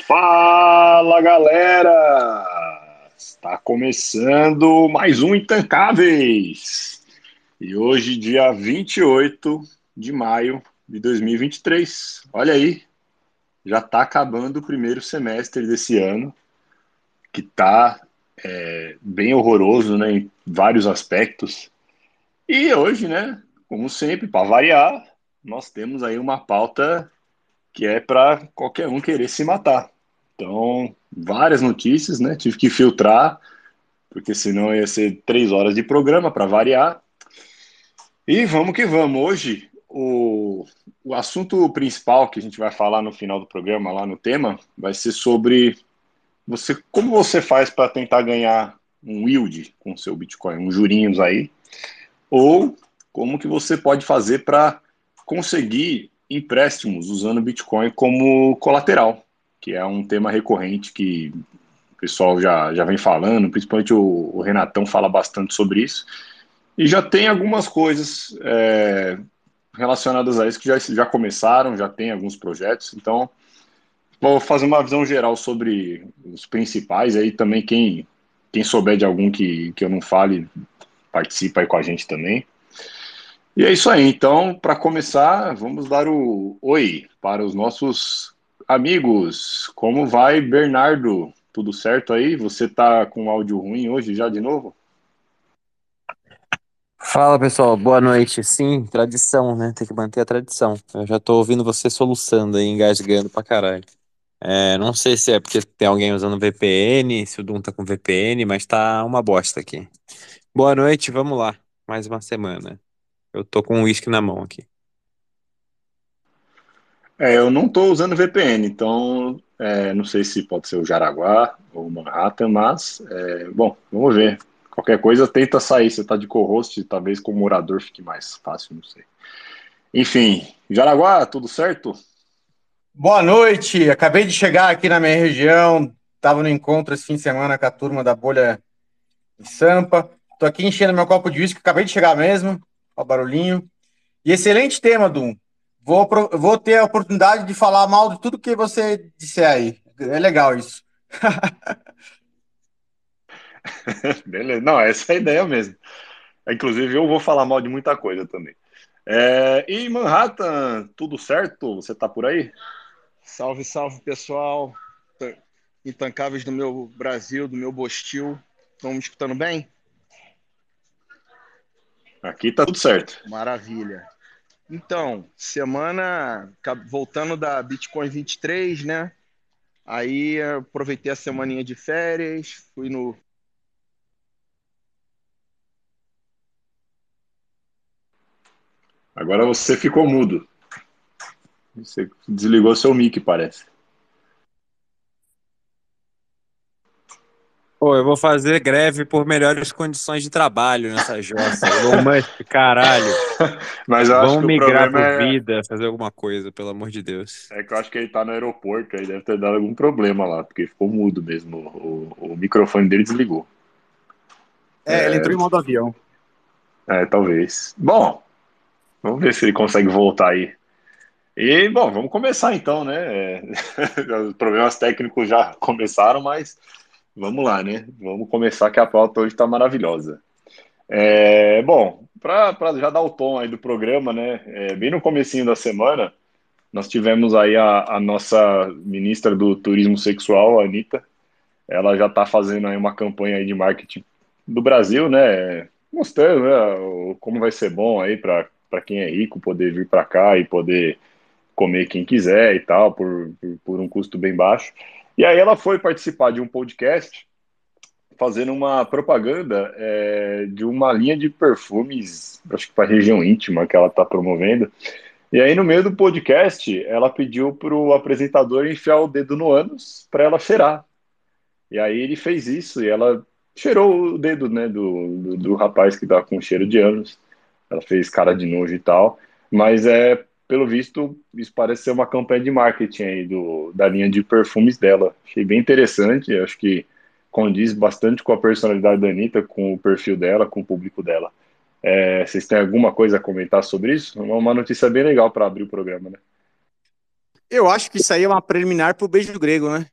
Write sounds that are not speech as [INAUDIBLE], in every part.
Fala galera! Está começando mais um Intancáveis! E hoje, dia 28 de maio de 2023. Olha aí, já está acabando o primeiro semestre desse ano, que está é, bem horroroso né, em vários aspectos. E hoje, né, como sempre, para variar, nós temos aí uma pauta que é para qualquer um querer se matar. Então, várias notícias, né? Tive que filtrar, porque senão ia ser três horas de programa para variar. E vamos que vamos. Hoje, o, o assunto principal que a gente vai falar no final do programa, lá no tema, vai ser sobre você como você faz para tentar ganhar um yield com seu Bitcoin, uns jurinhos aí, ou como que você pode fazer para conseguir empréstimos usando Bitcoin como colateral, que é um tema recorrente que o pessoal já, já vem falando, principalmente o, o Renatão fala bastante sobre isso. E já tem algumas coisas é, relacionadas a isso que já, já começaram, já tem alguns projetos. Então, vou fazer uma visão geral sobre os principais. Aí também, quem, quem souber de algum que, que eu não fale, participa aí com a gente também. E é isso aí. Então, para começar, vamos dar o oi para os nossos amigos. Como vai, Bernardo? Tudo certo aí? Você tá com áudio ruim hoje já de novo? Fala pessoal, boa noite. Sim, tradição, né? Tem que manter a tradição. Eu já tô ouvindo você soluçando aí, engasgando pra caralho. É, não sei se é porque tem alguém usando VPN, se o Dum tá com VPN, mas tá uma bosta aqui. Boa noite, vamos lá. Mais uma semana. Eu tô com um uísque na mão aqui. É, eu não estou usando VPN, então é, não sei se pode ser o Jaraguá ou o Manhattan, mas, é, bom, vamos ver. Qualquer coisa, tenta sair. Você está de co-host, talvez com o morador fique mais fácil, não sei. Enfim, Jaraguá, tudo certo? Boa noite, acabei de chegar aqui na minha região, estava no encontro esse fim de semana com a turma da Bolha em Sampa. Estou aqui enchendo meu copo de uísque, acabei de chegar mesmo, o barulhinho. E excelente tema, Dum. Vou, vou ter a oportunidade de falar mal de tudo que você disser aí. É legal isso. [LAUGHS] Beleza. Não, essa é a ideia mesmo. Inclusive, eu vou falar mal de muita coisa também. É, e Manhattan, tudo certo? Você tá por aí? Salve, salve, pessoal. Intancáveis do meu Brasil, do meu Bostil. Estão me escutando bem? Aqui tá tudo certo. Maravilha. Então, semana voltando da Bitcoin 23, né? Aí aproveitei a semaninha de férias, fui no Agora você ficou mudo. Você desligou seu mic, parece. Pô, eu vou fazer greve por melhores condições de trabalho nessa jossa. Elon Musk, [LAUGHS] caralho. [LAUGHS] Mas eu que migrar por é... vida, fazer alguma coisa, pelo amor de Deus. é que eu acho que ele tá no aeroporto, aí deve ter dado algum problema lá, porque ficou mudo mesmo. O, o microfone dele desligou. É, ele entrou em modo avião. É, talvez. Bom, vamos ver se ele consegue voltar aí. E, bom, vamos começar então, né? É, [LAUGHS] Os problemas técnicos já começaram, mas vamos lá, né? Vamos começar que a pauta hoje está maravilhosa. É, bom, para já dar o tom aí do programa, né? é, bem no comecinho da semana, nós tivemos aí a, a nossa ministra do Turismo Sexual, a Anitta. Ela já está fazendo aí uma campanha aí de marketing do Brasil, né? Mostrando né, como vai ser bom aí para quem é rico poder vir para cá e poder comer quem quiser e tal, por, por, por um custo bem baixo. E aí ela foi participar de um podcast fazendo uma propaganda é, de uma linha de perfumes, acho que para região íntima que ela está promovendo. E aí, no meio do podcast, ela pediu para o apresentador enfiar o dedo no ânus para ela cheirar. E aí ele fez isso e ela cheirou o dedo né, do, do, do rapaz que estava com cheiro de ânus. Ela fez cara de nojo e tal. Mas é, pelo visto, isso parece ser uma campanha de marketing aí do, da linha de perfumes dela. Achei bem interessante, acho que condiz bastante com a personalidade da Anitta, com o perfil dela, com o público dela. É, vocês têm alguma coisa a comentar sobre isso? Uma uma notícia bem legal para abrir o programa, né? Eu acho que isso aí é uma preliminar pro beijo grego, né?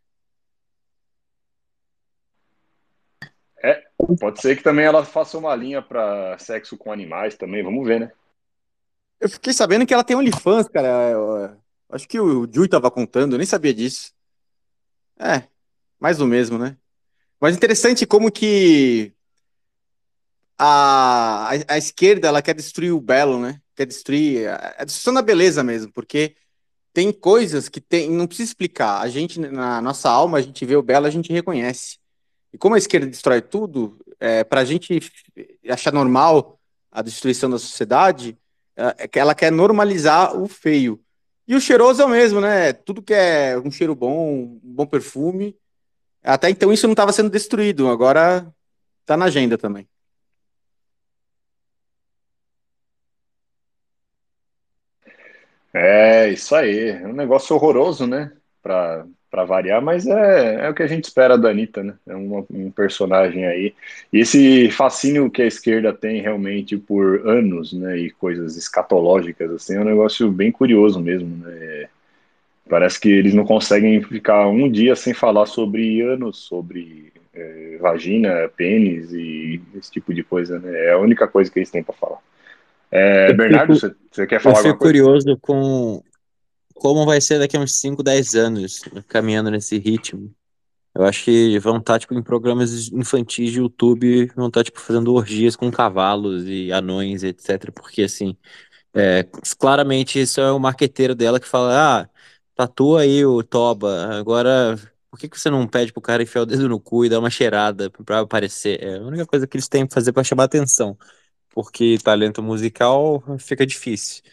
É, pode ser que também ela faça uma linha para sexo com animais também, vamos ver, né? Eu fiquei sabendo que ela tem OnlyFans, cara. Eu, acho que o Jui tava contando, eu nem sabia disso. É, mais do mesmo, né? Mas interessante como que a, a, a esquerda ela quer destruir o belo, né? Quer destruir a, a destruição da beleza mesmo, porque tem coisas que tem, não precisa explicar. A gente, na nossa alma, a gente vê o belo, a gente reconhece. E como a esquerda destrói tudo, é, para a gente achar normal a destruição da sociedade, ela quer normalizar o feio. E o cheiroso é o mesmo, né? Tudo que é um cheiro bom, um bom perfume. Até então isso não estava sendo destruído, agora está na agenda também. É, isso aí. É um negócio horroroso, né? Para para variar, mas é, é o que a gente espera da Anitta, né? É um, um personagem aí. E esse fascínio que a esquerda tem realmente por anos, né? E coisas escatológicas, assim, é um negócio bem curioso mesmo, né? Parece que eles não conseguem ficar um dia sem falar sobre anos, sobre é, vagina, pênis e esse tipo de coisa, né? É a única coisa que eles têm para falar. É, Bernardo, você, você quer falar eu fico curioso com como vai ser daqui a uns 5, 10 anos, caminhando nesse ritmo. Eu acho que vão estar, tá, tipo, em programas infantis de YouTube, vão estar, tá, tipo, fazendo orgias com cavalos e anões, etc. Porque, assim, é, claramente isso é o marqueteiro dela que fala, ah, tatua aí o Toba, agora por que, que você não pede pro cara enfiar o dedo no cu e dar uma cheirada pra aparecer? É a única coisa que eles têm que fazer para chamar atenção, porque talento musical fica difícil.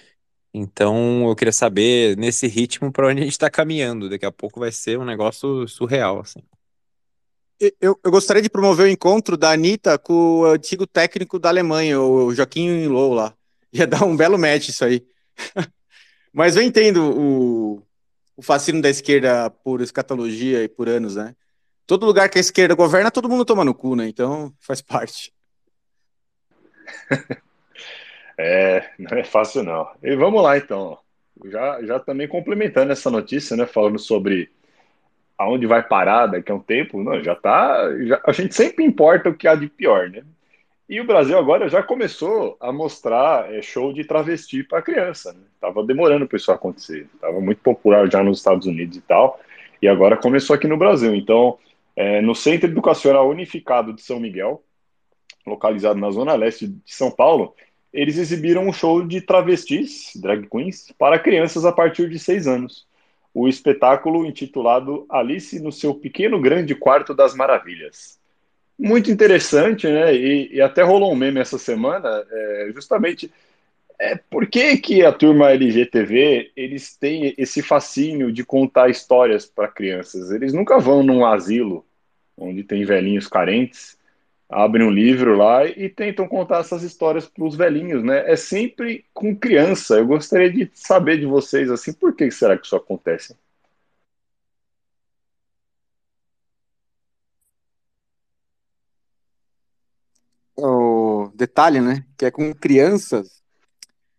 Então, eu queria saber, nesse ritmo, para onde a gente está caminhando. Daqui a pouco vai ser um negócio surreal, assim. Eu, eu, gostaria de promover o encontro da Anitta com o antigo técnico da Alemanha, o Joaquim Low lá. Ia dar um belo match isso aí. [LAUGHS] Mas eu entendo o, o fascínio da esquerda por escatologia e por anos, né? Todo lugar que a esquerda governa, todo mundo toma no cu, né? Então, faz parte. [LAUGHS] É, não é fácil não. E vamos lá então. Já, já também complementando essa notícia, né, falando sobre aonde vai parar daqui a um tempo, não, já tá, já, a gente sempre importa o que há de pior, né? E o Brasil agora já começou a mostrar é, show de travesti para criança, né? Tava demorando para isso acontecer, tava muito popular já nos Estados Unidos e tal, e agora começou aqui no Brasil. Então, é, no Centro Educacional Unificado de São Miguel, localizado na zona leste de São Paulo, eles exibiram um show de travestis, drag queens, para crianças a partir de seis anos. O espetáculo intitulado Alice no seu pequeno grande quarto das maravilhas. Muito interessante, né? E, e até rolou um meme essa semana, é, justamente é, por que, que a turma LGTV eles têm esse fascínio de contar histórias para crianças? Eles nunca vão num asilo onde tem velhinhos carentes abrem um livro lá e tentam contar essas histórias para os velhinhos, né? É sempre com criança. Eu gostaria de saber de vocês assim, por que será que isso acontece? O detalhe, né? Que é com crianças,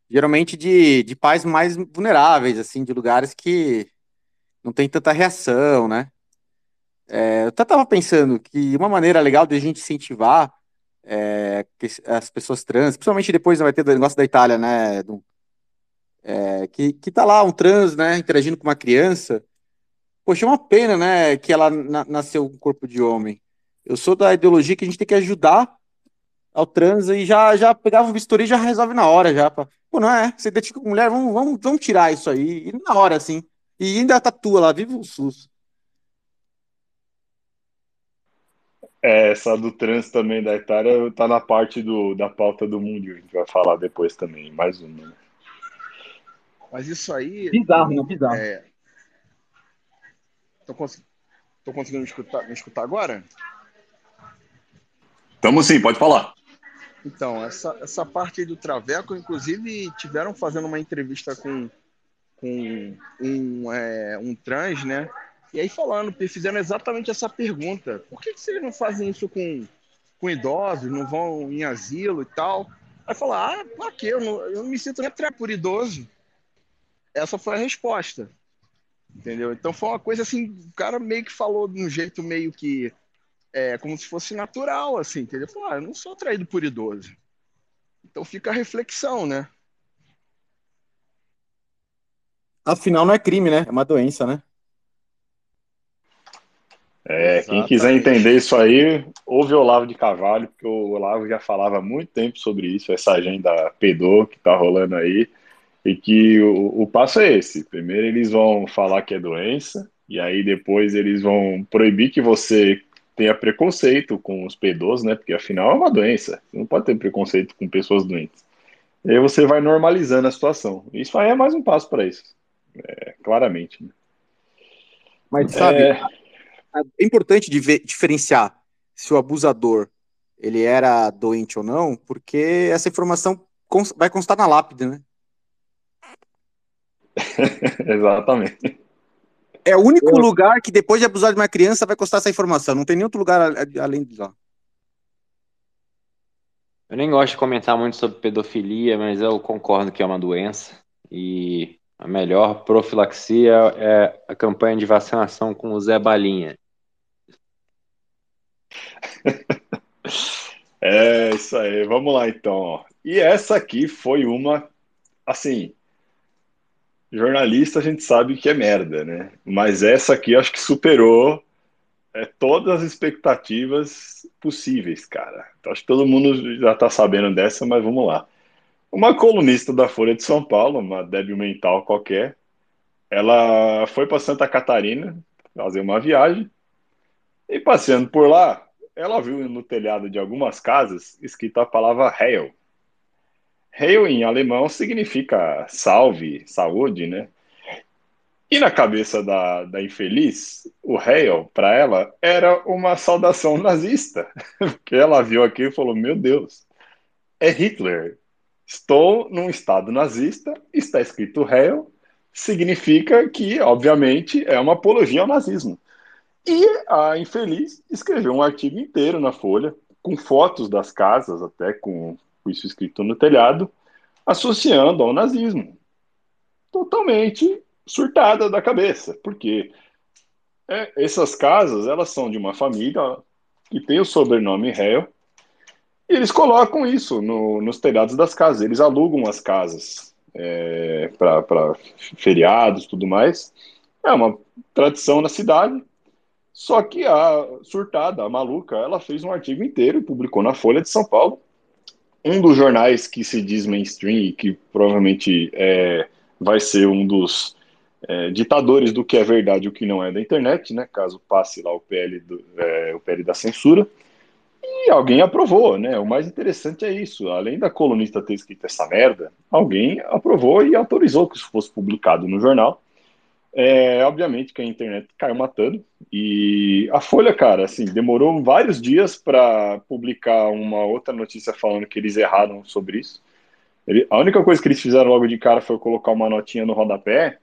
geralmente de, de pais mais vulneráveis, assim, de lugares que não tem tanta reação, né? É, eu até estava pensando que uma maneira legal de a gente incentivar é, as pessoas trans, principalmente depois vai ter o negócio da Itália, né? Do, é, que, que tá lá um trans, né, interagindo com uma criança. Poxa, é uma pena, né, que ela na, nasceu com corpo de homem. Eu sou da ideologia que a gente tem que ajudar ao trans e já, já pegava o bisturi e já resolve na hora, já. Pra, Pô, não é? Você identifica com mulher, vamos, vamos, vamos tirar isso aí. E na hora, assim. E ainda tatua lá, vive o SUS. É, essa do trans também da Itália tá na parte do, da pauta do mundo, a gente vai falar depois também, mais uma. Né? Mas isso aí. Bizarro, não, bizarro. É... Tô, cons... Tô conseguindo me escutar, me escutar agora? Tamo sim, pode falar. Então, essa, essa parte aí do Traveco, inclusive, tiveram fazendo uma entrevista com, com um, é, um trans, né? E aí falando, fizeram exatamente essa pergunta. Por que, que vocês não fazem isso com, com idosos, não vão em asilo e tal? Aí falar, ah, pra quê? Eu não, eu não me sinto nem por idoso. Essa foi a resposta. Entendeu? Então foi uma coisa assim, o cara meio que falou de um jeito meio que é como se fosse natural, assim, entendeu? Falou, ah, eu não sou atraído por idoso. Então fica a reflexão, né? Afinal, não é crime, né? É uma doença, né? É, quem quiser entender isso aí, ouve o Olavo de Carvalho, porque o Olavo já falava há muito tempo sobre isso, essa agenda pedô que tá rolando aí, e que o, o passo é esse. Primeiro eles vão falar que é doença, e aí depois eles vão proibir que você tenha preconceito com os pedôs, né? Porque afinal é uma doença. Você não pode ter preconceito com pessoas doentes. E aí você vai normalizando a situação. Isso aí é mais um passo para isso. É, claramente. Né? Mas sabe, é... é importante diferenciar se o abusador ele era doente ou não, porque essa informação vai constar na lápide, né? [LAUGHS] Exatamente. É o único eu... lugar que depois de abusar de uma criança vai constar essa informação. Não tem nenhum outro lugar além de lá. Eu nem gosto de comentar muito sobre pedofilia, mas eu concordo que é uma doença. E a melhor profilaxia é a campanha de vacinação com o Zé Balinha. [LAUGHS] É isso aí, vamos lá então. E essa aqui foi uma, assim, jornalista a gente sabe que é merda, né? Mas essa aqui acho que superou é, todas as expectativas possíveis, cara. Então, acho que todo mundo já tá sabendo dessa, mas vamos lá. Uma colunista da Folha de São Paulo, uma débil mental qualquer, ela foi para Santa Catarina fazer uma viagem e passeando por lá, ela viu no telhado de algumas casas escrita a palavra Heil, Heil em alemão significa salve, saúde, né? E na cabeça da, da infeliz, o Heil, para ela, era uma saudação nazista. [LAUGHS] Porque ela viu aqui e falou: Meu Deus, é Hitler. Estou num estado nazista, está escrito Heil, significa que, obviamente, é uma apologia ao nazismo. E a infeliz escreveu um artigo inteiro na Folha, com fotos das casas, até com com isso escrito no telhado, associando ao nazismo. Totalmente surtada da cabeça, porque é, essas casas elas são de uma família que tem o sobrenome Hell, e eles colocam isso no, nos telhados das casas, eles alugam as casas é, para feriados tudo mais. É uma tradição na cidade. Só que a surtada, a maluca, ela fez um artigo inteiro e publicou na Folha de São Paulo, um dos jornais que se diz mainstream e que provavelmente é, vai ser um dos é, ditadores do que é verdade e o que não é da internet, né? Caso passe lá o PL, do, é, o PL da censura. E alguém aprovou, né? O mais interessante é isso. Além da colunista ter escrito essa merda, alguém aprovou e autorizou que isso fosse publicado no jornal. É, obviamente que a internet caiu matando. E a Folha, cara, assim, demorou vários dias para publicar uma outra notícia falando que eles erraram sobre isso. Ele, a única coisa que eles fizeram logo de cara foi colocar uma notinha no rodapé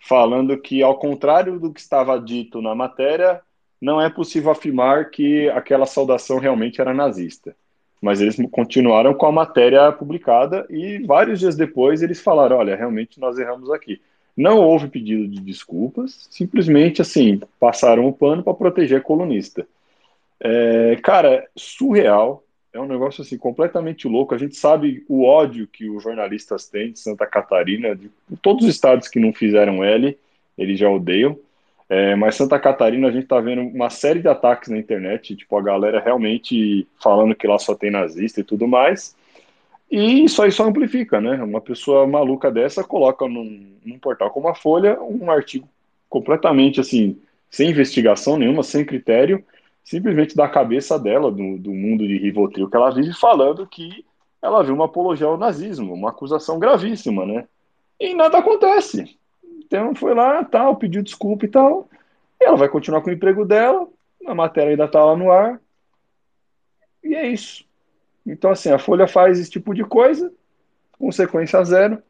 falando que, ao contrário do que estava dito na matéria, não é possível afirmar que aquela saudação realmente era nazista. Mas eles continuaram com a matéria publicada e vários dias depois eles falaram: olha, realmente nós erramos aqui. Não houve pedido de desculpas, simplesmente assim, passaram o pano para proteger a colunista. É, cara, surreal, é um negócio assim completamente louco. A gente sabe o ódio que os jornalistas têm de Santa Catarina, de todos os estados que não fizeram L, eles já odeiam. É, mas Santa Catarina a gente tá vendo uma série de ataques na internet, tipo a galera realmente falando que lá só tem nazista e tudo mais. E isso aí só amplifica, né? Uma pessoa maluca dessa coloca num, num, portal como a Folha um artigo completamente assim, sem investigação nenhuma, sem critério, simplesmente da cabeça dela, do, do mundo de Rivotril que ela vive, falando que ela viu uma apologia ao nazismo, uma acusação gravíssima, né? E nada acontece. Então foi lá, tal, pediu desculpa e tal. E ela vai continuar com o emprego dela, a matéria ainda tá lá no ar. E é isso. Então, assim, a Folha faz esse tipo de coisa, consequência zero,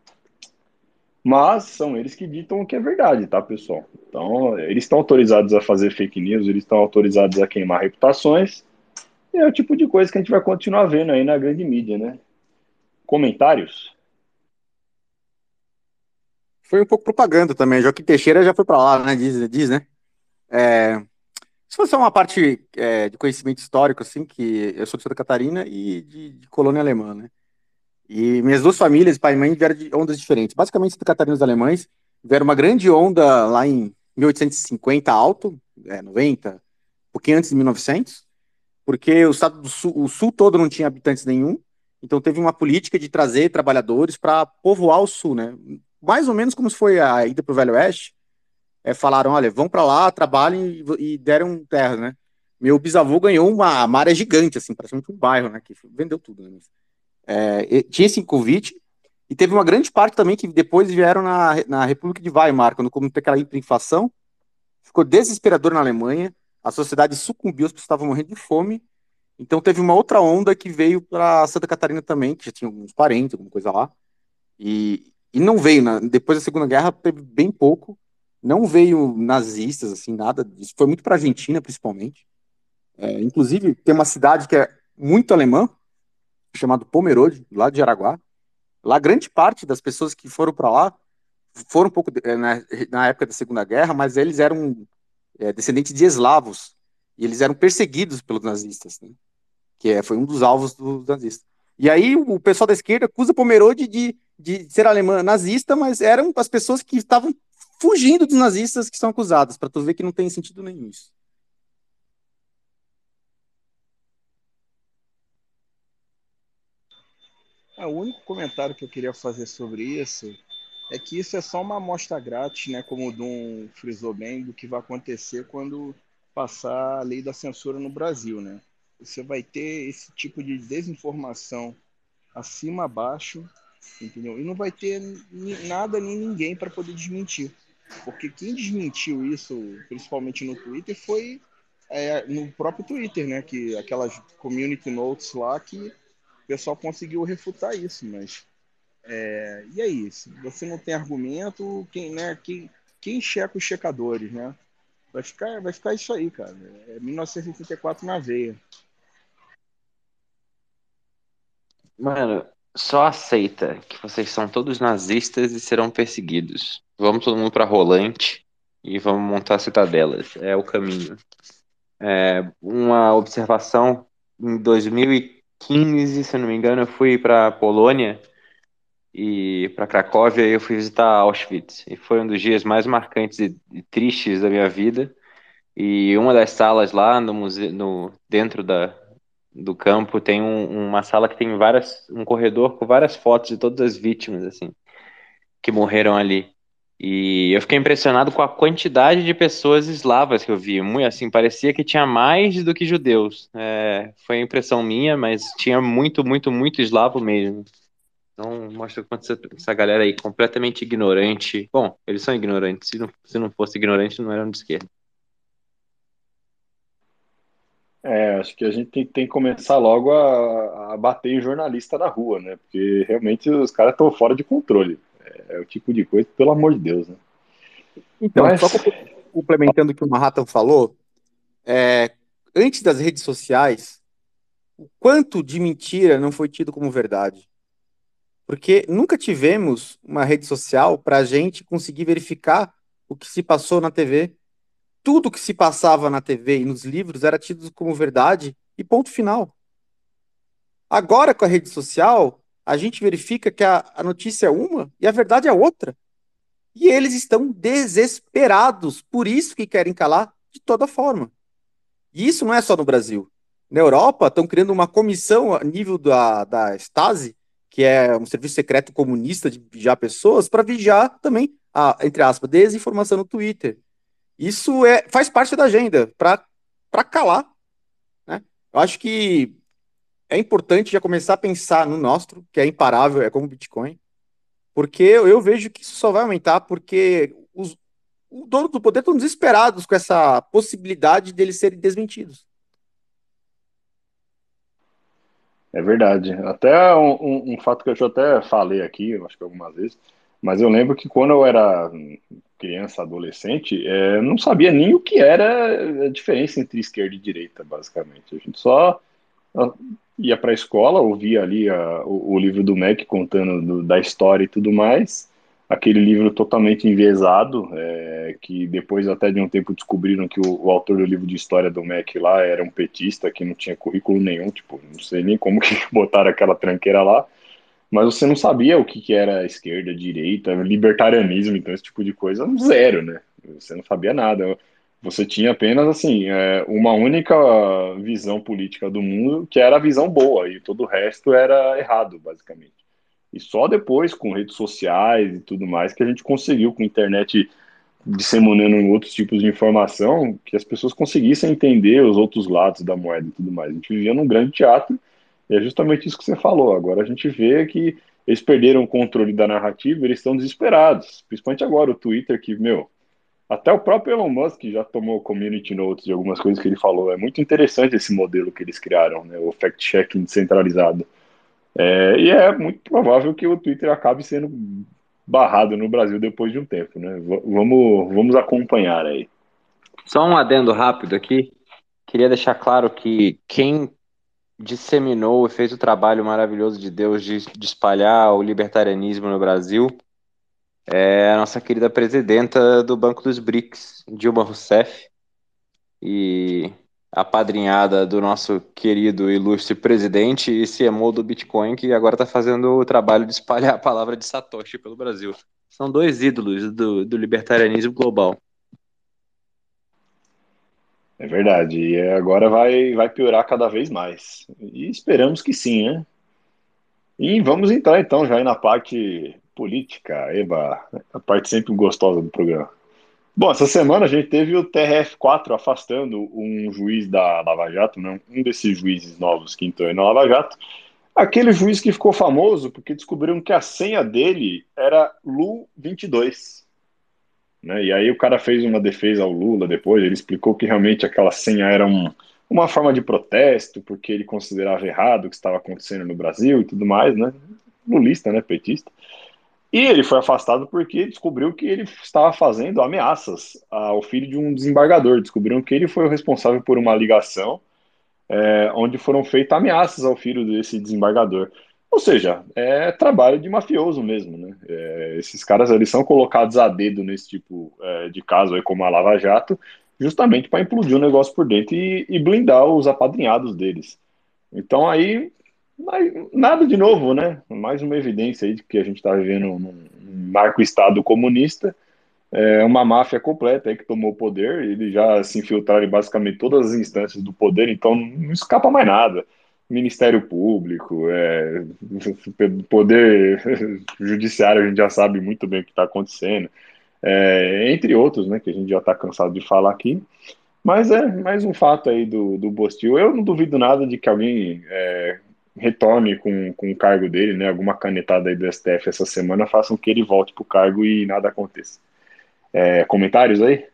mas são eles que ditam o que é verdade, tá, pessoal? Então, eles estão autorizados a fazer fake news, eles estão autorizados a queimar reputações, e é o tipo de coisa que a gente vai continuar vendo aí na grande mídia, né? Comentários? Foi um pouco propaganda também. Joaquim Teixeira já foi para lá, né? Diz, diz né? É, se fosse uma parte é, de conhecimento histórico, assim, que eu sou de Santa Catarina e de, de colônia alemã, né? E minhas duas famílias, pai e mãe, vieram de ondas diferentes. Basicamente, Santa Catarina os alemães vieram uma grande onda lá em 1850 alto, é, 90, um pouquinho antes de 1900, porque o estado do sul, o sul todo não tinha habitantes nenhum, então teve uma política de trazer trabalhadores para povoar o sul, né? Mais ou menos como se foi a ida para o Velho Oeste, é, falaram, olha, vão para lá, trabalhem e, deram terra, né? Meu bisavô ganhou uma, uma área gigante, assim, praticamente um bairro, né? Que vendeu tudo, né? É, tinha esse convite, e teve uma grande parte também que depois vieram na, na República de Weimar, quando começou aquela hiperinflação, ficou desesperador na Alemanha, a sociedade sucumbiu, as pessoas estavam morrendo de fome, então teve uma outra onda que veio para Santa Catarina também, que já tinha alguns parentes, alguma coisa lá, e, e não veio, na, depois da Segunda Guerra teve bem pouco, não veio nazistas, assim, nada, isso foi muito para a Argentina, principalmente, é, inclusive tem uma cidade que é muito alemã, chamado Pomerode, lá de Araguá, Lá, grande parte das pessoas que foram para lá foram um pouco na, né, na, época da Segunda Guerra, mas eles eram é, descendentes de eslavos. E eles eram perseguidos pelos nazistas, né? que é, foi um dos alvos dos nazistas. E aí o pessoal da esquerda acusa Pomerode de, de ser alemã nazista, mas eram as pessoas que estavam fugindo dos nazistas que são acusadas, para tu ver que não tem sentido nenhum isso. É, o único comentário que eu queria fazer sobre isso é que isso é só uma amostra grátis, né, como o Dom frisou bem, do que vai acontecer quando passar a lei da censura no Brasil, né? Você vai ter esse tipo de desinformação acima abaixo, entendeu? E não vai ter nada nem ninguém para poder desmentir. Porque quem desmentiu isso, principalmente no Twitter, foi é, no próprio Twitter, né? Que aquelas community notes lá que pessoal conseguiu refutar isso, mas é, e aí? Se você não tem argumento, quem, né, quem, quem checa os checadores, né? Vai ficar, vai ficar isso aí, cara. É 1984 na veia. Mano, só aceita que vocês são todos nazistas e serão perseguidos. Vamos todo mundo para Rolante e vamos montar citadelas. É o caminho. É, uma observação em 2015 15, se não me engano, eu fui para Polônia e para Cracóvia e eu fui visitar Auschwitz. E foi um dos dias mais marcantes e, e tristes da minha vida. E uma das salas lá no museu, no, dentro da, do campo tem um, uma sala que tem várias, um corredor com várias fotos de todas as vítimas assim que morreram ali. E eu fiquei impressionado com a quantidade de pessoas eslavas que eu vi. Muito, assim, parecia que tinha mais do que judeus. É, foi a impressão minha, mas tinha muito, muito, muito eslavo mesmo. Então mostra quanto essa, essa galera aí completamente ignorante. Bom, eles são ignorantes. Se não, se não fosse ignorante, não eram de esquerda. É, acho que a gente tem, tem que começar logo a, a bater em jornalista na rua, né? Porque realmente os caras estão fora de controle. É o tipo de coisa, pelo amor de Deus, né? Então, Mas... só complementando o que o Manhattan falou, é, antes das redes sociais, o quanto de mentira não foi tido como verdade? Porque nunca tivemos uma rede social para a gente conseguir verificar o que se passou na TV. Tudo que se passava na TV e nos livros era tido como verdade e ponto final. Agora, com a rede social, a gente verifica que a, a notícia é uma e a verdade é outra. E eles estão desesperados, por isso que querem calar de toda forma. E isso não é só no Brasil. Na Europa, estão criando uma comissão a nível da, da Stasi, que é um serviço secreto comunista de vigiar pessoas, para vigiar também a, entre aspas, desinformação no Twitter. Isso é, faz parte da agenda, para calar. Né? Eu acho que é importante já começar a pensar no nosso, que é imparável, é como o Bitcoin, porque eu vejo que isso só vai aumentar porque os, o dono do poder estão desesperados com essa possibilidade deles serem desmentidos. É verdade. Até um, um, um, fato que eu já até falei aqui, acho que algumas vezes, mas eu lembro que quando eu era criança, adolescente, é, não sabia nem o que era a diferença entre esquerda e direita, basicamente. A gente só ia para a escola, ouvia ali a, o, o, livro do Mac contando do, da história e tudo mais, aquele livro totalmente enviesado, é, que depois até de um tempo descobriram que o, o, autor do livro de história do MEC lá era um petista que não tinha currículo nenhum, tipo, não sei nem como [LAUGHS] que botaram aquela tranqueira lá, mas você não sabia o que, que era esquerda, direita, libertarianismo, então esse tipo de coisa, zero, né? Você não sabia nada. Você tinha apenas, assim, é, uma única visão política do mundo, que era a visão boa, e todo o resto era errado, basicamente. E só depois, com redes sociais e tudo mais, que a gente conseguiu, com a internet disseminando outros tipos de informação, que as pessoas conseguissem entender os outros lados da moeda e tudo mais. A gente vivia num grande teatro, e é justamente isso que você falou. Agora a gente vê que eles perderam o controle da narrativa, eles estão desesperados. Principalmente agora o Twitter, que, meu, até o próprio Elon Musk já tomou community notes de algumas coisas que ele falou. É muito interessante esse modelo que eles criaram, né? o fact-checking descentralizado. É, e é muito provável que o Twitter acabe sendo barrado no Brasil depois de um tempo, né? V vamos, vamos acompanhar aí. Só um adendo rápido aqui. Queria deixar claro que quem disseminou e fez o trabalho maravilhoso de Deus de, de espalhar o libertarianismo no Brasil é a nossa querida presidenta do Banco dos BRICS, Dilma Rousseff. E apadrinhada do nosso querido ilustre presidente e CMO do Bitcoin, que agora está fazendo o trabalho de espalhar a palavra de Satoshi pelo Brasil. São dois ídolos do, do libertarianismo global. É verdade, e agora vai, vai piorar cada vez mais. E esperamos que sim, né? E vamos entrar então já na parte política, Eba, a parte sempre gostosa do programa. Bom, essa semana a gente teve o TRF4 afastando um juiz da Lava Jato, né? um desses juízes novos que entrou na Lava Jato. Aquele juiz que ficou famoso porque descobriram que a senha dele era Lu22. Né? E aí o cara fez uma defesa ao Lula depois, ele explicou que realmente aquela senha era um, uma forma de protesto, porque ele considerava errado o que estava acontecendo no Brasil e tudo mais, né? Lulista, né? Petista. E ele foi afastado porque descobriu que ele estava fazendo ameaças ao filho de um desembargador. Descobriram que ele foi o responsável por uma ligação é, onde foram feitas ameaças ao filho desse desembargador. Ou seja, é trabalho de mafioso mesmo, né? É, esses caras eles são colocados a dedo nesse tipo é, de caso aí, como a Lava Jato, justamente para implodir o negócio por dentro e, e blindar os apadrinhados deles. Então aí nada de novo, né? Mais uma evidência aí de que a gente está vivendo num marco-estado comunista, é uma máfia completa aí que tomou o poder, eles já se infiltraram em basicamente todas as instâncias do poder, então não escapa mais nada. Ministério Público, é, poder judiciário, a gente já sabe muito bem o que está acontecendo, é, entre outros, né, que a gente já está cansado de falar aqui. Mas é mais um fato aí do, do Bostil. Eu não duvido nada de que alguém é, retorne com, com o cargo dele, né? Alguma canetada aí do STF essa semana façam que ele volte para o cargo e nada aconteça. É, comentários aí?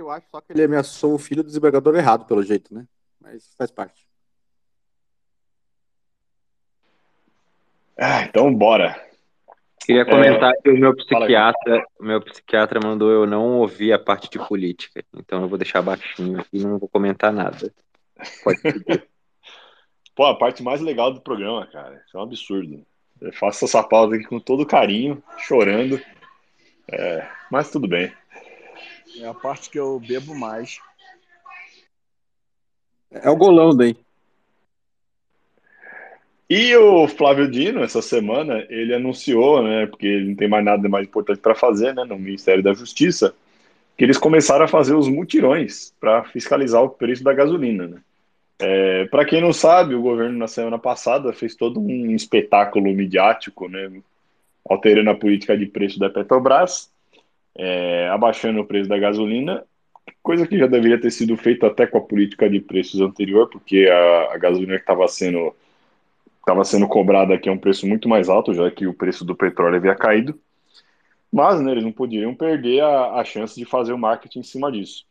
Eu acho só que ele ameaçou o filho do desembargador errado, pelo jeito, né? Mas faz parte. Ah, então bora. Queria comentar é, que o meu psiquiatra, o meu psiquiatra mandou eu não ouvir a parte de política. Então eu vou deixar baixinho aqui e não vou comentar nada. Pode [LAUGHS] Pô, a parte mais legal do programa, cara. Isso é um absurdo. Eu faço essa pausa aqui com todo carinho, chorando. É, mas tudo bem. É a parte que eu bebo mais. É o golão daí. E o Flávio Dino, essa semana, ele anunciou, né, porque ele não tem mais nada mais importante para fazer, né, no Ministério da Justiça, que eles começaram a fazer os mutirões para fiscalizar o preço da gasolina, né. É, para quem não sabe, o governo na semana passada fez todo um espetáculo midiático, né, alterando a política de preço da Petrobras, é, abaixando o preço da gasolina, coisa que já deveria ter sido feito até com a política de preços anterior, porque a, a gasolina estava sendo estava sendo cobrado aqui a um preço muito mais alto, já que o preço do petróleo havia caído. Mas né, eles não poderiam perder a, a chance de fazer o marketing em cima disso.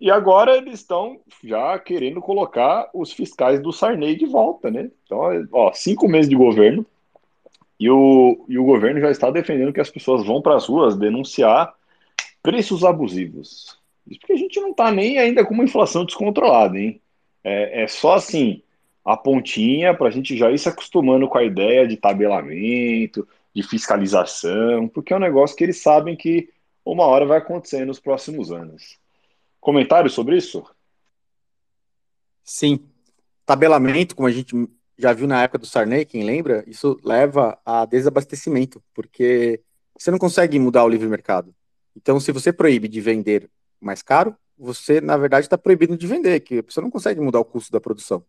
E agora eles estão já querendo colocar os fiscais do Sarney de volta, né? Então, ó, cinco meses de governo e o, e o governo já está defendendo que as pessoas vão para as ruas denunciar preços abusivos. Isso porque a gente não está nem ainda com uma inflação descontrolada, hein? É, é só assim, a pontinha para a gente já ir se acostumando com a ideia de tabelamento, de fiscalização, porque é um negócio que eles sabem que uma hora vai acontecer nos próximos anos. Comentário sobre isso? Sim. Tabelamento, como a gente já viu na época do Sarney, quem lembra, isso leva a desabastecimento, porque você não consegue mudar o livre mercado. Então, se você proíbe de vender mais caro, você, na verdade, está proibido de vender, que você não consegue mudar o custo da produção.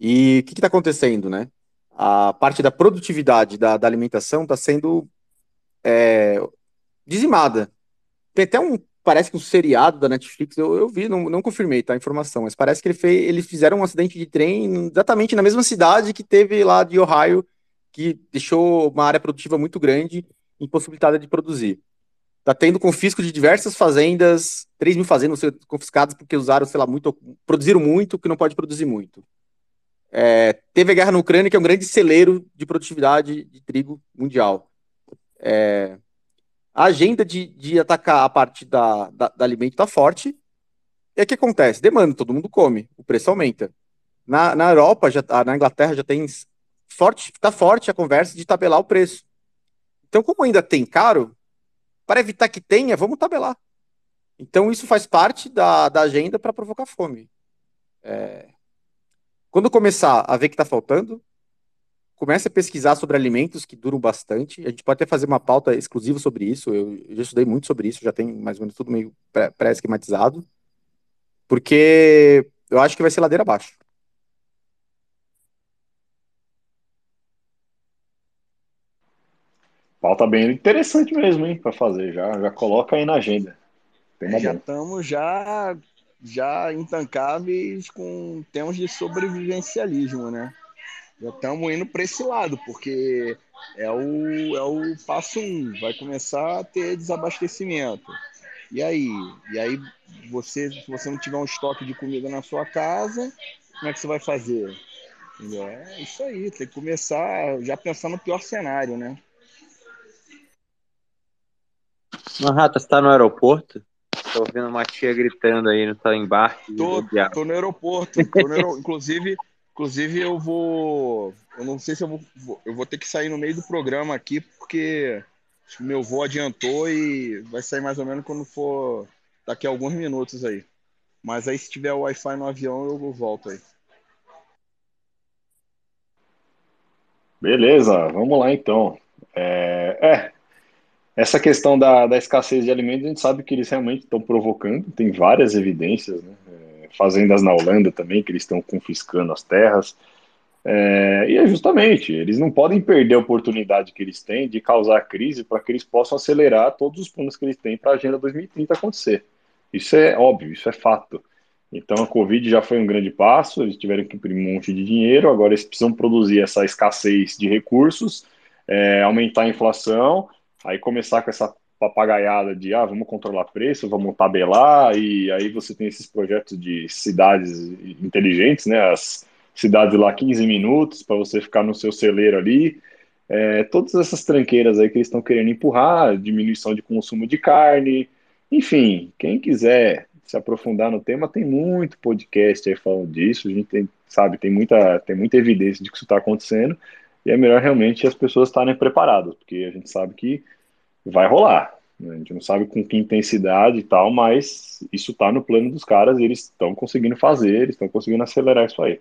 E o que está acontecendo, né? A parte da produtividade da, da alimentação está sendo é, dizimada. Tem até um, parece que um seriado da Netflix, eu, eu vi, não, não confirmei tá, a informação, mas parece que ele fez, eles fizeram um acidente de trem exatamente na mesma cidade que teve lá de Ohio, que deixou uma área produtiva muito grande, impossibilitada de produzir. Está tendo confisco de diversas fazendas, 3 mil fazendas confiscadas porque usaram, sei lá, muito, produziram muito, que não pode produzir muito. É, teve a guerra na Ucrânia, que é um grande celeiro de produtividade de trigo mundial. É, a agenda de, de atacar a parte da, da, da alimento está forte. E o que acontece? Demanda, todo mundo come, o preço aumenta. Na, na Europa, já, na Inglaterra, já tem forte, está forte a conversa de tabelar o preço. Então, como ainda tem caro, para evitar que tenha, vamos tabelar. Então, isso faz parte da, da agenda para provocar fome. É... Quando começar a ver que está faltando, comece a pesquisar sobre alimentos que duram bastante. A gente pode até fazer uma pauta exclusiva sobre isso. Eu, já estudei muito sobre isso, já tem mais ou menos tudo meio pré-esquematizado. Porque eu acho que vai ser ladeira abaixo. Pauta bem interessante mesmo, hein, para fazer. Já, já coloca aí na agenda. já estamos já, já intancáveis com temas de sobrevivencialismo, né? Já estamos indo para esse lado, porque é o, é o passo um. Vai começar a ter desabastecimento. E aí? E aí, você, se você não tiver um estoque de comida na sua casa, como é que você vai fazer? É isso aí, tem que começar já pensando no pior cenário, né? Manhattan, você tá no aeroporto? Tô ouvindo uma tia gritando aí no seu embarque. Tô, tô no aeroporto. Tô no aer... inclusive, inclusive, eu vou. Eu não sei se eu vou. Eu vou ter que sair no meio do programa aqui, porque meu voo adiantou e vai sair mais ou menos quando for daqui a alguns minutos aí. Mas aí, se tiver Wi-Fi no avião, eu volto aí. Beleza, vamos lá então. É, é essa questão da, da escassez de alimentos, a gente sabe que eles realmente estão provocando, tem várias evidências, né? É, fazendas na Holanda também, que eles estão confiscando as terras. É, e é justamente, eles não podem perder a oportunidade que eles têm de causar crise para que eles possam acelerar todos os planos que eles têm para a Agenda 2030 acontecer. Isso é óbvio, isso é fato. Então a Covid já foi um grande passo, eles tiveram que imprimir um monte de dinheiro, agora eles precisam produzir essa escassez de recursos, é, aumentar a inflação Aí começar com essa papagaiada de ah, vamos controlar preço, vamos tabelar, e aí você tem esses projetos de cidades inteligentes, né? As cidades lá 15 minutos para você ficar no seu celeiro ali. É, todas essas tranqueiras aí que eles estão querendo empurrar, diminuição de consumo de carne, enfim, quem quiser se aprofundar no tema, tem muito podcast aí falando disso, a gente tem, sabe, tem muita, tem muita evidência de que isso está acontecendo, e é melhor realmente as pessoas estarem preparadas, porque a gente sabe que vai rolar. Né? A gente não sabe com que intensidade e tal, mas isso está no plano dos caras e eles estão conseguindo fazer, eles estão conseguindo acelerar isso aí.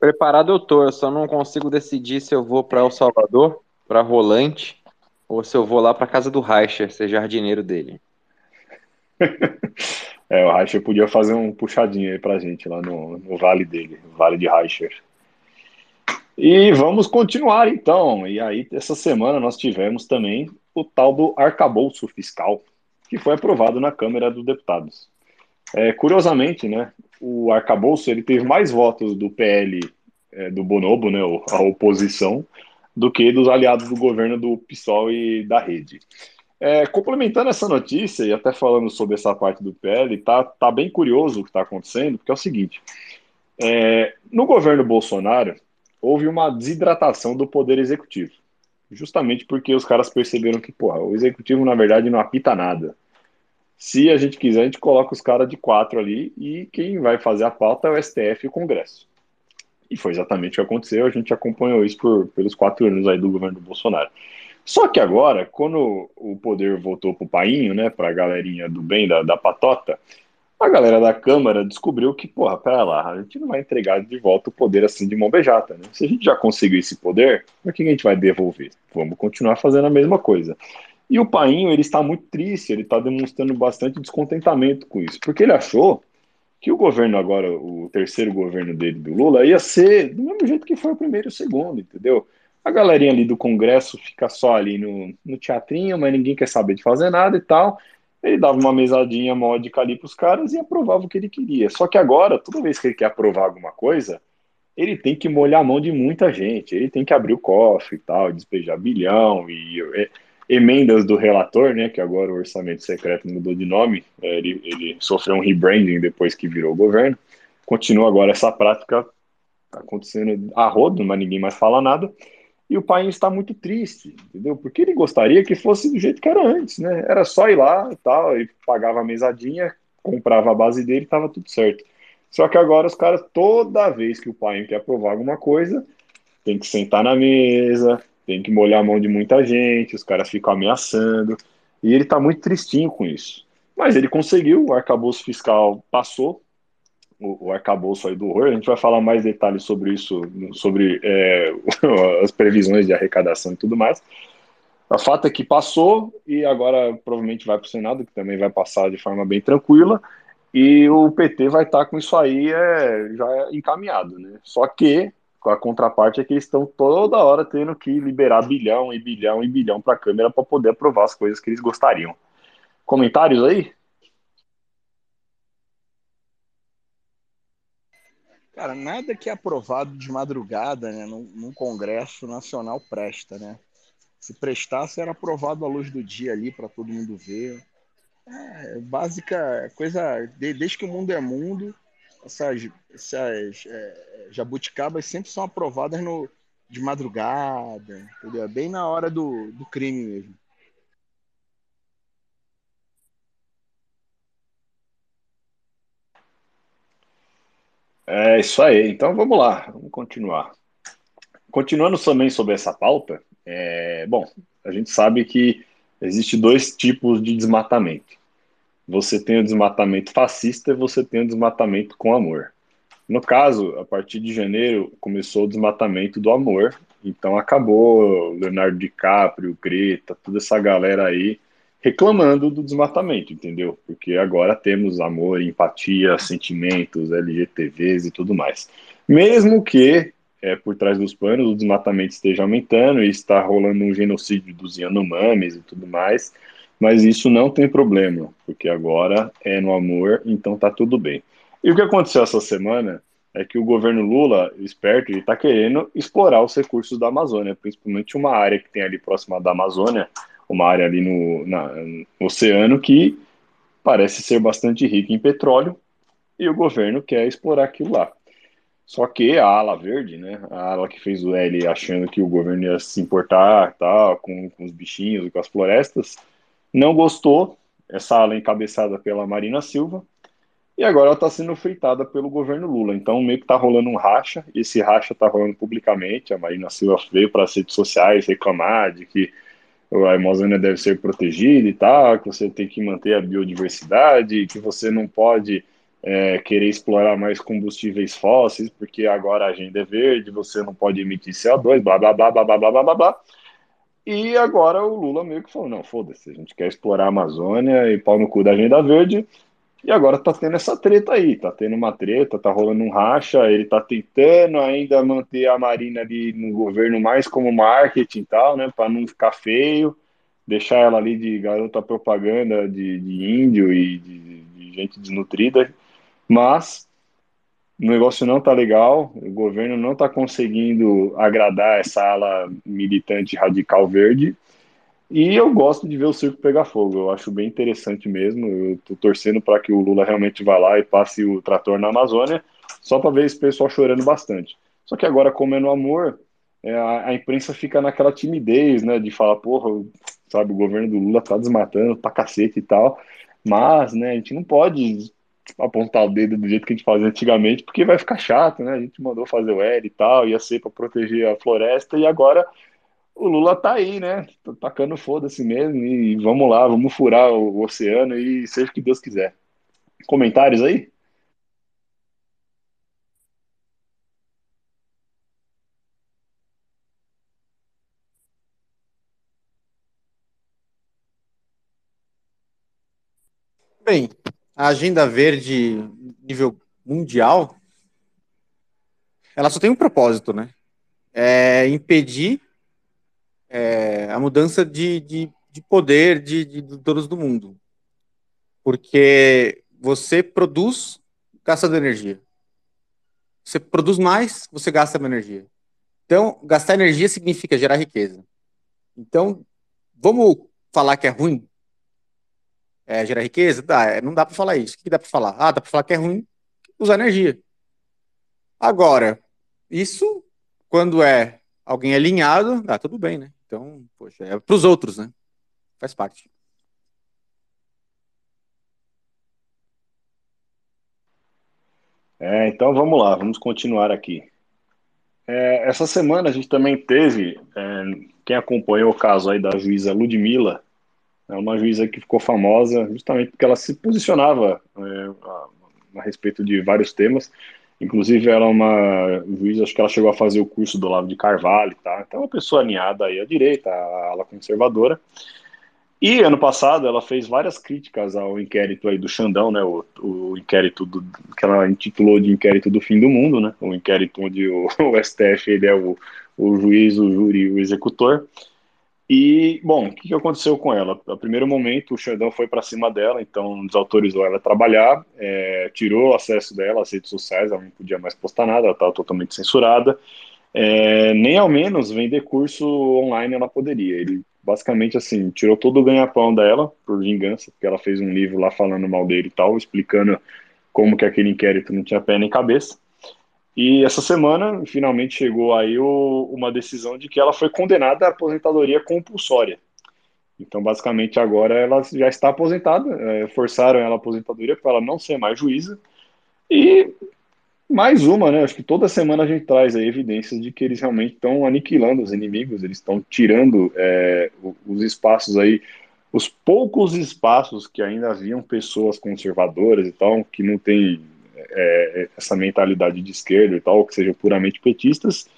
Preparado eu tô, eu só não consigo decidir se eu vou para El Salvador, para Rolante, ou se eu vou lá para casa do Reicher, ser jardineiro dele. [LAUGHS] é, o Reicher podia fazer um puxadinho aí pra gente lá no, no vale dele, Vale de Reicher. E vamos continuar então. E aí, essa semana nós tivemos também o tal do arcabouço fiscal, que foi aprovado na Câmara dos Deputados. É, curiosamente, né, o arcabouço ele teve mais votos do PL é, do Bonobo, né, a oposição, do que dos aliados do governo do PSOL e da Rede. É, complementando essa notícia e até falando sobre essa parte do PL, tá, tá bem curioso o que está acontecendo, porque é o seguinte: é, no governo Bolsonaro, houve uma desidratação do poder executivo. Justamente porque os caras perceberam que, porra, o executivo, na verdade, não apita nada. Se a gente quiser, a gente coloca os caras de quatro ali e quem vai fazer a pauta é o STF e o Congresso. E foi exatamente o que aconteceu, a gente acompanhou isso por, pelos quatro anos aí do governo do Bolsonaro. Só que agora, quando o poder voltou para o painho, né, para a galerinha do bem, da, da patota, a galera da Câmara descobriu que, porra, pera lá, a gente não vai entregar de volta o poder assim de mão beijata, né? Se a gente já conseguiu esse poder, por que a gente vai devolver? Vamos continuar fazendo a mesma coisa. E o Painho, ele está muito triste, ele está demonstrando bastante descontentamento com isso, porque ele achou que o governo agora, o terceiro governo dele, do Lula, ia ser do mesmo jeito que foi o primeiro e o segundo, entendeu? A galerinha ali do Congresso fica só ali no, no teatrinho, mas ninguém quer saber de fazer nada e tal. Ele dava uma mesadinha módica ali para os caras e aprovava o que ele queria. Só que agora, toda vez que ele quer aprovar alguma coisa, ele tem que molhar a mão de muita gente. Ele tem que abrir o cofre e tal, despejar bilhão e é, emendas do relator, né? Que agora o orçamento secreto mudou de nome. É, ele, ele sofreu um rebranding depois que virou governo. Continua agora essa prática acontecendo a rodo, mas ninguém mais fala nada. E o pai está muito triste, entendeu? Porque ele gostaria que fosse do jeito que era antes, né? Era só ir lá e tal, e pagava a mesadinha, comprava a base dele estava tudo certo. Só que agora os caras, toda vez que o pai quer aprovar alguma coisa, tem que sentar na mesa, tem que molhar a mão de muita gente, os caras ficam ameaçando, e ele está muito tristinho com isso. Mas ele conseguiu, o arcabouço fiscal passou, o, o arcabouço aí do horror. A gente vai falar mais detalhes sobre isso, sobre é, [LAUGHS] as previsões de arrecadação e tudo mais. O fato é que passou e agora provavelmente vai para o Senado, que também vai passar de forma bem tranquila. E o PT vai estar tá com isso aí é, já encaminhado, né? Só que a contraparte é que eles estão toda hora tendo que liberar bilhão e bilhão e bilhão para a Câmara para poder aprovar as coisas que eles gostariam. Comentários aí? Cara, nada que é aprovado de madrugada, né, num, num Congresso Nacional presta, né? Se prestasse, era aprovado à luz do dia ali para todo mundo ver. É, básica coisa, desde que o mundo é mundo, essas, essas é, jabuticabas sempre são aprovadas no, de madrugada, entendeu? Bem na hora do, do crime mesmo. É isso aí. Então vamos lá, vamos continuar. Continuando também sobre essa pauta, é, bom, a gente sabe que existe dois tipos de desmatamento. Você tem o desmatamento fascista e você tem o desmatamento com amor. No caso, a partir de janeiro começou o desmatamento do amor, então acabou Leonardo DiCaprio, Greta, toda essa galera aí reclamando do desmatamento, entendeu? Porque agora temos amor, empatia, sentimentos, LGTVs e tudo mais. Mesmo que é, por trás dos panos o desmatamento esteja aumentando e está rolando um genocídio dos Yanomamis e tudo mais, mas isso não tem problema, porque agora é no amor, então tá tudo bem. E o que aconteceu essa semana é que o governo Lula, esperto, ele está querendo explorar os recursos da Amazônia, principalmente uma área que tem ali próxima da Amazônia, uma área ali no, na, no oceano que parece ser bastante rica em petróleo e o governo quer explorar aquilo lá. Só que a ala verde, né, a ala que fez o L achando que o governo ia se importar tal, com, com os bichinhos e com as florestas, não gostou, essa ala encabeçada pela Marina Silva, e agora ela está sendo fritada pelo governo Lula. Então, meio que está rolando um racha, e esse racha está rolando publicamente. A Marina Silva veio para as redes sociais reclamar de que a Amazônia deve ser protegida e tal, que você tem que manter a biodiversidade, que você não pode é, querer explorar mais combustíveis fósseis, porque agora a agenda é verde, você não pode emitir CO2, blá blá blá blá blá blá blá blá. blá. E agora o Lula meio que falou: não, foda-se, a gente quer explorar a Amazônia e pau no cu da agenda verde. E agora tá tendo essa treta aí, tá tendo uma treta, tá rolando um racha, ele tá tentando ainda manter a Marina ali no governo mais como marketing e tal, né, para não ficar feio, deixar ela ali de garota propaganda de, de índio e de, de gente desnutrida, mas o negócio não tá legal, o governo não tá conseguindo agradar essa ala militante radical verde, e eu gosto de ver o circo pegar fogo, eu acho bem interessante mesmo. Eu tô torcendo para que o Lula realmente vá lá e passe o trator na Amazônia, só para ver esse pessoal chorando bastante. Só que agora, como é no amor, é, a, a, imprensa fica naquela timidez, né, de falar, porra, sabe, o governo do Lula tá desmatando pra cacete e tal. Mas, né, a gente não pode apontar o dedo do jeito que a gente fazia antigamente, porque vai ficar chato, né? A gente mandou fazer o L e tal, ia ser para proteger a floresta, e agora o Lula tá aí, né? Tá tacando foda-se mesmo, e vamos lá, vamos furar o oceano e seja o que Deus quiser. Comentários aí? Bem, a agenda verde nível mundial, ela só tem um propósito, né? É impedir é, a mudança de, de, de poder de, de, de todos do mundo. Porque você produz, gasta energia. Você produz mais, você gasta mais energia. Então, gastar energia significa gerar riqueza. Então, vamos falar que é ruim é, gerar riqueza? Dá, é, não dá para falar isso. O que dá para falar? Ah, dá para falar que é ruim usar energia. Agora, isso, quando é alguém alinhado, dá tudo bem, né? Então, poxa, é para os outros, né? Faz parte. É, então vamos lá, vamos continuar aqui. É, essa semana a gente também teve, é, quem acompanhou o caso aí da juíza Ludmilla, é uma juíza que ficou famosa justamente porque ela se posicionava é, a, a, respeito de vários temas. Inclusive, ela é uma juíza, acho que ela chegou a fazer o curso do Lavo de Carvalho, tá? Então, é uma pessoa alinhada aí à direita, à ala conservadora. E ano passado ela fez várias críticas ao inquérito aí do Xandão, né? O, o inquérito do, que ela intitulou de inquérito do fim do mundo, né? O inquérito onde o, [LAUGHS] o STF ele é o, o juiz, o júri e o executor. E, bom, o que aconteceu com ela? A primeiro momento, o Xandão foi para cima dela, então desautorizou ela a trabalhar, é, tirou o acesso dela às redes sociais, ela não podia mais postar nada, ela estava totalmente censurada. É, nem ao menos vender curso online ela poderia. Ele basicamente assim tirou todo o ganha-pão dela por vingança, porque ela fez um livro lá falando mal dele e tal, explicando como que aquele inquérito não tinha pé nem cabeça. E essa semana, finalmente chegou aí o, uma decisão de que ela foi condenada à aposentadoria compulsória. Então, basicamente, agora ela já está aposentada, é, forçaram ela à aposentadoria para ela não ser mais juíza. E mais uma, né? Acho que toda semana a gente traz aí evidências de que eles realmente estão aniquilando os inimigos, eles estão tirando é, os espaços aí, os poucos espaços que ainda haviam pessoas conservadoras e tal, que não tem é, essa mentalidade de esquerda e tal, que sejam puramente petistas,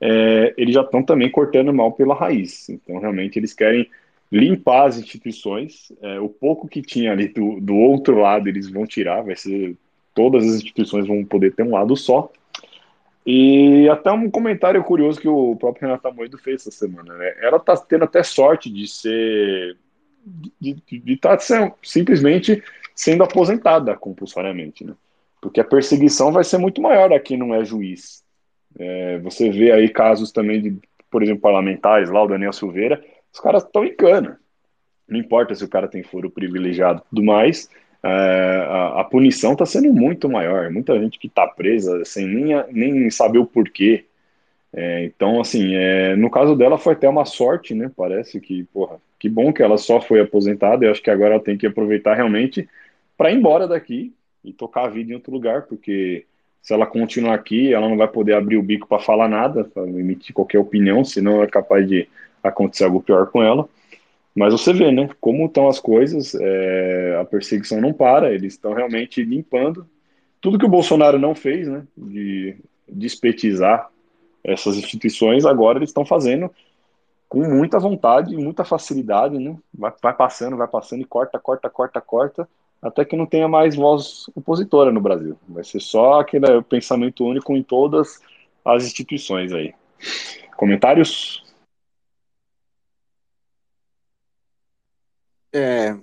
é, eles já estão também cortando mal pela raiz. Então, realmente, eles querem limpar as instituições. É, o pouco que tinha ali do, do outro lado, eles vão tirar, vai ser. Todas as instituições vão poder ter um lado só. E até um comentário curioso que o próprio Renato Amoedo fez essa semana. Né? Ela está tendo até sorte de ser. de estar tá simplesmente sendo aposentada compulsoriamente. Né? Porque a perseguição vai ser muito maior a quem não é juiz. É, você vê aí casos também de, por exemplo, parlamentares, lá o Daniel Silveira, os caras estão em cana. Não importa se o cara tem foro privilegiado e tudo mais, é, a, a, punição está sendo muito maior. Muita gente que está presa sem nem, nem saber o porquê. É, então, assim, é, no caso dela foi até uma sorte, né? Parece que, porra, que bom que ela só foi aposentada. Eu acho que agora ela tem que aproveitar realmente para ir embora daqui, e tocar a vida em outro lugar, porque se ela continuar aqui, ela não vai poder abrir o bico para falar nada, para emitir qualquer opinião, senão é capaz de acontecer algo pior com ela. Mas você vê, né, como estão as coisas, é, a perseguição não para, eles estão realmente limpando. Tudo que o Bolsonaro não fez, né, de despetizar essas instituições, agora eles estão fazendo com muita vontade, muita facilidade, né, vai, vai passando, vai passando e corta, corta, corta, corta, até que não tenha mais voz opositora no Brasil. Vai ser só aquele pensamento único em todas as instituições aí. Comentários? É,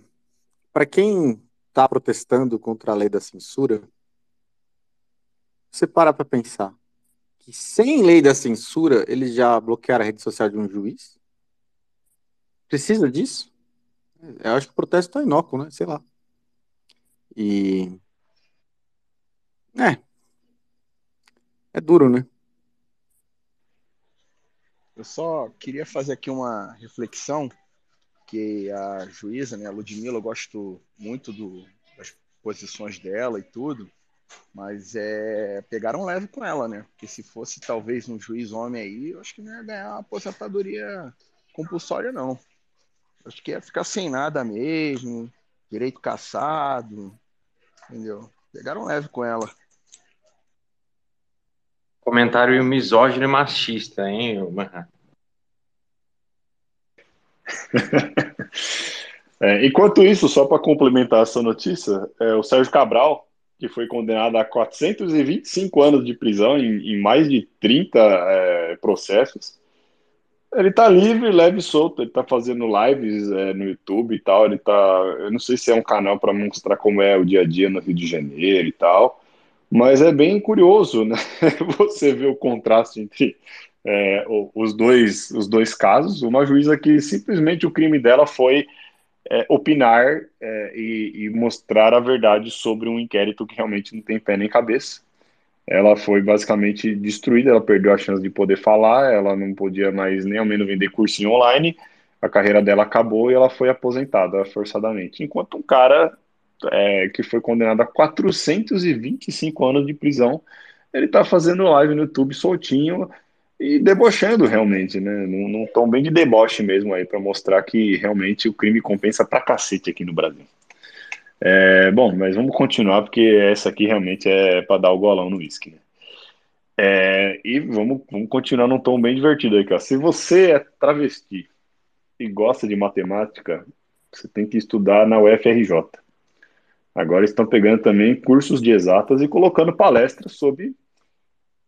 para quem está protestando contra a lei da censura, você para para pensar que sem lei da censura eles já bloquearam a rede social de um juiz? Precisa disso? Eu acho que o protesto está inócuo, né? Sei lá. E. É. É duro, né? Eu só queria fazer aqui uma reflexão porque a juíza, né, a Ludmilla, eu gosto muito do, das posições dela e tudo, mas é, pegaram leve com ela, né? Porque se fosse talvez um juiz homem aí, eu acho que não ia ganhar uma aposentadoria compulsória, não. Eu acho que ia ficar sem nada mesmo, direito caçado, entendeu? Pegaram leve com ela. Comentário misógino e machista, hein, Manhattan? [LAUGHS] é, enquanto isso, só para complementar essa notícia, é, o Sérgio Cabral, que foi condenado a 425 anos de prisão em, em mais de 30 é, processos, ele tá livre, leve e solto, ele tá fazendo lives é, no YouTube e tal, ele tá, eu não sei se é um canal para mostrar como é o dia a dia no Rio de Janeiro e tal, mas é bem curioso, né? [LAUGHS] Você vê o contraste entre é, os, dois, os dois casos. Uma juíza que simplesmente o crime dela foi é, opinar é, e, e, mostrar a verdade sobre um inquérito que realmente não tem pé nem cabeça. Ela foi basicamente destruída, ela perdeu a chance de poder falar, ela não podia mais nem ao menos vender cursinho online, a carreira dela acabou e ela foi aposentada forçadamente. Enquanto um cara é, que foi condenado a 425 anos de prisão, ele está fazendo live no YouTube soltinho, e debochando realmente, né? Num, num tom bem de deboche mesmo aí, para mostrar que realmente o crime compensa pra cacete aqui no Brasil. É, bom, mas vamos continuar, porque essa aqui realmente é para dar o golão no uísque, né? É, e vamos, vamos continuar num tom bem divertido aí, cara. Se você é travesti e gosta de matemática, você tem que estudar na UFRJ. Agora estão pegando também cursos de exatas e colocando palestras sobre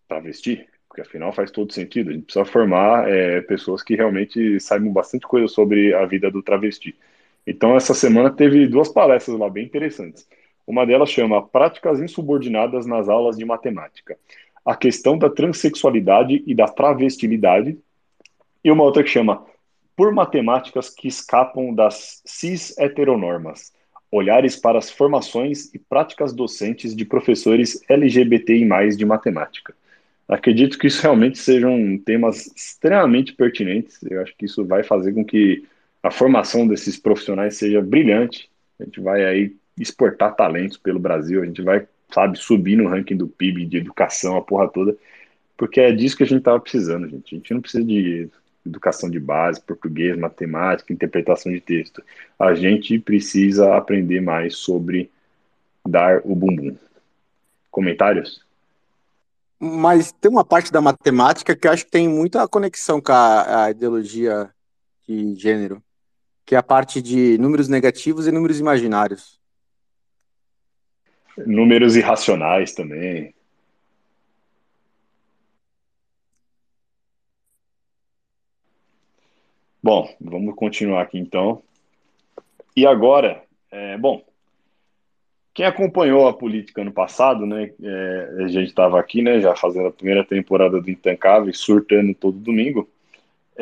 travesti porque afinal faz todo sentido. A gente precisa formar é, pessoas que realmente saibam bastante coisa sobre a vida do travesti. Então, essa semana teve duas palestras lá bem interessantes. Uma delas chama Práticas Insubordinadas nas Aulas de Matemática. A questão da transexualidade e da travestilidade. E uma outra que chama Por Matemáticas que Escapam das Cis-Heteronormas. Olhares para as formações e práticas docentes de professores LGBTI+, de matemática. Acredito que isso realmente sejam temas extremamente pertinentes. Eu acho que isso vai fazer com que a formação desses profissionais seja brilhante. A gente vai aí exportar talentos pelo Brasil, a gente vai, sabe, subir no ranking do PIB de educação, a porra toda, porque é disso que a gente estava precisando, gente. A gente não precisa de educação de base, português, matemática, interpretação de texto. A gente precisa aprender mais sobre dar o bumbum. Comentários? Mas tem uma parte da matemática que eu acho que tem muita conexão com a, a ideologia de gênero, que é a parte de números negativos e números imaginários. Números irracionais também. Bom, vamos continuar aqui então. E agora, é, bom, quem acompanhou a política ano passado, né? É, a gente estava aqui, né? Já fazendo a primeira temporada do Intancável, surtando todo domingo.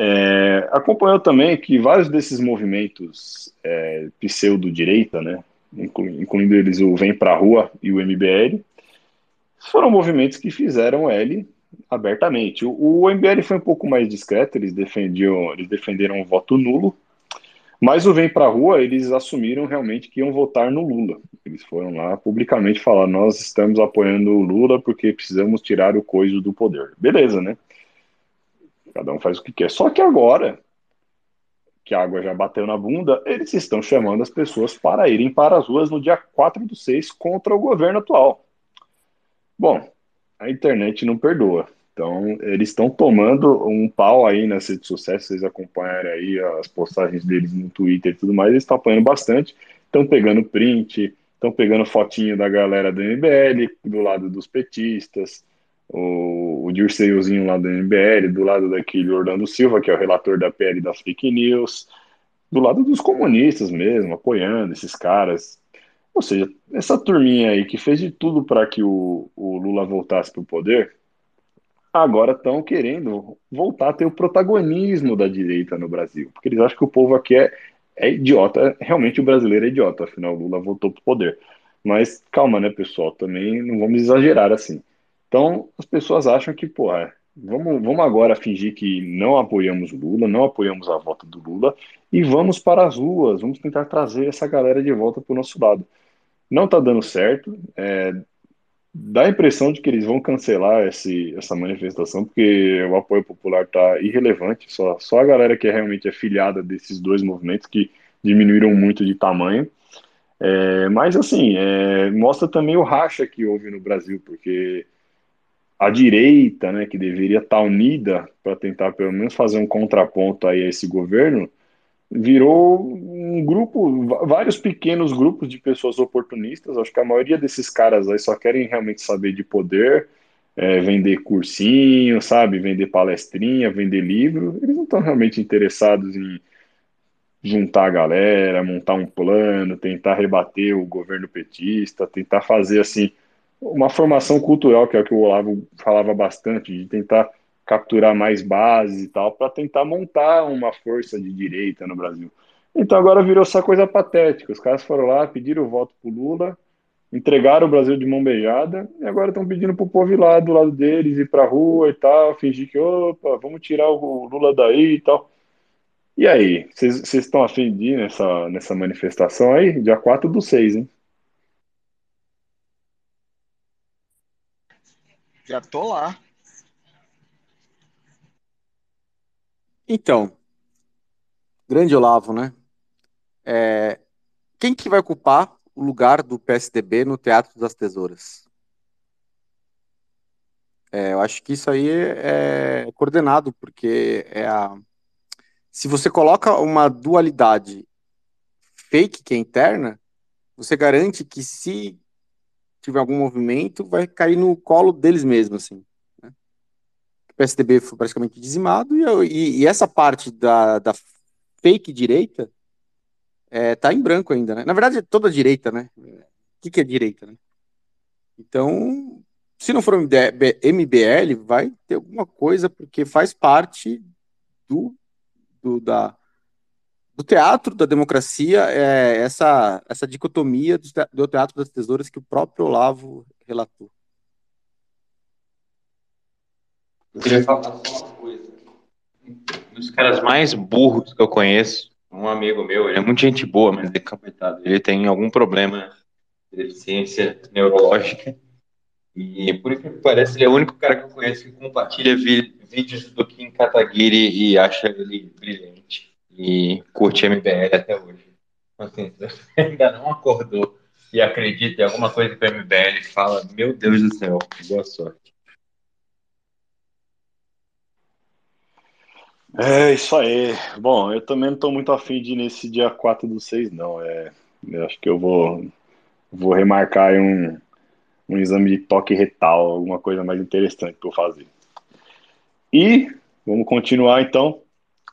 É, acompanhou também que vários desses movimentos é, pseudo-direita, né? Incluindo, eles o Vem Pra Rua e o MBL, foram movimentos que fizeram L abertamente. O, o MBL foi um pouco mais discreto, eles defendiam, eles defenderam o voto nulo, mas o Vem Pra Rua, eles assumiram realmente que iam votar no Lula. Eles foram lá publicamente falar: nós estamos apoiando o Lula porque precisamos tirar o coiso do poder. Beleza, né? Cada um faz o que quer. Só que agora, que a água já bateu na bunda, eles estão chamando as pessoas para irem para as ruas no dia 4 do 6 contra o governo atual. Bom, a internet não perdoa. Então, eles estão tomando um pau aí nas redes sociais, vocês acompanharem aí as postagens deles no Twitter e tudo mais, eles estão apanhando bastante, estão pegando print, estão pegando fotinho da galera do MBL, do lado dos petistas, o, o Dirceuzinho lá do MBL, do lado daquele Orlando Silva, que é o relator da PL das fake news, do lado dos comunistas mesmo, apoiando esses caras. Ou seja, essa turminha aí que fez de tudo para que o, o Lula voltasse para o poder, agora estão querendo voltar a ter o protagonismo da direita no Brasil, porque eles acham que o povo aqui é, é idiota, realmente o brasileiro é idiota, afinal Lula voltou para o poder. Mas calma, né, pessoal, também não vamos exagerar assim. Então, as pessoas acham que, pô, vamos, vamos agora fingir que não apoiamos o Lula, não apoiamos a volta do Lula e vamos para as ruas, vamos tentar trazer essa galera de volta para o nosso lado. Não está dando certo, é, dá a impressão de que eles vão cancelar esse, essa manifestação, porque o apoio popular está irrelevante, só, só a galera que é realmente afiliada desses dois movimentos que diminuíram muito de tamanho. É, mas, assim, é, mostra também o racha que houve no Brasil, porque a direita, né, que deveria estar unida para tentar pelo menos fazer um contraponto aí a esse governo, virou um grupo, vários pequenos grupos de pessoas oportunistas. Acho que a maioria desses caras aí só querem realmente saber de poder, é, vender cursinho, sabe? Vender palestrinha, vender livro. Eles não estão realmente interessados em juntar a galera, montar um plano, tentar rebater o governo petista, tentar fazer assim uma formação cultural, que é o que o Olavo falava bastante, de tentar capturar mais bases e tal, para tentar montar uma força de direita no Brasil. Então agora virou essa coisa patética. Os caras foram lá, pediram o voto pro Lula, entregaram o Brasil de mão beijada e agora estão pedindo pro povo ir lá do lado deles, ir pra rua e tal, fingir que, opa, vamos tirar o Lula daí e tal. E aí, vocês estão afim de ir nessa, nessa manifestação aí? Dia 4 do 6, hein? Já tô lá. Então, grande Olavo, né? É, quem que vai ocupar o lugar do PSDB no Teatro das Tesouras? É, eu acho que isso aí é, é coordenado, porque é a... se você coloca uma dualidade fake que é interna, você garante que se tiver algum movimento, vai cair no colo deles mesmos, assim. PSDB foi praticamente dizimado, e, e, e essa parte da, da fake direita é, tá em branco ainda, né? Na verdade, toda a direita, né? O que, que é direita, né? Então, se não for MBL, vai ter alguma coisa, porque faz parte do, do, da, do teatro da democracia, é, essa, essa dicotomia do teatro das tesouras que o próprio Olavo relatou. Eu queria falar uma coisa. Um dos caras mais burros que eu conheço, um amigo meu, ele é muito gente boa, mas decapitado. Ele tem algum problema de deficiência neurológica. E por que parece, ele é o único cara que eu conheço que compartilha vídeos do Kim Kataguiri e acha ele brilhante. E curte MBL até hoje. Então, assim, se você [LAUGHS] ainda não acordou e acredita em alguma coisa que o MBL fala, meu Deus do céu, boa sorte. É isso aí. Bom, eu também não estou muito afim de ir nesse dia 4 do 6, não. É, eu acho que eu vou, vou remarcar um, um exame de toque retal, alguma coisa mais interessante para eu fazer. E vamos continuar então.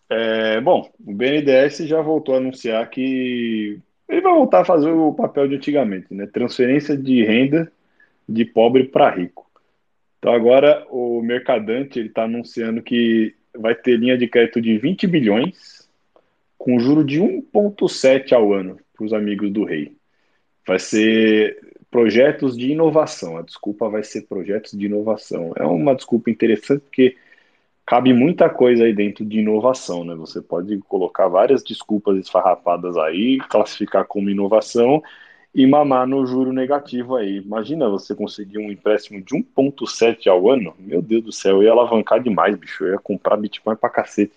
É, bom, o BNDES já voltou a anunciar que ele vai voltar a fazer o papel de antigamente, né? Transferência de renda de pobre para rico. Então agora o mercadante ele está anunciando que vai ter linha de crédito de 20 bilhões, com juro de 1,7 ao ano para os amigos do rei. Vai ser projetos de inovação. A desculpa vai ser projetos de inovação. É uma desculpa interessante porque cabe muita coisa aí dentro de inovação, né? Você pode colocar várias desculpas esfarrapadas aí, classificar como inovação e mamar no juro negativo aí. Imagina você conseguir um empréstimo de 1,7 ao ano. Meu Deus do céu, eu ia alavancar demais, bicho. Eu ia comprar Bitcoin pra cacete.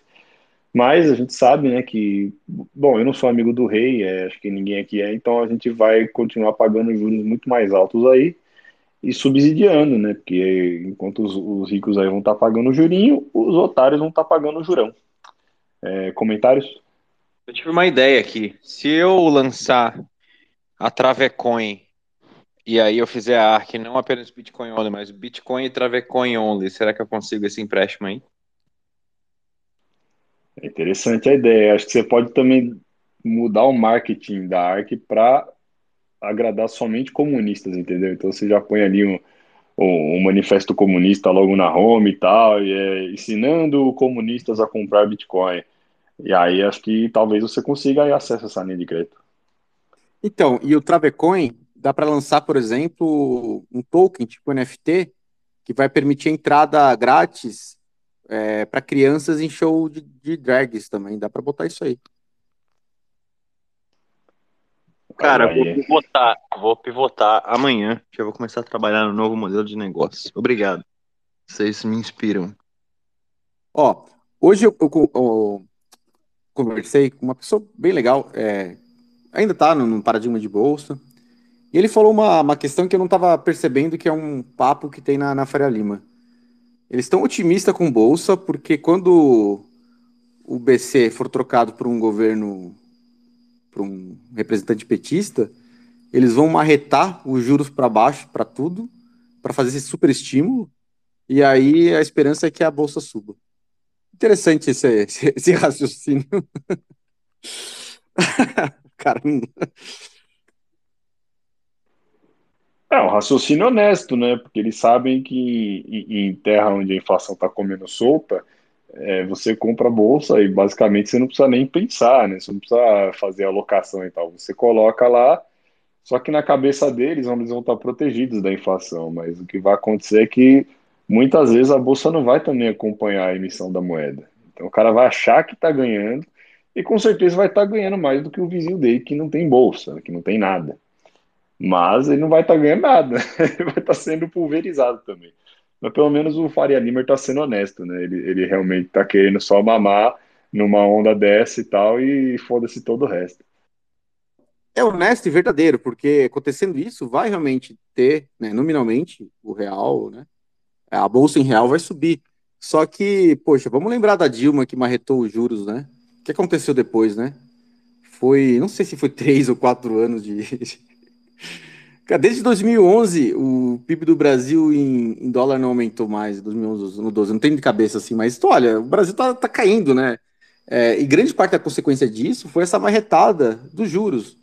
Mas a gente sabe, né, que. Bom, eu não sou amigo do rei, é, acho que ninguém aqui é, então a gente vai continuar pagando juros muito mais altos aí e subsidiando, né? Porque enquanto os, os ricos aí vão estar tá pagando o jurinho, os otários vão estar tá pagando o jurão. É, comentários? Eu tive uma ideia aqui. Se eu lançar a Travecoin e aí eu fizer a ARC não apenas Bitcoin only, mas Bitcoin e Travecoin only, será que eu consigo esse empréstimo aí? É interessante a ideia. Acho que você pode também mudar o marketing da ARC para agradar somente comunistas, entendeu? Então você já põe ali um, um, um, manifesto comunista logo na home e tal, e é ensinando comunistas a comprar Bitcoin. E aí acho que talvez você consiga acesso a essa linha de crédito. Então, e o Travecoin dá para lançar, por exemplo, um token tipo NFT que vai permitir entrada grátis é, para crianças em show de, de drags também. Dá para botar isso aí. Cara, vou pivotar, vou pivotar amanhã, que eu vou começar a trabalhar no novo modelo de negócio. Obrigado. Vocês me inspiram. Ó, hoje eu, eu, eu conversei com uma pessoa bem legal, é, ainda no, no, paradigma de bolsa, e ele falou uma, uma questão que eu não estava percebendo, que é um papo que tem na, na Faria Lima. Eles estão otimistas com bolsa, porque quando o BC for trocado por um governo para um representante petista, eles vão marretar os juros para baixo para tudo, para fazer esse super estímulo, e aí a esperança é que a bolsa suba. Interessante esse, esse, esse [LAUGHS] raciocínio. [LAUGHS] Caramba. É um raciocínio honesto, né? Porque eles sabem que em terra onde a inflação está comendo solta, é, você compra a bolsa e basicamente você não precisa nem pensar, né? Você não precisa fazer alocação e tal. Você coloca lá, só que na cabeça deles eles vão estar protegidos da inflação, mas o que vai acontecer é que muitas vezes a bolsa não vai também acompanhar a emissão da moeda. Então o cara vai achar que está ganhando e com certeza vai estar ganhando mais do que o vizinho dele que não tem bolsa, que não tem nada. Mas ele não vai estar ganhando nada, [LAUGHS] ele vai estar sendo pulverizado também. Mas pelo menos o Faria Limer tá sendo honesto, né? Ele, ele realmente tá querendo só mamar numa onda dessa e tal, e foda-se todo o resto. É honesto e verdadeiro, porque acontecendo isso, vai realmente ter, né, nominalmente, o real, né? A bolsa em real vai subir. Só que, poxa, vamos lembrar da Dilma que marretou os juros, né? O que aconteceu depois, né? Foi, não sei se foi [LAUGHS] três ou quatro anos de, Desde 2011, o PIB do Brasil em, em dólar não aumentou mais, 2011, no 12, não tem de cabeça assim, mas olha, o Brasil tá, tá caindo, né? É, e grande parte da consequência disso foi essa marretada dos juros.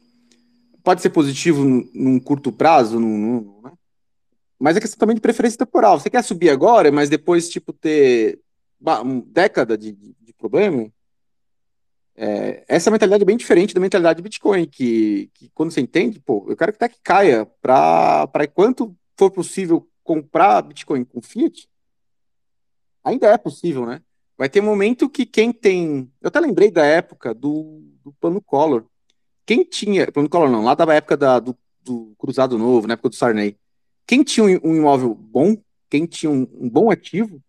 Pode ser positivo num, curto prazo, num, num, né? mas é questão também de preferência temporal. Você quer subir agora, mas depois, tipo, ter uma década de, de problema, é, essa mentalidade é bem diferente da mentalidade do Bitcoin, que, que quando você entende, pô, eu quero que até que caia para quanto for possível comprar Bitcoin com Fiat, ainda é possível, né? Vai ter momento que quem tem. Eu até lembrei da época do, do plano Collor. Quem tinha. Plano Collor não, lá da época da, do, do Cruzado Novo, na época do Sarney. Quem tinha um, um imóvel bom, quem tinha um, um bom ativo,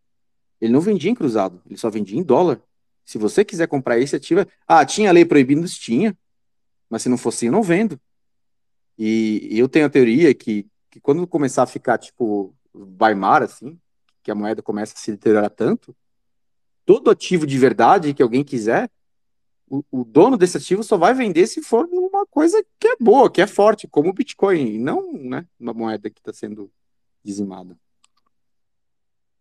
ele não vendia em cruzado, ele só vendia em dólar. Se você quiser comprar esse ativo, ah, tinha lei proibindo? Tinha. Mas se não fosse, eu não vendo. E, eu tenho a teoria que, que quando começar a ficar tipo Weimar, assim, que a moeda começa a se deteriorar tanto, todo ativo de verdade que alguém quiser, o, o, dono desse ativo só vai vender se for uma coisa que é boa, que é forte, como o Bitcoin, e não né, uma moeda que está sendo dizimada.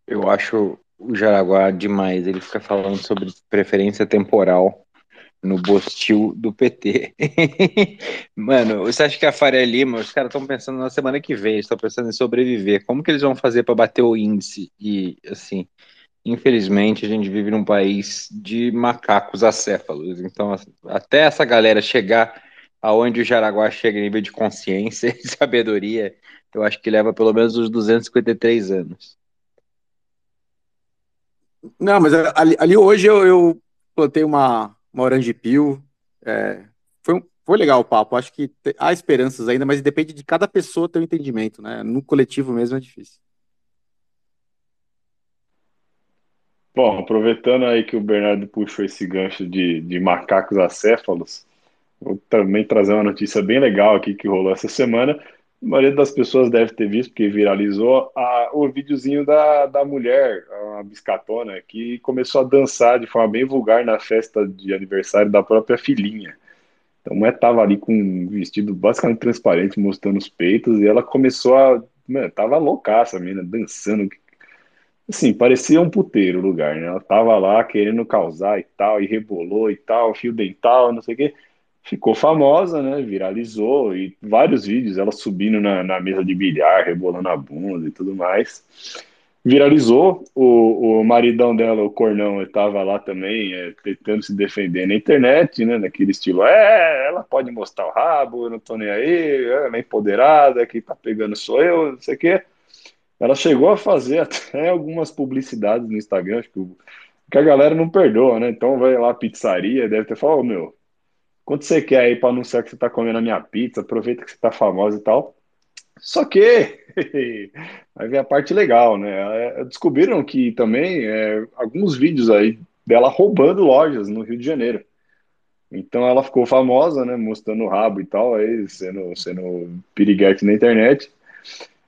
Eu acho o Jaraguá demais. Ele fica falando sobre preferência temporal no Bostil do PT. [LAUGHS] Mano, você acha que a Faria Lima, os caras estão pensando na semana que vem, estão pensando em sobreviver. Como que eles vão fazer para bater o índice? E, assim, infelizmente, a gente vive num país de macacos acéfalos. Então, até essa galera chegar aonde o Jaraguá chega em nível de consciência [LAUGHS] e sabedoria, eu acho que leva pelo menos uns 253 anos. Não, mas ali, ali hoje eu, eu, plantei uma, uma orange peel. É, foi, foi legal o papo. Acho que há esperanças ainda, mas depende de cada pessoa ter um entendimento, né? No coletivo mesmo é difícil. Bom, aproveitando aí que o Bernardo puxou esse gancho de, de macacos acéfalos, vou também trazer uma notícia bem legal aqui que rolou essa semana. A maioria das pessoas deve ter visto, porque viralizou a, o videozinho da, da mulher, a biscatona, que começou a dançar de forma bem vulgar na festa de aniversário da própria filhinha. Então, a mulher tava ali com um vestido basicamente transparente, mostrando os peitos, e ela começou a. Mano, tava loucaça a menina, dançando. Assim, parecia um puteiro o lugar, né? Ela tava lá querendo causar e tal, e rebolou e tal, fio dental, não sei o quê ficou famosa, né? Viralizou e vários vídeos, ela subindo na, na mesa de bilhar, rebolando a bunda e tudo mais. Viralizou, o, o maridão dela, o Cornão, estava lá também, é, tentando se defender na internet, né? Naquele estilo, é, ela pode mostrar o rabo, eu não tô nem aí, ela é empoderada, quem tá pegando sou eu, não sei o quê. Ela chegou a fazer [LAUGHS] até algumas publicidades no Instagram, acho que, que a galera não perdoa, né? Então vai lá, pizzaria, deve ter falado, "Ô, meu, quanto você quer aí para anunciar que você tá comendo a minha pizza? Aproveita que você tá famosa e tal. Só que [LAUGHS] aí vem a parte legal, né? É, Descobriram que também é, alguns vídeos aí dela roubando lojas no Rio de Janeiro. Então ela ficou famosa, né? Mostrando o rabo e tal, aí sendo, sendo piriguete na internet.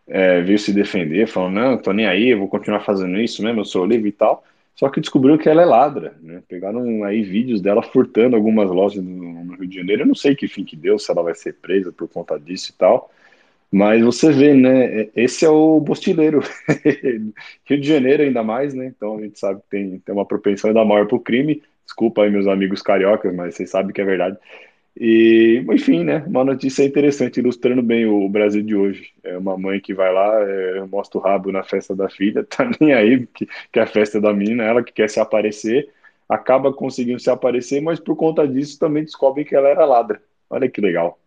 É, veio se defender, falando, não, tô nem aí, eu vou continuar fazendo isso mesmo, eu sou livre e tal. Só que descobriu que ela é ladra, né? Pegaram aí vídeos dela furtando algumas lojas no, Rio de Janeiro. Eu não sei que fim que deu, se ela vai ser presa por conta disso e tal. Mas você vê, né? Esse é o bostileiro. [LAUGHS] Rio de Janeiro, ainda mais, né? Então a gente sabe que tem, tem uma propensão ainda maior para o crime. Desculpa aí, meus amigos cariocas, mas vocês sabem que é verdade. E, enfim, né? Uma notícia interessante, ilustrando bem o Brasil de hoje. É uma mãe que vai lá, é, mostra o rabo na festa da filha, [LAUGHS] tá nem aí que, que é a festa da menina, ela que quer se aparecer, acaba conseguindo se aparecer, mas por conta disso também descobrem que ela era ladra. Olha que legal.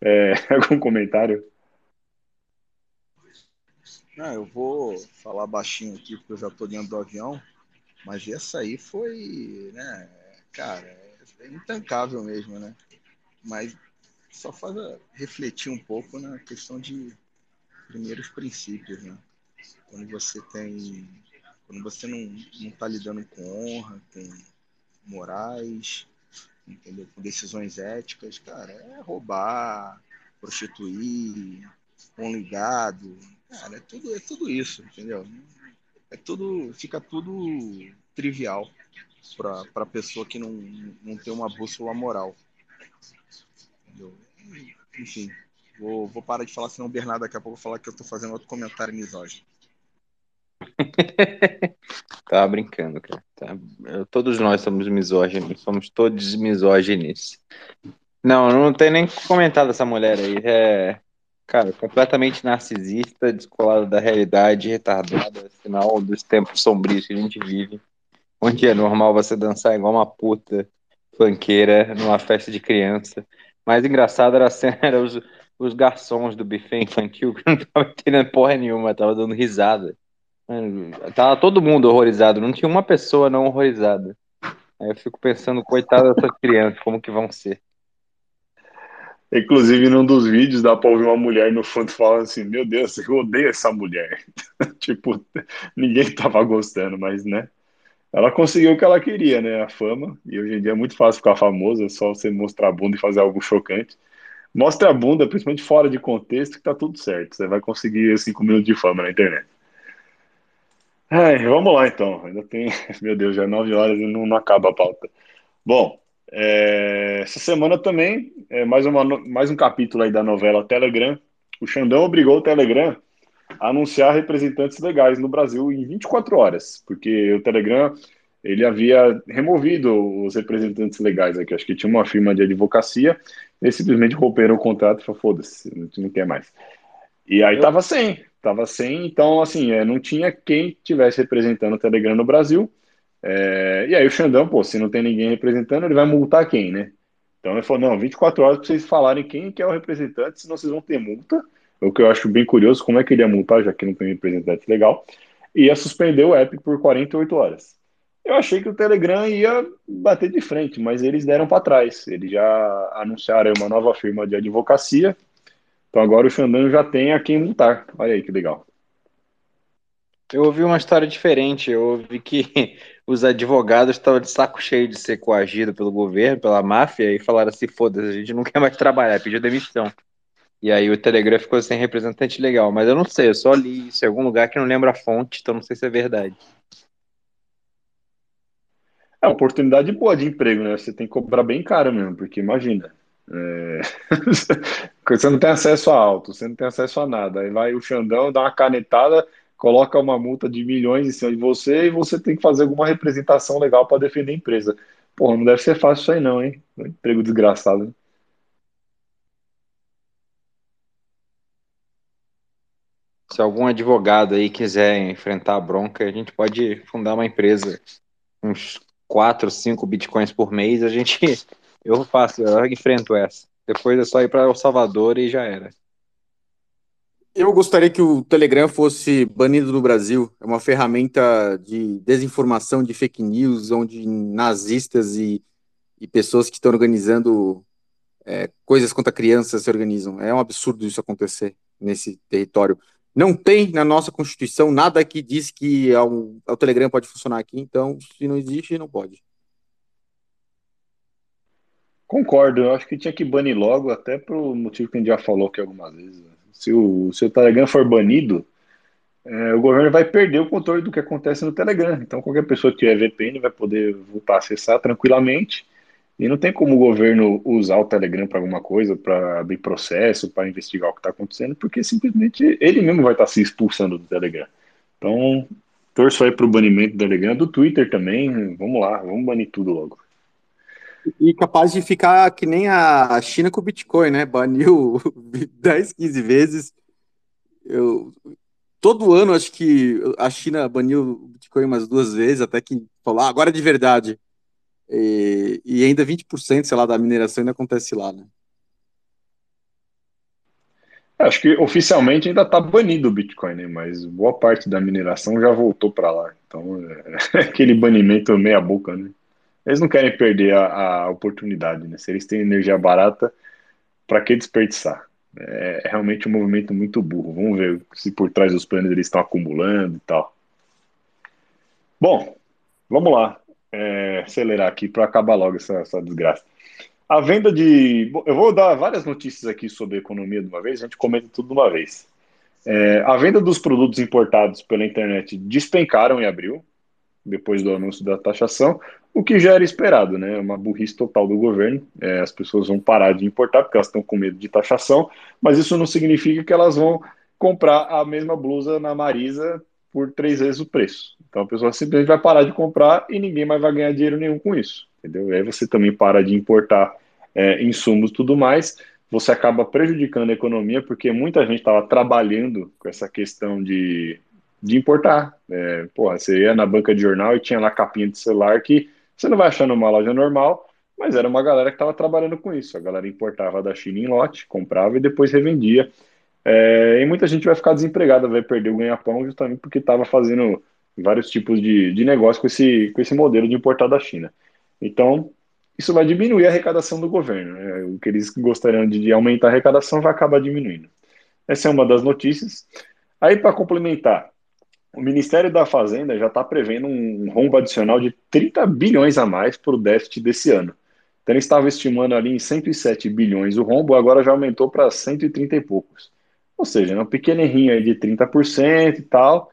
É, [LAUGHS] algum comentário? Não, eu vou falar baixinho aqui porque eu já tô dentro do avião, mas essa aí foi, né, cara, é intancável mesmo, né? Mas só faz a- refletir um pouco na questão de primeiros princípios, né? Quando você tem, quando você não, não tá lidando com honra, com morais, entendeu? Com decisões éticas, cara, é roubar, prostituir, com ligado, cara, é tudo, é tudo isso, entendeu? É tudo, fica tudo trivial para para pessoa que não, não tem uma bússola moral, Enfim, vou, vou parar de falar, senão o Bernardo daqui a pouco falar que eu tô fazendo outro comentário misógino. [LAUGHS] Tava brincando, cara. Tá? Todos nós somos misóginos, somos todos misóginos. Não, não tem nem o que comentar dessa mulher aí. É, cara, completamente narcisista, descolada da realidade, retardada, sinal dos tempos sombrios que a gente vive, onde é normal você dançar igual uma puta funkeira numa festa de criança. Mais engraçado era a cena, era os, os garçons do buffet infantil que [LAUGHS] não tava entendendo porra nenhuma, tava dando risada. Tava todo mundo horrorizado, não tinha uma pessoa não horrorizada. Aí eu fico pensando, coitada dessas crianças, como que vão ser? Inclusive, num dos vídeos dá pra ouvir uma mulher no fundo falando assim: Meu Deus, eu odeio essa mulher. [LAUGHS] Tipo, ninguém tava gostando, mas né? Ela conseguiu o que ela queria, né? A fama. E hoje em dia é muito fácil ficar famoso, é só você mostrar a bunda e fazer algo chocante. Mostre a bunda, principalmente fora de contexto, que tá tudo certo. Você vai conseguir cinco minutos de fama na internet. Ai, vamos lá então. Ainda tem. [LAUGHS] Meu Deus, já é nove horas e não, não acaba a pauta. Bom, é, essa semana também é mais, uma, mais um capítulo aí da novela Telegram. O Xandão obrigou o Telegram anunciar representantes legais no Brasil em 24 horas, porque o Telegram ele havia removido os representantes legais aqui. Acho que tinha uma firma de advocacia, eles simplesmente romperam o contrato e falaram, foda-se, a gente não quer mais. E aí Eu- tava sem, tava sem, então assim, é, não tinha quem tivesse representando o Telegram no Brasil. É, e aí o Xandão, pô, se não tem ninguém representando, ele vai multar quem, né? Então ele falou, não, 24 horas para vocês falarem quem que é o representante, senão vocês vão ter multa. O que eu acho bem curioso, como é que ele ia multar, já que não tem representante legal, ia suspender o app por 48 horas. Eu achei que o Telegram ia bater de frente, mas eles deram para trás. Eles já anunciaram uma nova firma de advocacia, então agora o Xandão já tem a quem multar. Olha aí que legal. Eu ouvi uma história diferente. Eu ouvi que [LAUGHS] os advogados estavam de saco cheio de ser coagido pelo governo, pela máfia, e falaram assim: foda-se, a gente não quer mais trabalhar, pediu demissão. E aí o Telegram ficou sem representante legal. Mas eu não sei, eu só li isso em algum lugar que não lembro a fonte, então não sei se é verdade. É uma oportunidade boa de emprego, né? Você tem que cobrar bem caro mesmo, porque imagina. é, [LAUGHS] Você não tem acesso a auto, você não tem acesso a nada. Aí vai o Xandão, dá uma canetada, coloca uma multa de milhões em cima de você e você tem que fazer alguma representação legal para defender a empresa. Porra, não deve ser fácil isso aí não, hein? Um emprego desgraçado. Se algum advogado aí quiser enfrentar a bronca, a gente pode fundar uma empresa, uns 4, 5 bitcoins por mês, a gente. [LAUGHS] Eu faço, eu enfrento essa. Depois é só ir para El Salvador e já era. Eu gostaria que o Telegram fosse banido no Brasil. É uma ferramenta de desinformação, de fake news, onde nazistas e, e pessoas que estão organizando é, coisas contra crianças se organizam. É um absurdo isso acontecer nesse território. Não tem na nossa Constituição nada que diz que o, o Telegram pode funcionar aqui, então, se não existe, não pode. Concordo, eu acho que tinha que banir logo, até pro motivo que a gente já falou aqui algumas vezes. Se o, se o Telegram for banido, é, o governo vai perder o controle do que acontece no Telegram. Então, qualquer pessoa que tiver VPN vai poder voltar a acessar tranquilamente. E não tem como o governo usar o Telegram para alguma coisa, para abrir processo, para investigar o que está acontecendo, porque simplesmente ele mesmo vai estar tá se expulsando do Telegram. Então, torço aí para o banimento do Telegram, do Twitter também. Vamos lá, vamos banir tudo logo. E capaz de ficar que nem a China com o Bitcoin, né? Baniu [LAUGHS] 10, 15 vezes. Eu, todo ano acho que a China baniu o Bitcoin umas duas vezes, até que falou, ah, agora é de verdade. E, e ainda 20%, sei lá, da mineração ainda acontece lá, né? Acho que oficialmente ainda está banido o Bitcoin, né? mas boa parte da mineração já voltou para lá. Então, [LAUGHS] é aquele banimento meia boca, né? Eles não querem perder a, a oportunidade, né? Se eles têm energia barata, para que desperdiçar? É, é realmente um movimento muito burro. Vamos ver se por trás dos planos eles estão acumulando e tal. Bom, vamos lá. É, acelerar aqui para acabar logo essa, essa desgraça. A venda de. Eu vou dar várias notícias aqui sobre economia de uma vez, a gente comenta tudo de uma vez. É, a venda dos produtos importados pela internet despencaram em abril, depois do anúncio da taxação, o que já era esperado, né? Uma burrice total do governo. É, as pessoas vão parar de importar porque elas estão com medo de taxação, mas isso não significa que elas vão comprar a mesma blusa na Marisa por três vezes o preço. Então a pessoa simplesmente vai parar de comprar e ninguém mais vai ganhar dinheiro nenhum com isso, entendeu? E aí você também para de importar é, insumos tudo mais, você acaba prejudicando a economia porque muita gente estava trabalhando com essa questão de, de importar. É, porra, você ia na banca de jornal e tinha lá capinha de celular que você não vai achar numa loja normal, mas era uma galera que estava trabalhando com isso. A galera importava da China em lote, comprava e depois revendia. É, e muita gente vai ficar desempregada, vai perder o ganha-pão justamente porque estava fazendo vários tipos de, de negócio com esse, com esse modelo de importar da China. Então, isso vai diminuir a arrecadação do governo. Né? O que eles gostariam de, aumentar a arrecadação vai acabar diminuindo. Essa é uma das notícias. Aí, para complementar, o Ministério da Fazenda já está prevendo um rombo adicional de 30 bilhões a mais para o déficit desse ano. Então, ele estava estimando ali em 107 bilhões o rombo, agora já aumentou para 130 e poucos. Ou seja, é um pequeno errinho aí de 30% e tal,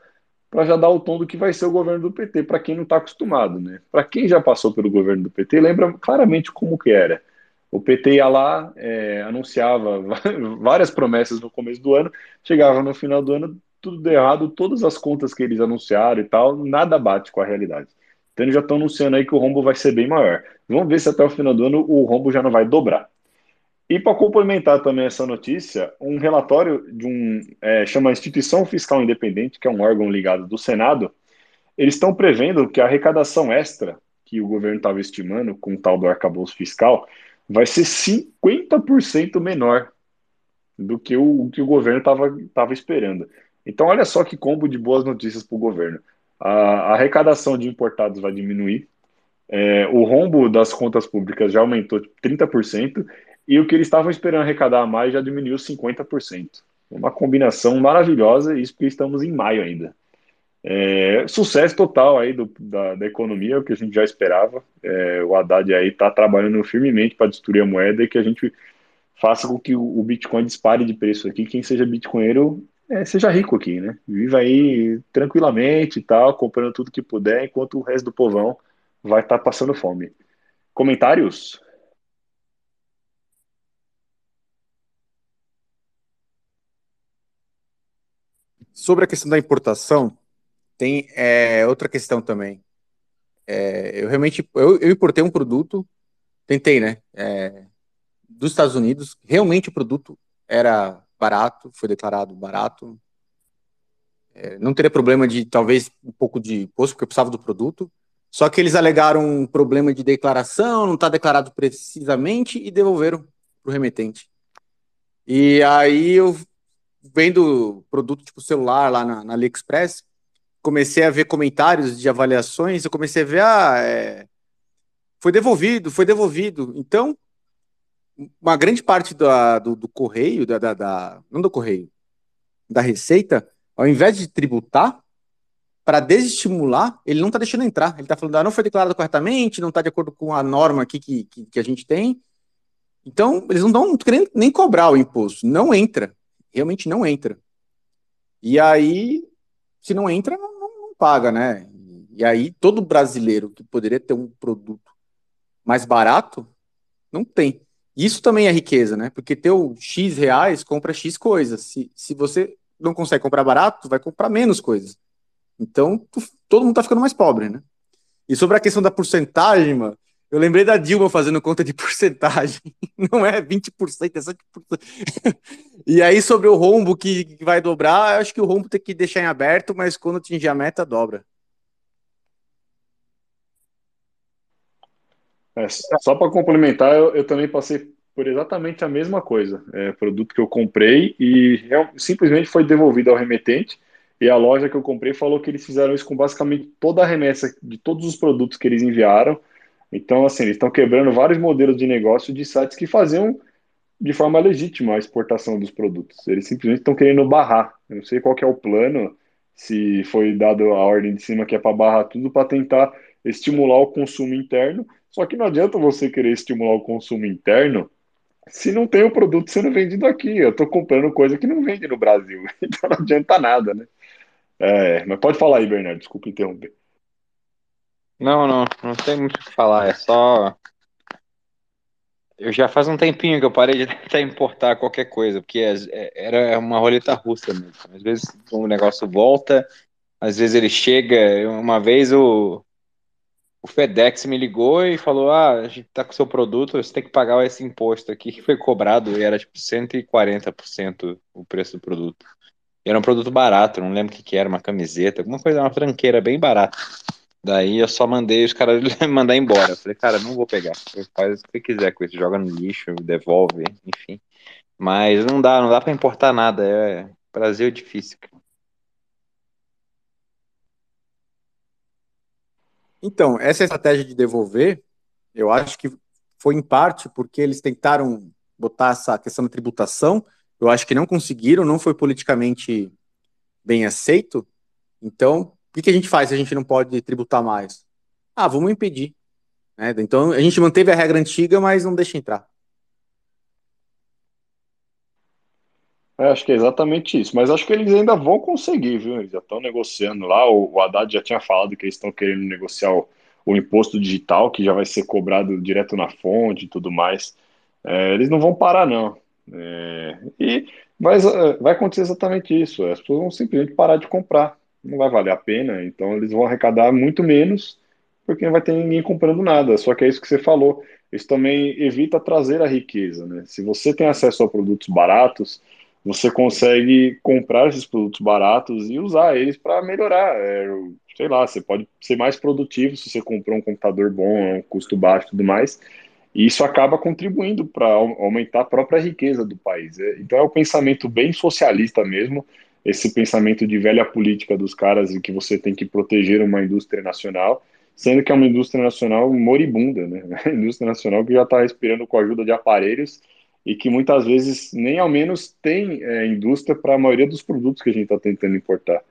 para já dar o tom do que vai ser o governo do PT, para quem não está acostumado. Né? Para quem já passou pelo governo do PT, lembra claramente como que era. O PT ia lá, é, anunciava [LAUGHS] várias promessas no começo do ano, chegava no final do ano, tudo deu errado, todas as contas que eles anunciaram e tal, nada bate com a realidade. Então eles já estão anunciando aí que o rombo vai ser bem maior. Vamos ver se até o final do ano o rombo já não vai dobrar. E para complementar também essa notícia, um relatório de um é, chama Instituição Fiscal Independente, que é um órgão ligado do Senado, eles estão prevendo que a arrecadação extra que o governo estava estimando com o tal do arcabouço fiscal vai ser 50% menor do que o, que o governo estava esperando. Então, olha só que combo de boas notícias para o governo. A, arrecadação de importados vai diminuir, é, o rombo das contas públicas já aumentou 30%, e o que eles estavam esperando arrecadar mais já diminuiu 50%. Uma combinação maravilhosa, isso porque estamos em maio ainda. É, sucesso total aí do, da, da, economia, o que a gente já esperava. É, o Haddad aí está trabalhando firmemente para destruir a moeda e que a gente faça com que o, o Bitcoin dispare de preço aqui. Quem seja bitcoinheiro é, seja rico aqui, né? Viva aí tranquilamente e tal, comprando tudo que puder, enquanto o resto do povão vai estar tá passando fome. Comentários? Sobre a questão da importação, tem é, outra questão também. É, eu realmente eu, eu, importei um produto, tentei, né? É, dos Estados Unidos, realmente o produto era barato, foi declarado barato. É, não teria problema de talvez um pouco de imposto, porque eu precisava do produto. Só que eles alegaram um problema de declaração, não está declarado precisamente, e devolveram para o remetente. E aí eu vendo produto tipo celular lá na, na AliExpress, comecei a ver comentários de avaliações, eu comecei a ver, ah, é, foi devolvido, foi devolvido. Então, uma grande parte da, do, do, correio, da, da, da, não do correio, da receita, ao invés de tributar, para desestimular, ele não está deixando entrar. Ele está falando, ah, não foi declarado corretamente, não está de acordo com a norma aqui que, que, que, a gente tem. Então, eles não estão querendo nem cobrar o imposto. Não entra. Realmente não entra. E aí, se não entra, não, não paga, né? E aí, todo brasileiro que poderia ter um produto mais barato, não tem. Isso também é riqueza, né? Porque ter o X reais compra X coisas. Se, se você não consegue comprar barato, vai comprar menos coisas. Então, tu, todo mundo tá ficando mais pobre, né? E sobre a questão da porcentagem, mano, eu lembrei da Dilma fazendo conta de [LAUGHS] porcentagem. Não é 20%, é 7%. e aí, sobre o rombo que, vai dobrar, eu acho que o rombo tem que deixar em aberto, mas quando atingir a meta, dobra. É, só para complementar, eu, eu, também passei por exatamente a mesma coisa. É, produto que eu comprei e simplesmente foi devolvido ao remetente. E a loja que eu comprei falou que eles fizeram isso com basicamente toda a remessa de todos os produtos que eles enviaram. Então, assim, eles estão quebrando vários modelos de negócio de sites que faziam de forma legítima a exportação dos produtos. Eles simplesmente estão querendo barrar. Eu não sei qual é o plano, se foi dado a ordem de cima que é para barrar tudo, para tentar estimular o consumo interno. Só que não adianta você querer estimular o consumo interno se não tem o produto sendo vendido aqui. Eu estou comprando coisa que não vende no Brasil. [LAUGHS] Então não adianta nada, né? É, mas pode falar aí, Bernardo, desculpa interromper. Não, não, não tem muito o que falar, é só. Eu já faz um tempinho que eu parei de [LAUGHS] importar qualquer coisa, porque é, era uma roleta russa mesmo. Às vezes o negócio volta, às vezes ele chega. Uma vez o, o FedEx me ligou e falou: Ah, a gente tá com seu produto, você tem que pagar esse imposto aqui que foi cobrado, e era tipo 140% o preço do produto. Era um produto barato, não lembro o que, que era, uma camiseta, alguma coisa, uma franqueira bem barata. Daí eu só mandei os caras [LAUGHS] mandar embora. Eu falei, cara, não vou pegar. Faz o que quiser com isso, joga no lixo, devolve, enfim. Mas não dá, não dá para importar nada. É Brasil é difícil. Então, essa estratégia de devolver, eu acho que foi em parte porque eles tentaram botar essa questão da tributação eu acho que não conseguiram, não foi politicamente bem aceito. Então, o que, a gente faz se a gente não pode tributar mais? Ah, vamos impedir. Né? Então, a gente manteve a regra antiga, mas não deixa entrar. É, acho que é exatamente isso. Mas acho que eles ainda vão conseguir, viu? Eles já estão negociando lá. O, Haddad já tinha falado que eles estão querendo negociar o, o, imposto digital, que já vai ser cobrado direto na fonte e tudo mais. É, eles não vão parar, não. É, e, mas uh, vai acontecer exatamente isso. As pessoas vão simplesmente parar de comprar. Não vai valer a pena. Então eles vão arrecadar muito menos porque não vai ter ninguém comprando nada. Só que é isso que você falou. Isso também evita trazer a riqueza. Né? Se você tem acesso a produtos baratos, você consegue comprar esses produtos baratos e usar eles para melhorar. É, sei lá, você pode ser mais produtivo se você comprou um computador bom, um custo baixo e tudo mais. E isso acaba contribuindo para aumentar a própria riqueza do país. É, então é um pensamento bem socialista mesmo, esse pensamento de velha política dos caras e que você tem que proteger uma indústria nacional, sendo que é uma indústria nacional moribunda, né? [LAUGHS] Indústria nacional que já está respirando com a ajuda de aparelhos e que muitas vezes nem ao menos tem é, indústria para a maioria dos produtos que a gente está tentando importar.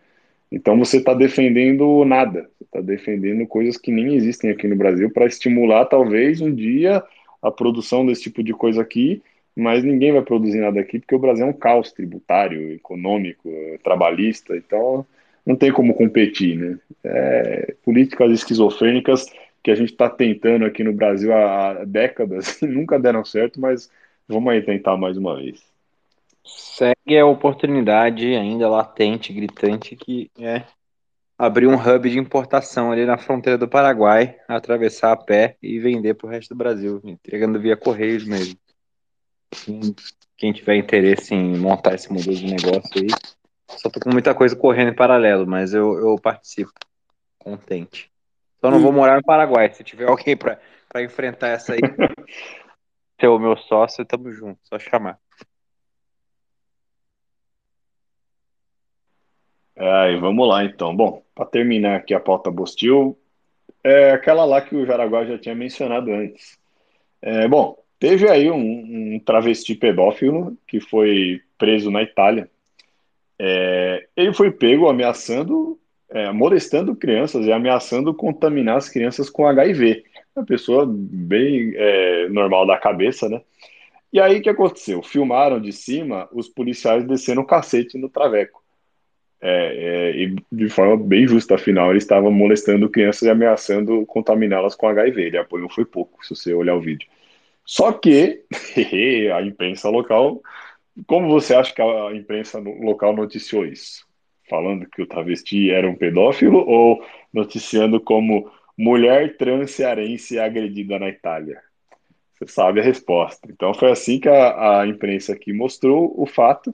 Então você está defendendo nada, está defendendo coisas que nem existem aqui no Brasil para estimular talvez um dia a produção desse tipo de coisa aqui, mas ninguém vai produzir nada aqui porque o Brasil é um caos tributário, econômico, trabalhista, então não tem como competir, né? É, políticas esquizofrênicas que a gente está tentando aqui no Brasil há décadas e [LAUGHS] nunca deram certo, mas vamos aí tentar mais uma vez. Segue a oportunidade ainda latente, gritante, que é abrir um hub de importação ali na fronteira do Paraguai, atravessar a pé e vender para o resto do Brasil, entregando via Correios mesmo. Quem tiver interesse em montar esse modelo de negócio aí, só tô com muita coisa correndo em paralelo, mas eu, eu participo. Contente. Só não vou morar no Paraguai. Se tiver alguém para enfrentar essa aí, [LAUGHS] ser o meu sócio, tamo junto. Só chamar. É, vamos lá então. Bom, para terminar aqui a pauta Bostil, é aquela lá que o Jaraguá já tinha mencionado antes. É, bom, teve aí um, um, travesti pedófilo que foi preso na Itália. É, ele foi pego ameaçando, é, molestando crianças e ameaçando contaminar as crianças com HIV. Uma pessoa bem é, normal da cabeça, né? E aí o que aconteceu? Filmaram de cima os policiais descendo o cacete no traveco. É, é, e de forma bem justa, afinal, ele estava molestando crianças e ameaçando contaminá-las com HIV. Ele apoiou foi pouco, se você olhar o vídeo. Só que [LAUGHS] a imprensa local, como você acha que a imprensa local noticiou isso? Falando que o travesti era um pedófilo ou noticiando como mulher trans cearense agredida na Itália? Você sabe a resposta. Então foi assim que a, a imprensa aqui mostrou o fato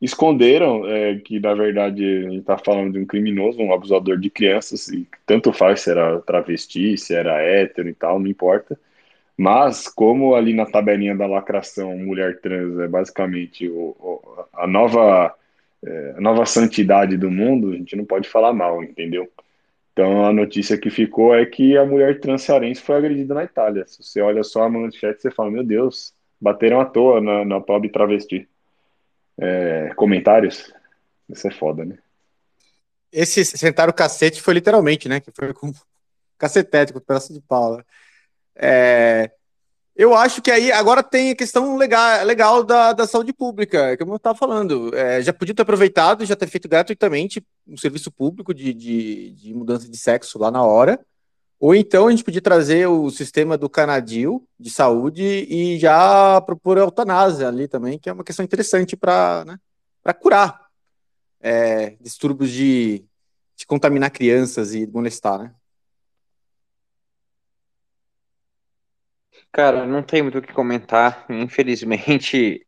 esconderam é, que, na verdade, a gente está falando de um criminoso, um abusador de crianças, e tanto faz se era travesti, se era hétero e tal, não importa. Mas, como ali na tabelinha da lacração, mulher trans é basicamente o, o, a, nova, é, a nova santidade do mundo, a gente não pode falar mal, entendeu? Então, a notícia que ficou é que a mulher trans cearense foi agredida na Itália. Se você olha só a manchete, você fala, meu Deus, bateram à toa na, na pobre travesti é, comentários. Isso é foda, né? Esse sentar o cacete foi literalmente, né? Que foi com [LAUGHS] cacetético, pedaço de pau. Né? É, eu acho que aí agora tem a questão legal, legal da, da saúde pública, como eu estava falando. É, já podia ter aproveitado, já ter feito gratuitamente um serviço público de, de, de mudança de sexo lá na hora. Ou então a gente podia trazer o sistema do Canadil de saúde e já propor a eutanásia ali também, que é uma questão interessante para né, curar é, distúrbios de, de contaminar crianças e molestar, né? Cara, não tem muito o que comentar. Infelizmente,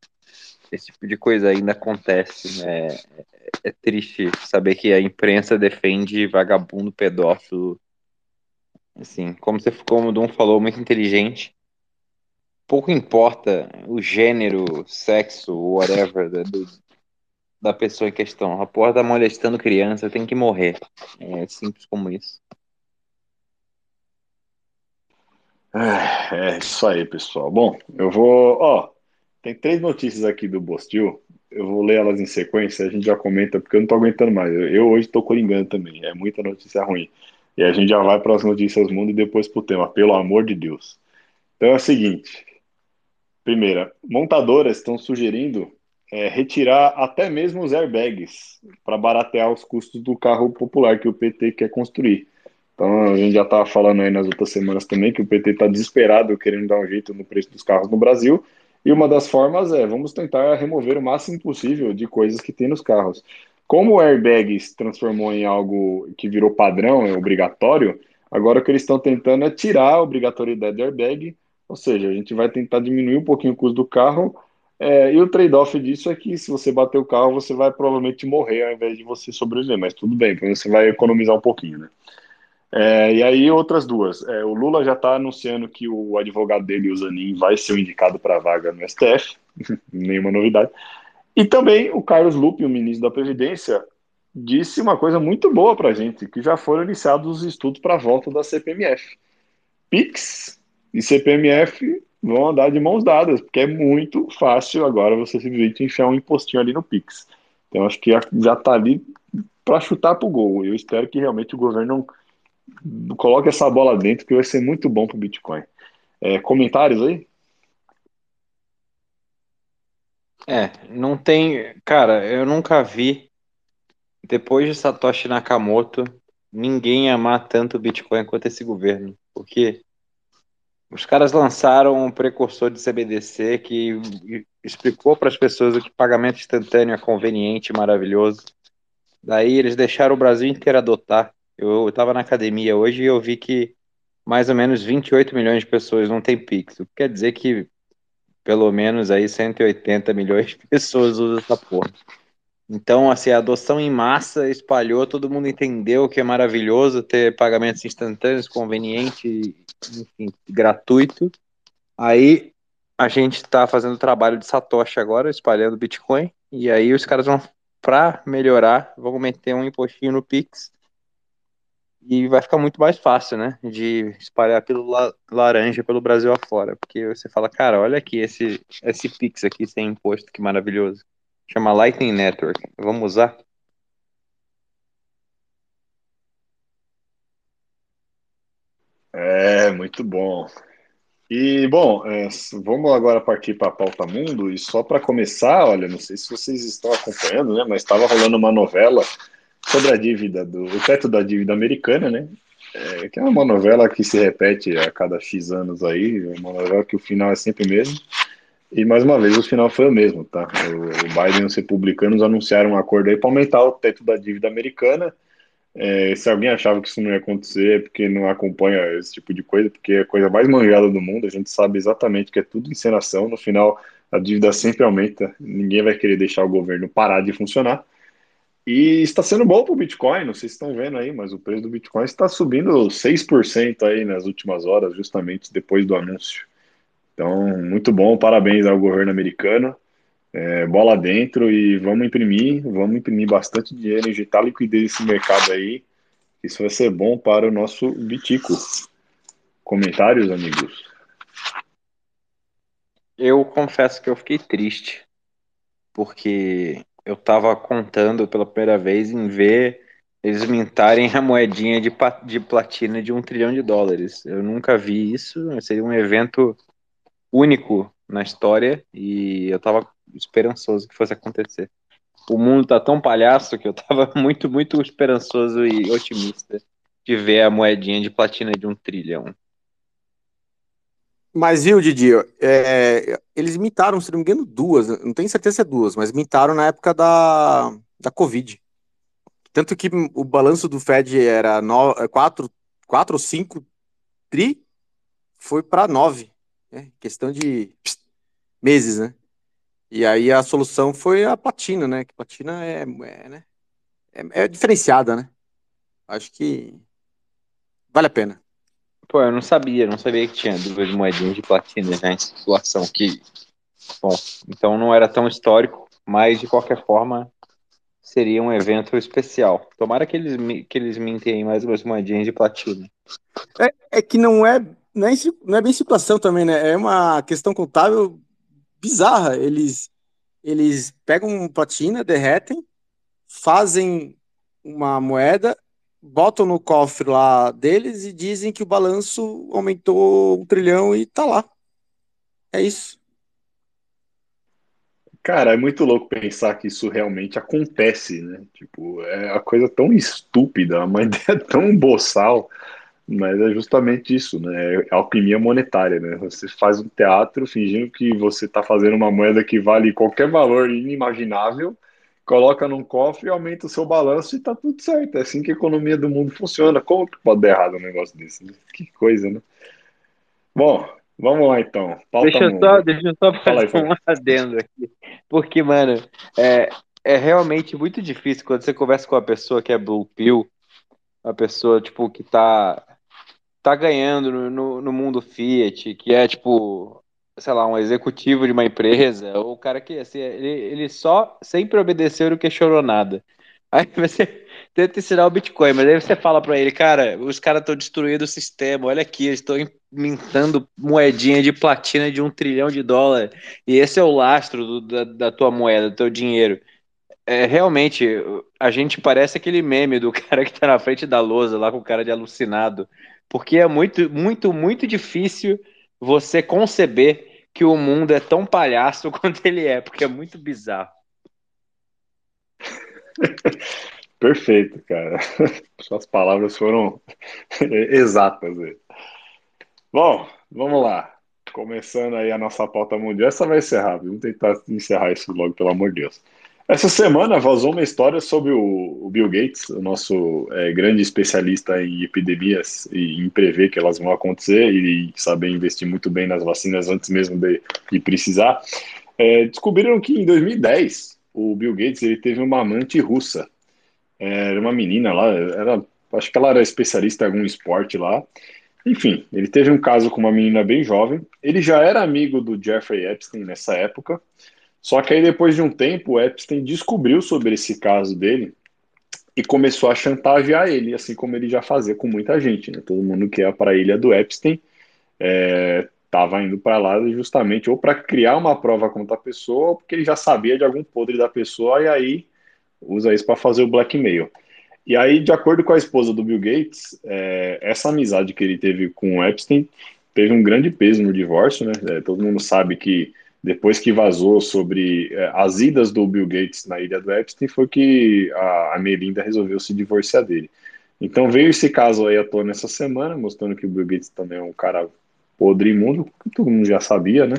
esse tipo de coisa ainda acontece. Né? É, é triste saber que a imprensa defende vagabundo pedófilo Assim, como você como o Dom falou, muito inteligente. Pouco importa o gênero, sexo, whatever, da, do, da pessoa em questão. A porra tá molestando criança, tem que morrer. É simples como isso. É, é isso aí, pessoal. Bom, eu vou. Ó, tem três notícias aqui do Bostil. Eu vou ler elas em sequência, a gente já comenta, porque eu não tô aguentando mais. Eu, eu hoje tô coringando também. É muita notícia ruim. E a gente já vai para as notícias mundo e depois para o tema, pelo amor de Deus. Então é o seguinte: primeira, montadoras estão sugerindo é, retirar até mesmo os airbags para baratear os custos do carro popular que o PT quer construir. Então a gente já estava falando aí nas outras semanas também que o PT está desesperado querendo dar um jeito no preço dos carros no Brasil. E uma das formas é vamos tentar remover o máximo possível de coisas que tem nos carros. Como o airbag se transformou em algo que virou padrão, é obrigatório, agora o que eles estão tentando é tirar a obrigatoriedade do airbag, ou seja, a gente vai tentar diminuir um pouquinho o custo do carro, é, e o trade-off disso é que se você bater o carro, você vai provavelmente morrer ao invés de você sobreviver, mas tudo bem, porque você vai economizar um pouquinho, né? É, e aí, outras duas. É, o Lula já está anunciando que o advogado dele, o Zanin, vai ser indicado para a vaga no STF, [LAUGHS] nenhuma novidade. E também o Carlos Lupe, o ministro da Previdência, disse uma coisa muito boa para a gente, que já foram iniciados os estudos para a volta da CPMF. PIX e CPMF vão andar de mãos dadas, porque é muito fácil agora você simplesmente enfiar um impostinho ali no PIX. Então acho que já está ali para chutar para o gol. Eu espero que realmente o governo não coloque essa bola dentro, que vai ser muito bom para o Bitcoin. É, comentários aí? É, não tem. Cara, eu nunca vi, depois de Satoshi Nakamoto, ninguém amar tanto o Bitcoin quanto esse governo. Porque os caras lançaram um precursor de CBDC que explicou para as pessoas que pagamento instantâneo é conveniente maravilhoso. Daí eles deixaram o Brasil inteiro adotar. Eu estava na academia hoje e eu vi que mais ou menos 28 milhões de pessoas não têm Pix. O que quer dizer que pelo menos aí 180 milhões de pessoas usam essa porra. Então, assim, a adoção em massa espalhou, todo mundo entendeu que é maravilhoso ter pagamentos instantâneos, conveniente, enfim, gratuito. Aí a gente está fazendo trabalho de Satoshi agora, espalhando Bitcoin, e aí os caras vão para melhorar, vão meter um impostinho no Pix e vai ficar muito mais fácil, né? De espalhar pelo laranja pelo Brasil afora. Porque você fala, cara, olha aqui esse, esse Pix aqui sem imposto, que maravilhoso. Chama Lightning Network. Vamos usar? É, muito bom. E, bom, é, vamos agora partir para a pauta mundo. E só para começar, olha, não sei se vocês estão acompanhando, né? Mas estava rolando uma novela sobre a dívida do o teto da dívida americana, né? É, que é uma novela que se repete a cada X anos aí, uma novela que o final é sempre o mesmo. E mais uma vez o final foi o mesmo, tá? O, o Biden e os republicanos anunciaram um acordo aí para aumentar o teto da dívida americana. É, se alguém achava que isso não ia acontecer, é porque não acompanha esse tipo de coisa, porque é a coisa mais manjada do mundo, a gente sabe exatamente que é tudo encenação. No final, a dívida sempre aumenta, ninguém vai querer deixar o governo parar de funcionar. E está sendo bom para o Bitcoin, não sei se estão vendo aí, mas o preço do Bitcoin está subindo 6% aí nas últimas horas, justamente depois do anúncio. Então, muito bom, parabéns ao governo americano. É, bola dentro e vamos imprimir, vamos imprimir bastante dinheiro, injetar liquidez nesse mercado aí. Isso vai ser bom para o nosso Bitico. Comentários, amigos? Eu confesso que eu fiquei triste, porque eu estava contando pela primeira vez em ver eles mintarem a moedinha de, de platina de um trilhão de dólares. Eu nunca vi isso, seria um evento único na história e eu estava esperançoso que fosse acontecer. O mundo tá tão palhaço que eu estava [LAUGHS] muito, muito esperançoso e otimista de ver a moedinha de platina de um trilhão. Mas viu, Didi, é, eles imitaram, se não me engano, duas, não tenho certeza se é duas, mas imitaram na época da, da Covid. Tanto que o balanço do Fed era 4 é, ou 5 tri, foi para 9. Né? Questão de meses, né? E aí a solução foi a platina, né? Que platina é, é, né? é, é diferenciada, né? Acho que vale a pena. Pô, eu não sabia, não sabia que tinha duas moedinhas de platina já em situação que. Bom, então não era tão histórico, mas de qualquer forma seria um evento especial. Tomara que eles, que eles mintem mais umas moedinhas de platina. É, é que não é, não é, não é bem situação também, né? É uma questão contábil bizarra. Eles, eles pegam platina, derretem, fazem uma moeda botam no cofre lá deles e dizem que o balanço aumentou um trilhão e tá lá. É isso. Cara, é muito louco pensar que isso realmente acontece, né? Tipo, é a coisa tão estúpida, uma ideia [LAUGHS] tão boçal, mas é justamente isso, né? É alquimia monetária, né? Você faz um teatro fingindo que você está fazendo uma moeda que vale qualquer valor inimaginável coloca num cofre, aumenta o seu balanço e tá tudo certo. É assim que a economia do mundo funciona. Como que pode dar errado um negócio desse? Que coisa, né? Bom, vamos lá então. Pauta deixa, eu só, deixa eu só fazer aí, um adendo aqui. Porque, mano, é, é realmente muito difícil quando você conversa com uma pessoa que é Blue Pill, uma pessoa, tipo, que tá, tá ganhando no, no mundo Fiat, que é, tipo, sei lá, um executivo de uma empresa, ou o cara que, assim, ele, ele só sempre obedeceu e não questionou nada. Aí você [LAUGHS] tenta ensinar o Bitcoin, mas aí você fala para ele, cara, os caras estão destruindo o sistema, olha aqui, eles estão mintando moedinha de platina de um trilhão de dólar, e esse é o lastro do, da, da tua moeda, do teu dinheiro. É, realmente, a gente parece aquele meme do [LAUGHS] cara que tá na frente da lousa, lá com o cara de alucinado, porque é muito, muito, muito difícil você conceber que o mundo é tão palhaço [LAUGHS] quanto ele é, porque é muito bizarro. [LAUGHS] Perfeito, cara. [LAUGHS] Suas palavras foram exatas. Bom, vamos lá. Começando aí a nossa pauta mundial. Essa vai rápida. Vamos tentar encerrar isso logo, pelo amor de Deus. Essa semana vazou uma história sobre o, Bill Gates, o nosso é, grande especialista em epidemias e em prever que elas vão acontecer e saber investir muito bem nas vacinas antes mesmo de, de precisar. É, descobriram que em 2010 o Bill Gates ele teve uma amante russa. É, era uma menina lá, era, acho que ela era especialista em algum esporte lá. Enfim, ele teve um caso com uma menina bem jovem. Ele já era amigo do Jeffrey Epstein nessa época. Só que aí depois de um tempo, o Epstein descobriu sobre esse caso dele e começou a chantagear ele, assim como ele já fazia com muita gente, né? Todo mundo que ia para a ilha do Epstein estava é, indo para lá justamente ou para criar uma prova contra a pessoa, ou porque ele já sabia de algum podre da pessoa e aí usa isso para fazer o blackmail. E aí, de acordo com a esposa do Bill Gates, é, essa amizade que ele teve com o Epstein teve um grande peso no divórcio, né? É, todo mundo sabe que depois que vazou sobre é, as idas do Bill Gates na ilha do Epstein, foi que a, a Melinda resolveu se divorciar dele. Então veio esse caso aí à tona essa semana, mostrando que o Bill Gates também é um cara podre imundo, que todo mundo já sabia, né?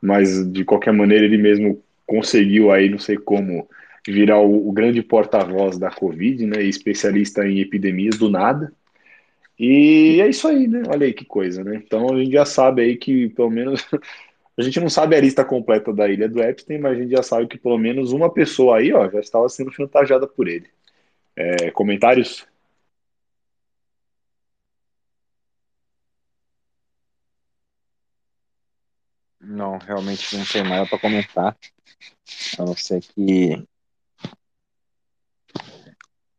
Mas de qualquer maneira ele mesmo conseguiu aí, não sei como, virar o, o grande porta-voz da Covid, né? Especialista em epidemias do nada. E é isso aí, né? Olha aí que coisa, né? Então a gente já sabe aí que pelo menos [LAUGHS] a gente não sabe a lista completa da ilha do Epstein, mas a gente já sabe que pelo menos uma pessoa aí, ó, já estava sendo chantageada por ele. É, comentários? Não, realmente não tem nada para comentar. A não ser que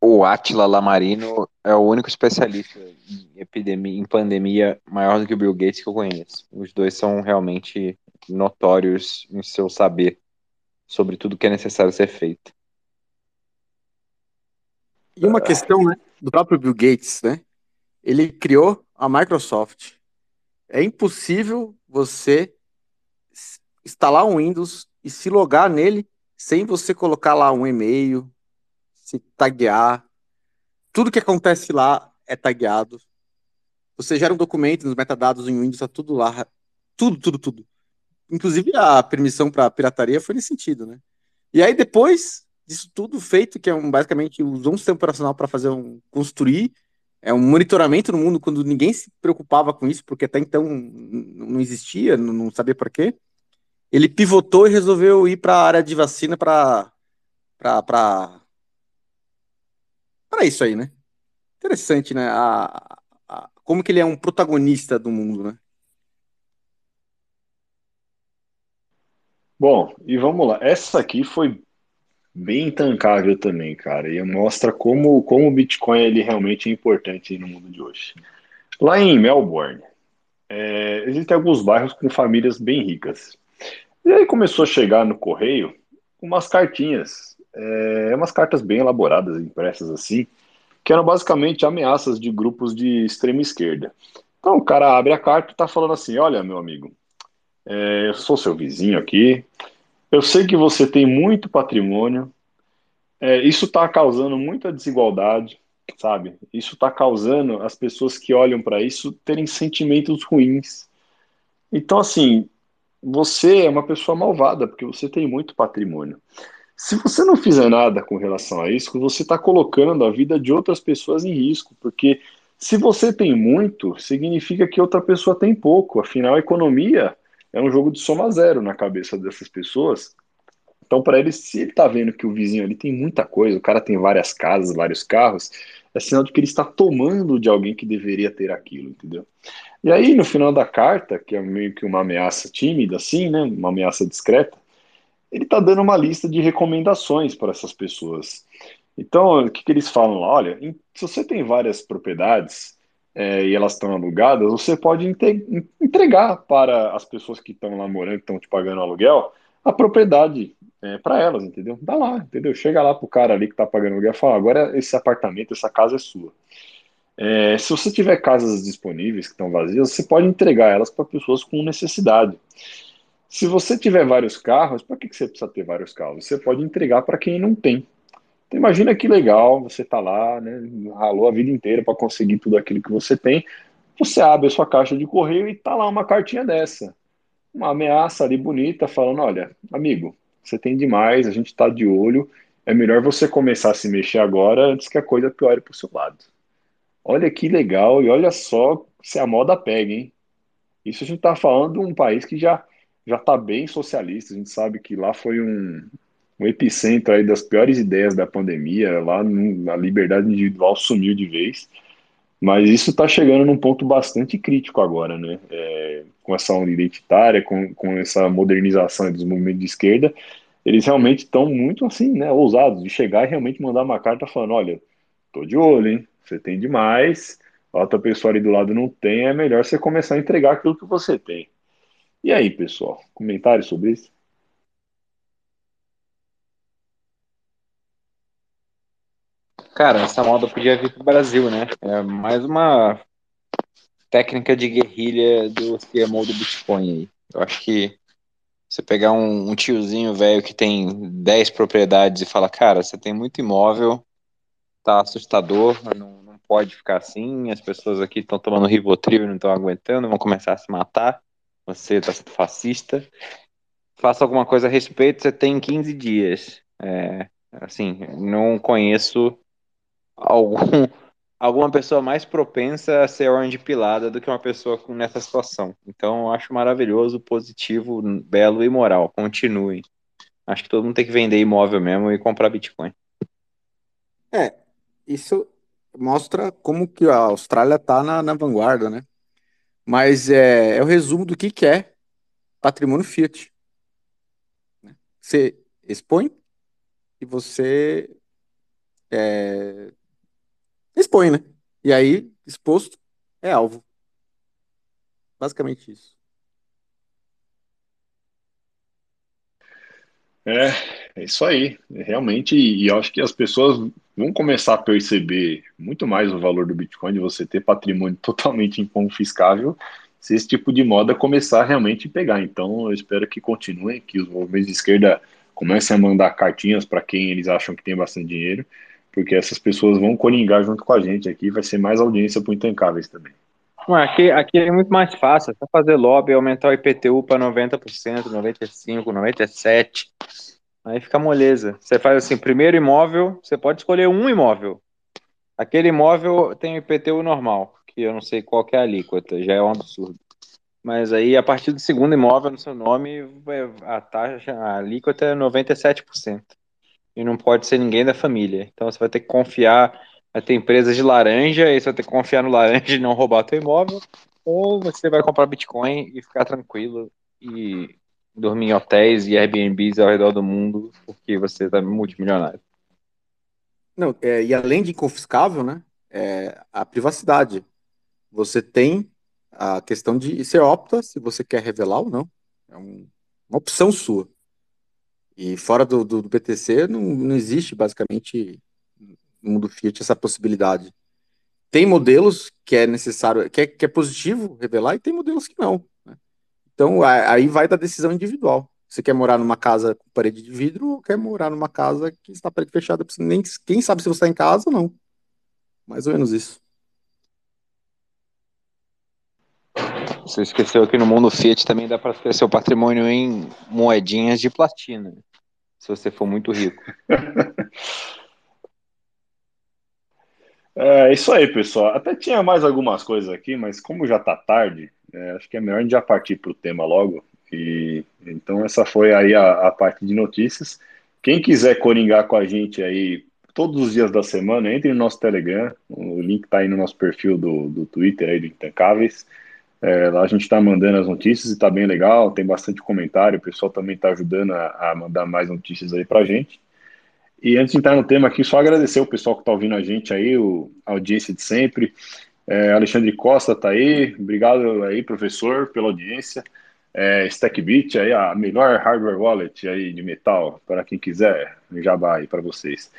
o Atila Lamarino é o único especialista em epidemia, em pandemia maior do que o Bill Gates que eu conheço. Os dois são realmente notórios em seu saber sobre tudo que é necessário ser feito. E uma questão, né, do próprio Bill Gates, né? Ele criou a Microsoft. É impossível você instalar um Windows e se logar nele sem você colocar lá um e-mail, se taguear. Tudo que acontece lá é tagueado. Você gera um documento nos metadados em Windows, tá tudo lá. Tudo, tudo, tudo. Inclusive a permissão para pirataria foi nesse sentido, né? E aí depois disso tudo feito, que é um, basicamente usou um sistema operacional para fazer um construir é um monitoramento no mundo quando ninguém se preocupava com isso, porque até então não existia, não sabia por quê. Ele pivotou e resolveu ir para a área de vacina para para para isso aí, né? Interessante, né? A, a, como que ele é um protagonista do mundo, né? Bom, e vamos lá. Essa aqui foi bem intancável também, cara, e mostra como, como o Bitcoin ele realmente é importante no mundo de hoje. Lá em Melbourne, é, existem alguns bairros com famílias bem ricas. E aí começou a chegar no correio umas cartinhas é, umas cartas bem elaboradas, impressas assim, que eram basicamente ameaças de grupos de extrema esquerda. Então o cara abre a carta e está falando assim: Olha, meu amigo, é, eu sou seu vizinho aqui, eu sei que você tem muito patrimônio, é, isso está causando muita desigualdade, sabe? Isso está causando as pessoas que olham para isso terem sentimentos ruins. Então, assim, você é uma pessoa malvada porque você tem muito patrimônio. Se você não fizer nada com relação a isso, você está colocando a vida de outras pessoas em risco, porque se você tem muito, significa que outra pessoa tem pouco. Afinal, a economia é um jogo de soma zero na cabeça dessas pessoas. Então, para ele, se ele está vendo que o vizinho ali tem muita coisa, o cara tem várias casas, vários carros, é sinal de que ele está tomando de alguém que deveria ter aquilo, entendeu? E aí, no final da carta, que é meio que uma ameaça tímida, assim, né? Uma ameaça discreta, ele está dando uma lista de recomendações para essas pessoas. Então, o que, que eles falam lá? Olha, se você tem várias propriedades é, e elas estão alugadas, você pode entregar para as pessoas que estão lá morando, que estão te pagando aluguel, a propriedade é, para elas, entendeu? Dá lá, entendeu? Chega lá pro cara ali que está pagando aluguel e fala: agora esse apartamento, essa casa é sua. É, se você tiver casas disponíveis que estão vazias, você pode entregar elas para pessoas com necessidade. Se você tiver vários carros, para que, que você precisa ter vários carros? Você pode entregar para quem não tem. Então imagina que legal, você está lá, né, ralou a vida inteira para conseguir tudo aquilo que você tem. Você abre a sua caixa de correio e está lá uma cartinha dessa. Uma ameaça ali bonita, falando: olha, amigo, você tem demais, a gente está de olho, é melhor você começar a se mexer agora antes que a coisa piore para o seu lado. Olha que legal, e olha só se a moda pega, hein? Isso a gente está falando de um país que já já está bem socialista. A gente sabe que lá foi um, um epicentro aí das piores ideias da pandemia. Lá a liberdade individual sumiu de vez. Mas isso está chegando num ponto bastante crítico agora, né? É, com essa onda identitária, com, com essa modernização dos movimentos de esquerda, eles realmente estão muito assim, né, ousados de chegar e realmente mandar uma carta falando, olha, tô de olho, hein? Você tem demais, a outra pessoa ali do lado não tem, é melhor você começar a entregar aquilo que você tem. E aí, pessoal, comentários sobre isso? Cara, essa moda podia vir pro Brasil, né? É mais uma técnica de guerrilha do CMO do Bitcoin aí. Eu acho que você pegar um, um tiozinho velho que tem 10 propriedades e fala, cara, você tem muito imóvel, tá assustador, não, não pode ficar assim, as pessoas aqui estão tomando Rivotril e não estão aguentando, vão começar a se matar, você tá sendo fascista, faça alguma coisa a respeito, você tem 15 dias. É, assim, não conheço algum, [LAUGHS] alguma pessoa mais propensa a ser orange pilada do que uma pessoa com nessa situação. Então, eu acho maravilhoso, positivo, belo e moral. Continuem. Acho que todo mundo tem que vender imóvel mesmo e comprar Bitcoin. É, isso mostra como que a Austrália está na, na, vanguarda, né? Mas é, é, o resumo do que, que é patrimônio Fiat. Você expõe e você é, expõe, né? E aí, exposto é alvo. Basicamente isso. É, é isso aí. Realmente, e eu acho que as pessoas vão começar a perceber muito mais o valor do Bitcoin, de você ter patrimônio [LAUGHS] totalmente inconfiscável, se esse tipo de moda começar realmente a pegar. Então, eu espero que continuem, que os movimentos de esquerda comecem a mandar cartinhas para quem eles acham que tem bastante dinheiro porque essas pessoas vão coringar junto com a gente aqui, vai ser mais audiência para o Intancáveis também. Aqui, aqui é muito mais fácil, é só fazer lobby, aumentar o IPTU para 90%, 95%, 97%, aí fica moleza. Você faz assim, primeiro imóvel, você pode escolher um imóvel. Aquele imóvel tem o IPTU normal, que eu não sei qual é a alíquota, já é um absurdo. Mas aí, a partir do segundo imóvel no seu nome, a taxa, a alíquota é 97% e não pode ser ninguém da família. Então você vai ter que confiar, vai ter empresas de laranja, e você vai ter que confiar no laranja e não roubar teu imóvel, ou você vai comprar Bitcoin e ficar tranquilo e dormir em hotéis e Airbnbs ao redor do mundo, porque você está multimilionário. Não, é, e além de inconfiscável, né, é a privacidade. Você tem a questão de você opta se você quer revelar ou não. É um, uma opção sua. E fora do, do, do BTC não, não existe basicamente no mundo Fiat essa possibilidade. Tem modelos que é necessário, que é, que é positivo revelar, e tem modelos que não. Né? Então aí vai da decisão individual. Você quer morar numa casa com parede de vidro ou quer morar numa casa que está parede fechada? Nem, quem sabe se você está em casa ou não. Mais ou menos isso. Você esqueceu que no mundo Fiat também dá para ter seu patrimônio em moedinhas de platina, se você for muito rico. [LAUGHS] É isso aí, pessoal. Até tinha mais algumas coisas aqui, mas como já está tarde, é, acho que é melhor a gente já partir para o tema logo. E então essa foi aí a, a, parte de notícias. Quem quiser coringar com a gente aí todos os dias da semana, entre no nosso Telegram. O link está aí no nosso perfil do, do Twitter aí do Intancáveis. É, lá a gente está mandando as notícias e está bem legal, tem bastante comentário, o pessoal também está ajudando a, a, mandar mais notícias aí para a gente. E antes de entrar no tema aqui, só agradecer o pessoal que está ouvindo a gente aí, o, a audiência de sempre. É, Alexandre Costa está aí, obrigado aí, professor, pela audiência. É, StackBit, aí, a melhor hardware wallet aí de metal, para quem quiser, jabá aí para vocês.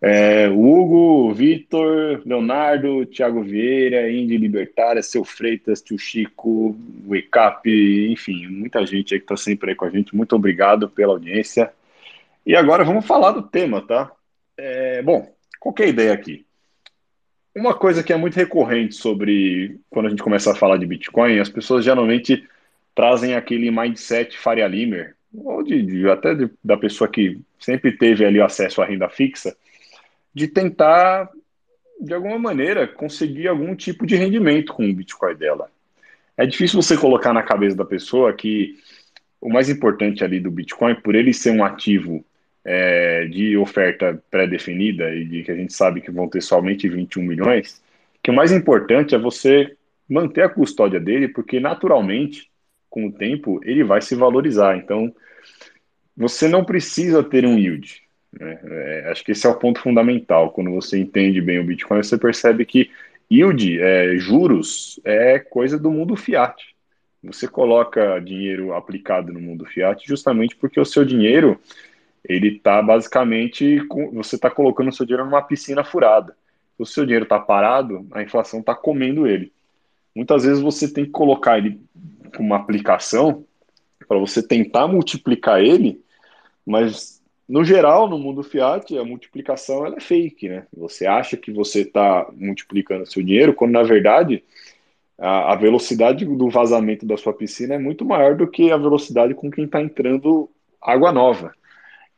É, Hugo, Vitor, Leonardo, Thiago Vieira, Indy Libertária, Seu Freitas, Tio Chico, Wake enfim, muita gente aí que está sempre aí com a gente. Muito obrigado pela audiência. E agora vamos falar do tema, tá? É, bom, qual é a ideia aqui? Uma coisa que é muito recorrente sobre quando a gente começa a falar de Bitcoin, as pessoas geralmente trazem aquele mindset Faria Limer, ou de, de até de, da pessoa que sempre teve ali acesso à renda fixa, de tentar, de alguma maneira, conseguir algum tipo de rendimento com o Bitcoin dela. É difícil você colocar na cabeça da pessoa que o mais importante ali do Bitcoin, por ele ser um ativo é, de oferta pré-definida e de que a gente sabe que vão ter somente 21 milhões, que o mais importante é você manter a custódia dele, porque naturalmente, com o tempo, ele vai se valorizar. Então, você não precisa ter um yield. Né? É, acho que esse é o ponto fundamental. Quando você entende bem o Bitcoin, você percebe que yield, é, juros, é coisa do mundo fiat. Você coloca dinheiro aplicado no mundo fiat justamente porque o seu dinheiro ele está basicamente você está colocando o seu dinheiro numa piscina furada. Se o seu dinheiro está parado, a inflação está comendo ele. Muitas vezes você tem que colocar ele com uma aplicação para você tentar multiplicar ele, mas no geral, no mundo fiat, a multiplicação ela é fake, né? Você acha que você está multiplicando seu dinheiro, quando na verdade a, a, velocidade do vazamento da sua piscina é muito maior do que a velocidade com quem está entrando água nova.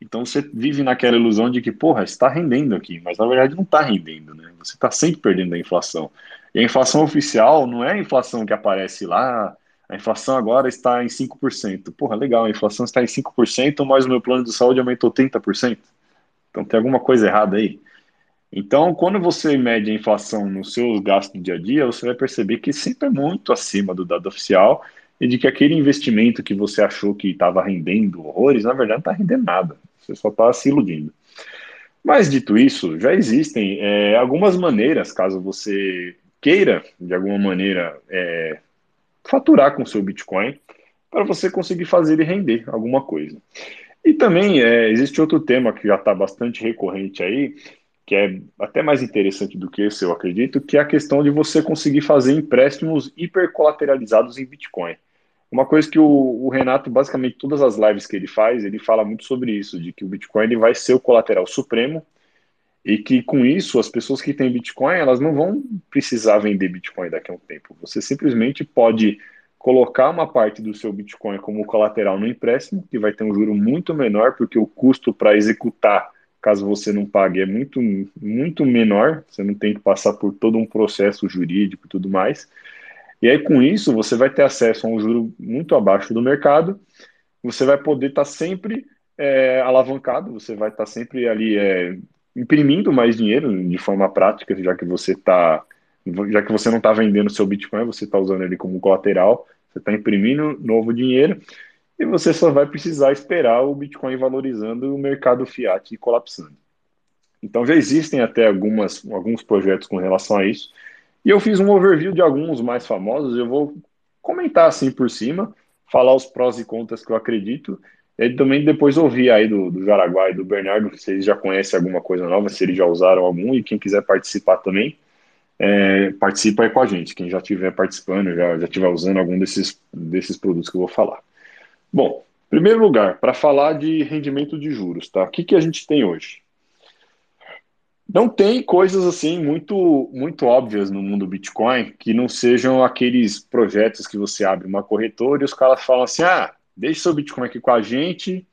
Então você vive naquela ilusão de que, porra, está rendendo aqui, mas na verdade não está rendendo, né? Você está sempre perdendo a inflação. E a inflação oficial não é a inflação que aparece lá a inflação agora está em 5%. Porra, legal, a inflação está em 5%, mas o meu plano de saúde aumentou 30%. Então tem alguma coisa errada aí. Então, quando você mede a inflação nos seus gastos do dia a dia, você vai perceber que sempre é muito acima do dado oficial e de que aquele investimento que você achou que estava rendendo horrores, na verdade não está rendendo nada. Você só está se iludindo. Mas, dito isso, já existem é, algumas maneiras, caso você queira, de alguma maneira, é, faturar com seu Bitcoin para você conseguir fazer ele render alguma coisa. E também é, existe outro tema que já está bastante recorrente aí, que é até mais interessante do que esse, eu acredito, que é a questão de você conseguir fazer empréstimos hipercolateralizados em Bitcoin. Uma coisa que o, o, Renato, basicamente, todas as lives que ele faz, ele fala muito sobre isso, de que o Bitcoin ele vai ser o colateral supremo e que com isso as pessoas que têm Bitcoin elas não vão precisar vender Bitcoin daqui a um tempo. Você simplesmente pode colocar uma parte do seu Bitcoin como colateral no empréstimo, que vai ter um juro muito menor, porque o custo para executar, caso você não pague, é muito, muito menor. Você não tem que passar por todo um processo jurídico e tudo mais. E aí, com isso, você vai ter acesso a um juro muito abaixo do mercado. Você vai poder estar tá sempre é, alavancado, você vai estar tá sempre ali é, imprimindo mais dinheiro de forma prática, já que você está já que você não está vendendo seu Bitcoin, você está usando ele como colateral, você está imprimindo novo dinheiro e você só vai precisar esperar o Bitcoin valorizando e o mercado fiat colapsando. Então já existem até algumas, alguns projetos com relação a isso. E eu fiz um overview de alguns mais famosos, eu vou comentar assim por cima, falar os prós e contras que eu acredito e também depois ouvir aí do, do Jaraguá e do Bernardo, se eles já conhecem alguma coisa nova, se eles já usaram algum, e quem quiser participar também, é, participa aí com a gente. Quem já estiver participando, já já estiver usando algum desses, desses produtos que eu vou falar. Bom, em primeiro lugar, para falar de rendimento de juros, tá? O que, que a gente tem hoje? Não tem coisas assim muito muito óbvias no mundo Bitcoin que não sejam aqueles projetos que você abre uma corretora e os caras falam assim: ah, deixe seu Bitcoin aqui com a gente.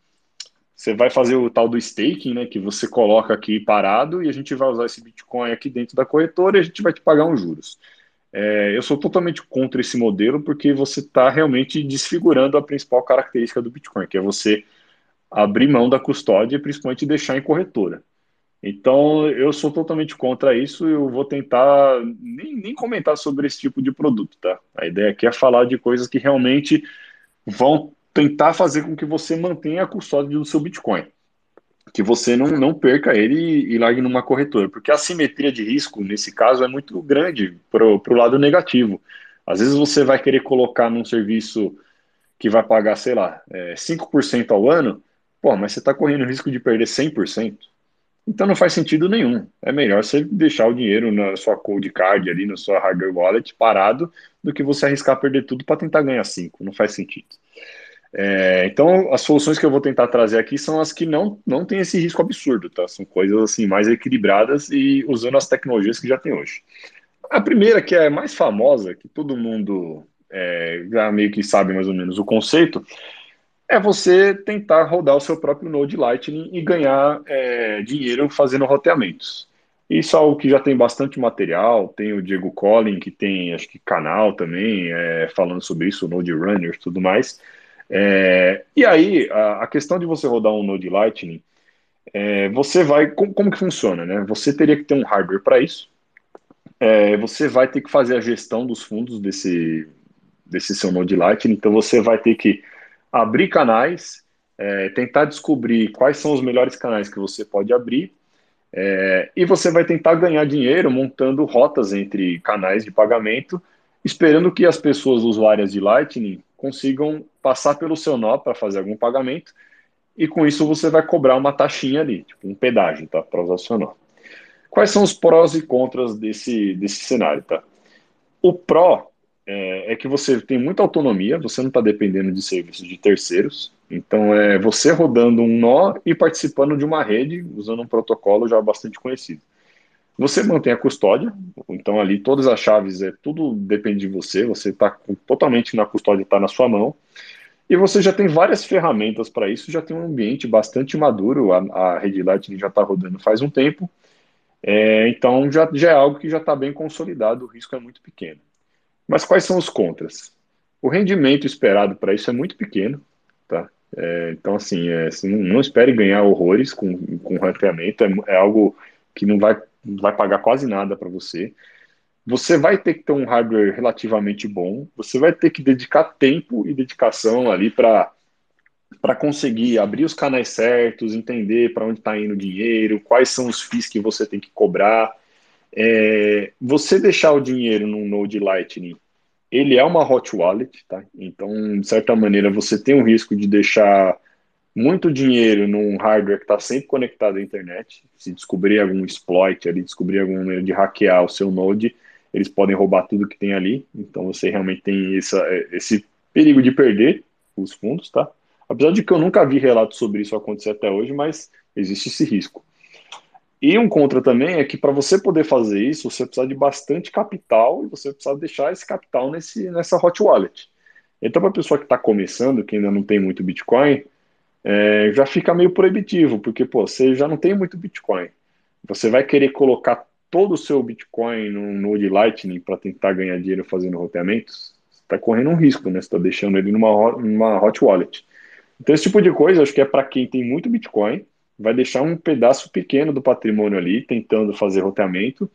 Você vai fazer o tal do staking, né? Que você coloca aqui parado e a gente vai usar esse Bitcoin aqui dentro da corretora e a gente vai te pagar uns juros. É, eu sou totalmente contra esse modelo porque você está realmente desfigurando a principal característica do Bitcoin, que é você abrir mão da custódia e principalmente deixar em corretora. Então, eu sou totalmente contra isso eu vou tentar nem, nem comentar sobre esse tipo de produto, tá? A ideia aqui é falar de coisas que realmente vão tentar fazer com que você mantenha a custódia do seu Bitcoin. Que você não, não perca ele e, e largue numa corretora. Porque a simetria de risco, nesse caso, é muito grande para o lado negativo. Às vezes você vai querer colocar num serviço que vai pagar, sei lá, é, 5% ao ano, pô, mas você está correndo o risco de perder 100%. Então não faz sentido nenhum. É melhor você deixar o dinheiro na sua cold card ali, na sua hardware wallet parado, do que você arriscar perder tudo para tentar ganhar 5. Não faz sentido. É, então, as soluções que eu vou tentar trazer aqui são as que não, não têm esse risco absurdo, tá? São coisas assim mais equilibradas e usando as tecnologias que já tem hoje. A primeira, que é mais famosa, que todo mundo é, já meio que sabe mais ou menos o conceito, é você tentar rodar o seu próprio Node Lightning e ganhar é, dinheiro fazendo roteamentos. Isso é algo que já tem bastante material, tem o Diego Collin, que tem, acho que, canal também, é, falando sobre isso, Node Runners tudo mais. É, e aí, a, a, questão de você rodar um Node Lightning, é, você vai. Com, como que funciona, né? Você teria que ter um hardware para isso. É, você vai ter que fazer a gestão dos fundos desse, desse seu Node Lightning. Então, você vai ter que abrir canais é, tentar descobrir quais são os melhores canais que você pode abrir, é, e você vai tentar ganhar dinheiro montando rotas entre canais de pagamento, esperando que as pessoas usuárias de Lightning consigam passar pelo seu nó para fazer algum pagamento, e com isso você vai cobrar uma taxinha ali, tipo um pedágio, tá, para usar o seu nó. Quais são os prós e contras desse, desse cenário, tá? O pró é, é que você tem muita autonomia, você não está dependendo de serviços de terceiros, então, é você rodando um nó e participando de uma rede usando um protocolo já bastante conhecido. Você mantém a custódia, então ali todas as chaves, é tudo depende de você, você está totalmente na custódia, está na sua mão. E você já tem várias ferramentas para isso, já tem um ambiente bastante maduro, a, a rede Lightning já está rodando faz um tempo, é, então já, já é algo que já está bem consolidado, o risco é muito pequeno. Mas quais são os contras? O rendimento esperado para isso é muito pequeno, tá? É, então, assim, é, assim, não espere ganhar horrores com, com ranqueamento, é, é algo que não vai, vai pagar quase nada para você. Você vai ter que ter um hardware relativamente bom, você vai ter que dedicar tempo e dedicação ali para para conseguir abrir os canais certos, entender para onde está indo o dinheiro, quais são os FIIs que você tem que cobrar. É, você deixar o dinheiro num Node Lightning ele é uma hot wallet, tá? Então, de certa maneira, você tem o risco de deixar muito dinheiro num hardware que está sempre conectado à internet. Se descobrir algum exploit ali, descobrir alguma maneira de hackear o seu node, eles podem roubar tudo que tem ali. Então, você realmente tem essa, esse perigo de perder os fundos, tá? Apesar de que eu nunca vi relatos sobre isso acontecer até hoje, mas existe esse risco. E um contra também é que para você poder fazer isso, você precisa de bastante capital e você precisa deixar esse capital nesse, nessa hot wallet. Então, para a pessoa que está começando, que ainda não tem muito Bitcoin, é, já fica meio proibitivo, porque pô, você já não tem muito Bitcoin. Você vai querer colocar todo o seu Bitcoin no Node Lightning para tentar ganhar dinheiro fazendo roteamentos, você está correndo um risco, né? Você está deixando ele numa, numa hot wallet. Então, esse tipo de coisa, acho que é para quem tem muito Bitcoin, vai deixar um pedaço pequeno do patrimônio ali, tentando fazer roteamento,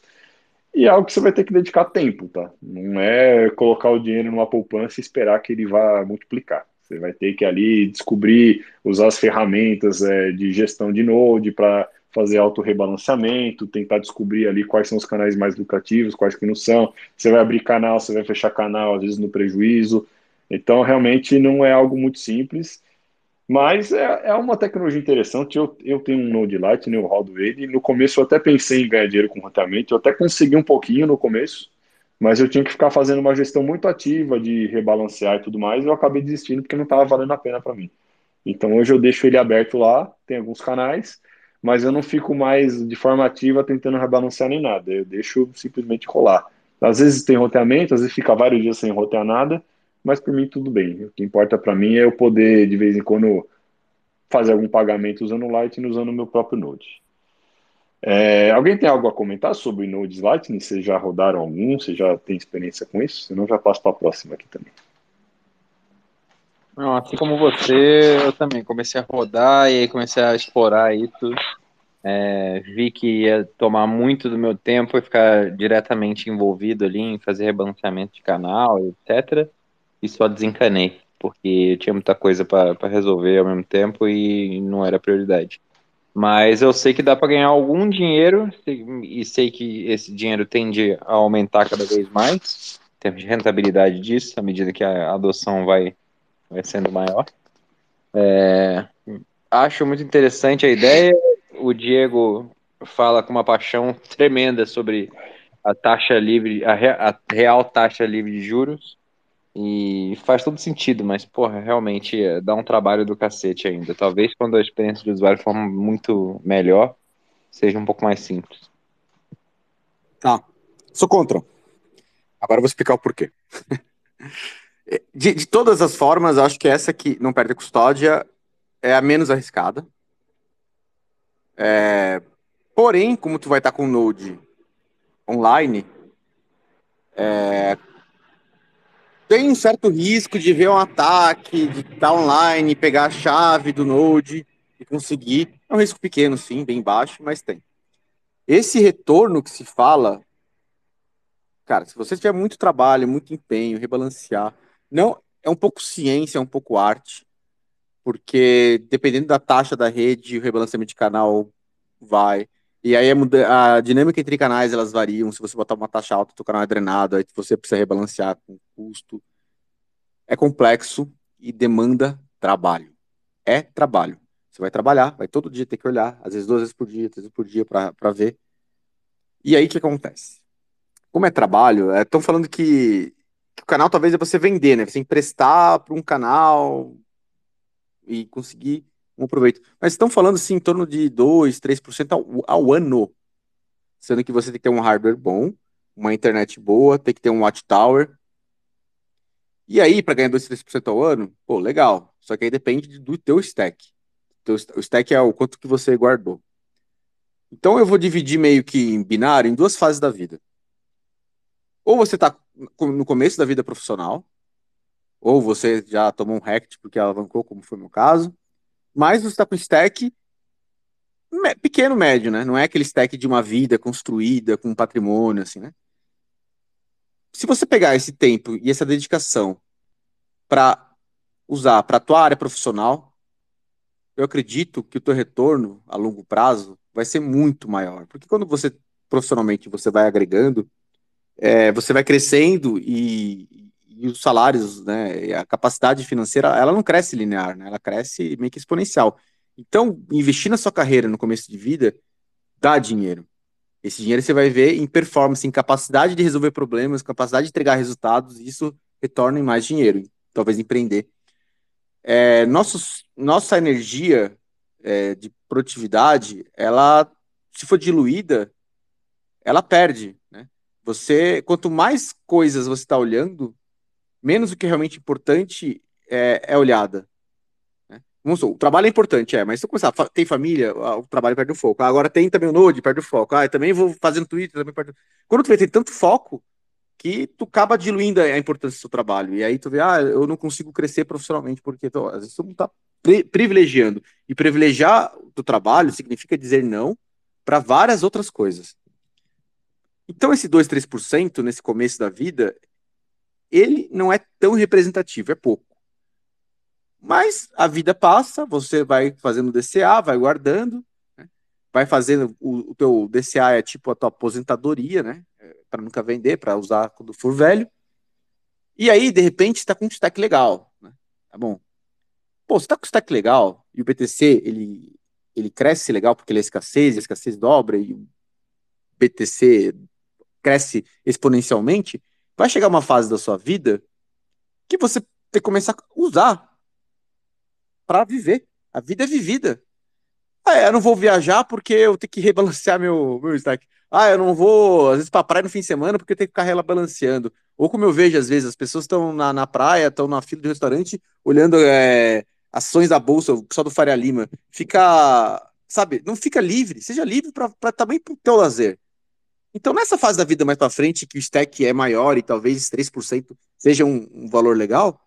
e é algo que você vai ter que dedicar tempo, tá? Não é colocar o dinheiro numa poupança e esperar que ele vá multiplicar. Você vai ter que ali descobrir, usar as ferramentas é, de gestão de node para fazer auto-rebalanceamento, tentar descobrir ali quais são os canais mais lucrativos, quais que não são. Você vai abrir canal, você vai fechar canal, às vezes no prejuízo. Então, realmente não é algo muito simples. Mas é, é uma tecnologia interessante. Eu, eu tenho um Node Lite, eu rodo ele. No começo eu até pensei em ganhar dinheiro com roteamento. Eu até consegui um pouquinho no começo, mas eu tinha que ficar fazendo uma gestão muito ativa de rebalancear e tudo mais. E eu acabei desistindo porque não estava valendo a pena para mim. Então hoje eu deixo ele aberto lá, tem alguns canais, mas eu não fico mais de forma ativa tentando rebalancear nem nada. Eu deixo simplesmente rolar. Às vezes tem roteamento, às vezes fica vários dias sem rotear nada mas por mim tudo bem. O que importa para mim é eu poder, de vez em quando, fazer algum pagamento usando o Lightning, usando o meu próprio Node. É, alguém tem algo a comentar sobre Nodes Lightning? Vocês já rodaram algum? Você já tem experiência com isso? Senão já passo para a próxima aqui também. Não, assim como você, eu também comecei a rodar e aí comecei a explorar isso. É, vi que ia tomar muito do meu tempo e ficar diretamente envolvido ali em fazer rebalanceamento de canal, etc e só desencanei, porque tinha muita coisa para resolver ao mesmo tempo e não era prioridade. Mas eu sei que dá para ganhar algum dinheiro e sei que esse dinheiro tende a aumentar cada vez mais, em termos de rentabilidade disso, à medida que a adoção vai, vai sendo maior. É, acho muito interessante a ideia. O Diego fala com uma paixão tremenda sobre a taxa livre, a, a real taxa livre de juros. E faz todo sentido, mas, porra, realmente é, dá um trabalho do cacete ainda. Talvez quando a experiência de usuário for muito melhor, seja um pouco mais simples. Tá. Sou contra. Agora eu vou explicar o porquê. [LAUGHS] de, de todas as formas, acho que essa que não perde custódia é a menos arriscada. É, porém, como tu vai estar com o Node online, é, tem um certo risco de ver um ataque, de estar online, pegar a chave do Node e conseguir. É um risco pequeno, sim, bem baixo, mas tem. Esse retorno que se fala, cara, se você tiver muito trabalho, muito empenho, rebalancear, não é um pouco ciência, é um pouco arte. porque dependendo da taxa da rede, o rebalanceamento de canal vai. E aí a, dinâmica entre canais elas variam. Se você botar uma taxa alta, o canal é drenado, aí você precisa rebalancear com custo. É complexo e demanda trabalho. É trabalho. Você vai trabalhar, vai todo dia ter que olhar, às vezes duas vezes por dia, três vezes por dia para ver. E aí o que acontece? Como é trabalho, estão é, falando que, que, o canal talvez é você vender, né? Você emprestar para um canal e conseguir um proveito. Mas estão falando assim em torno de 2, 3% ao, ao ano. Sendo que você tem que ter um hardware bom, uma internet boa, tem que ter um watchtower. E aí, para ganhar 2, 3% ao ano, pô, legal. Só que aí depende do teu stack. O stack é o quanto que você guardou. Então eu vou dividir meio que em binário em duas fases da vida. Ou você está no começo da vida profissional, ou você já tomou um rect porque alavancou, como foi o meu caso, mas você está com stack pequeno, médio, né? Não é aquele stack de uma vida construída com patrimônio, assim, né? Se você pegar esse tempo e essa dedicação para usar para a tua área profissional, eu acredito que o teu retorno a longo prazo vai ser muito maior. Porque quando você, profissionalmente, você vai agregando, é, você vai crescendo e, e, os salários, né, a capacidade financeira, ela não cresce linear, né, ela cresce meio que exponencial. Então, investir na sua carreira no começo de vida dá dinheiro. Esse dinheiro você vai ver em performance, em capacidade de resolver problemas, capacidade de entregar resultados, e isso retorna em mais dinheiro, talvez empreender. É, nossos, nossa energia é, de produtividade, ela, se for diluída, ela perde. Né? Você, quanto mais coisas você está olhando, menos o que é realmente importante é, é olhada. Né? O trabalho é importante, é, mas se eu começar, tem família, o trabalho perde o foco. Agora tem também o Node, perde o foco. Ah, também vou fazendo Twitter, também perde... Quando tu vê, tem tanto foco que tu acaba diluindo a importância do seu trabalho. E aí tu vê, ah, eu não consigo crescer profissionalmente, porque tô, às vezes tu não tá pri privilegiando. E privilegiar o trabalho significa dizer não para várias outras coisas. Então esse 2, 3% nesse começo da vida, ele não é tão representativo, é pouco. Mas a vida passa, você vai fazendo DCA, vai guardando, né? vai fazendo o, o teu DCA é tipo a tua aposentadoria, né? para nunca vender, para usar quando for velho. E aí, de repente, está com um stack legal. Né? Tá bom. Pô, você está com um stack legal e o BTC ele, ele cresce legal porque ele é escassez, a escassez dobra e o BTC cresce exponencialmente, vai chegar uma fase da sua vida que você tem que começar a usar para viver. A vida é vivida. Ah, é, eu não vou viajar porque eu tenho que rebalancear meu, meu stack. Ah, eu não vou, às vezes, pra praia no fim de semana porque eu tenho que ficar rebalanceando. Ou como eu vejo, às vezes, as pessoas estão na, na praia, estão na fila do restaurante, olhando é, ações da Bolsa, só do Faria Lima. Fica, sabe, não fica livre. Seja livre para também pro teu lazer. Então, nessa fase da vida mais para frente, que o stack é maior e talvez 3% seja um, um valor legal,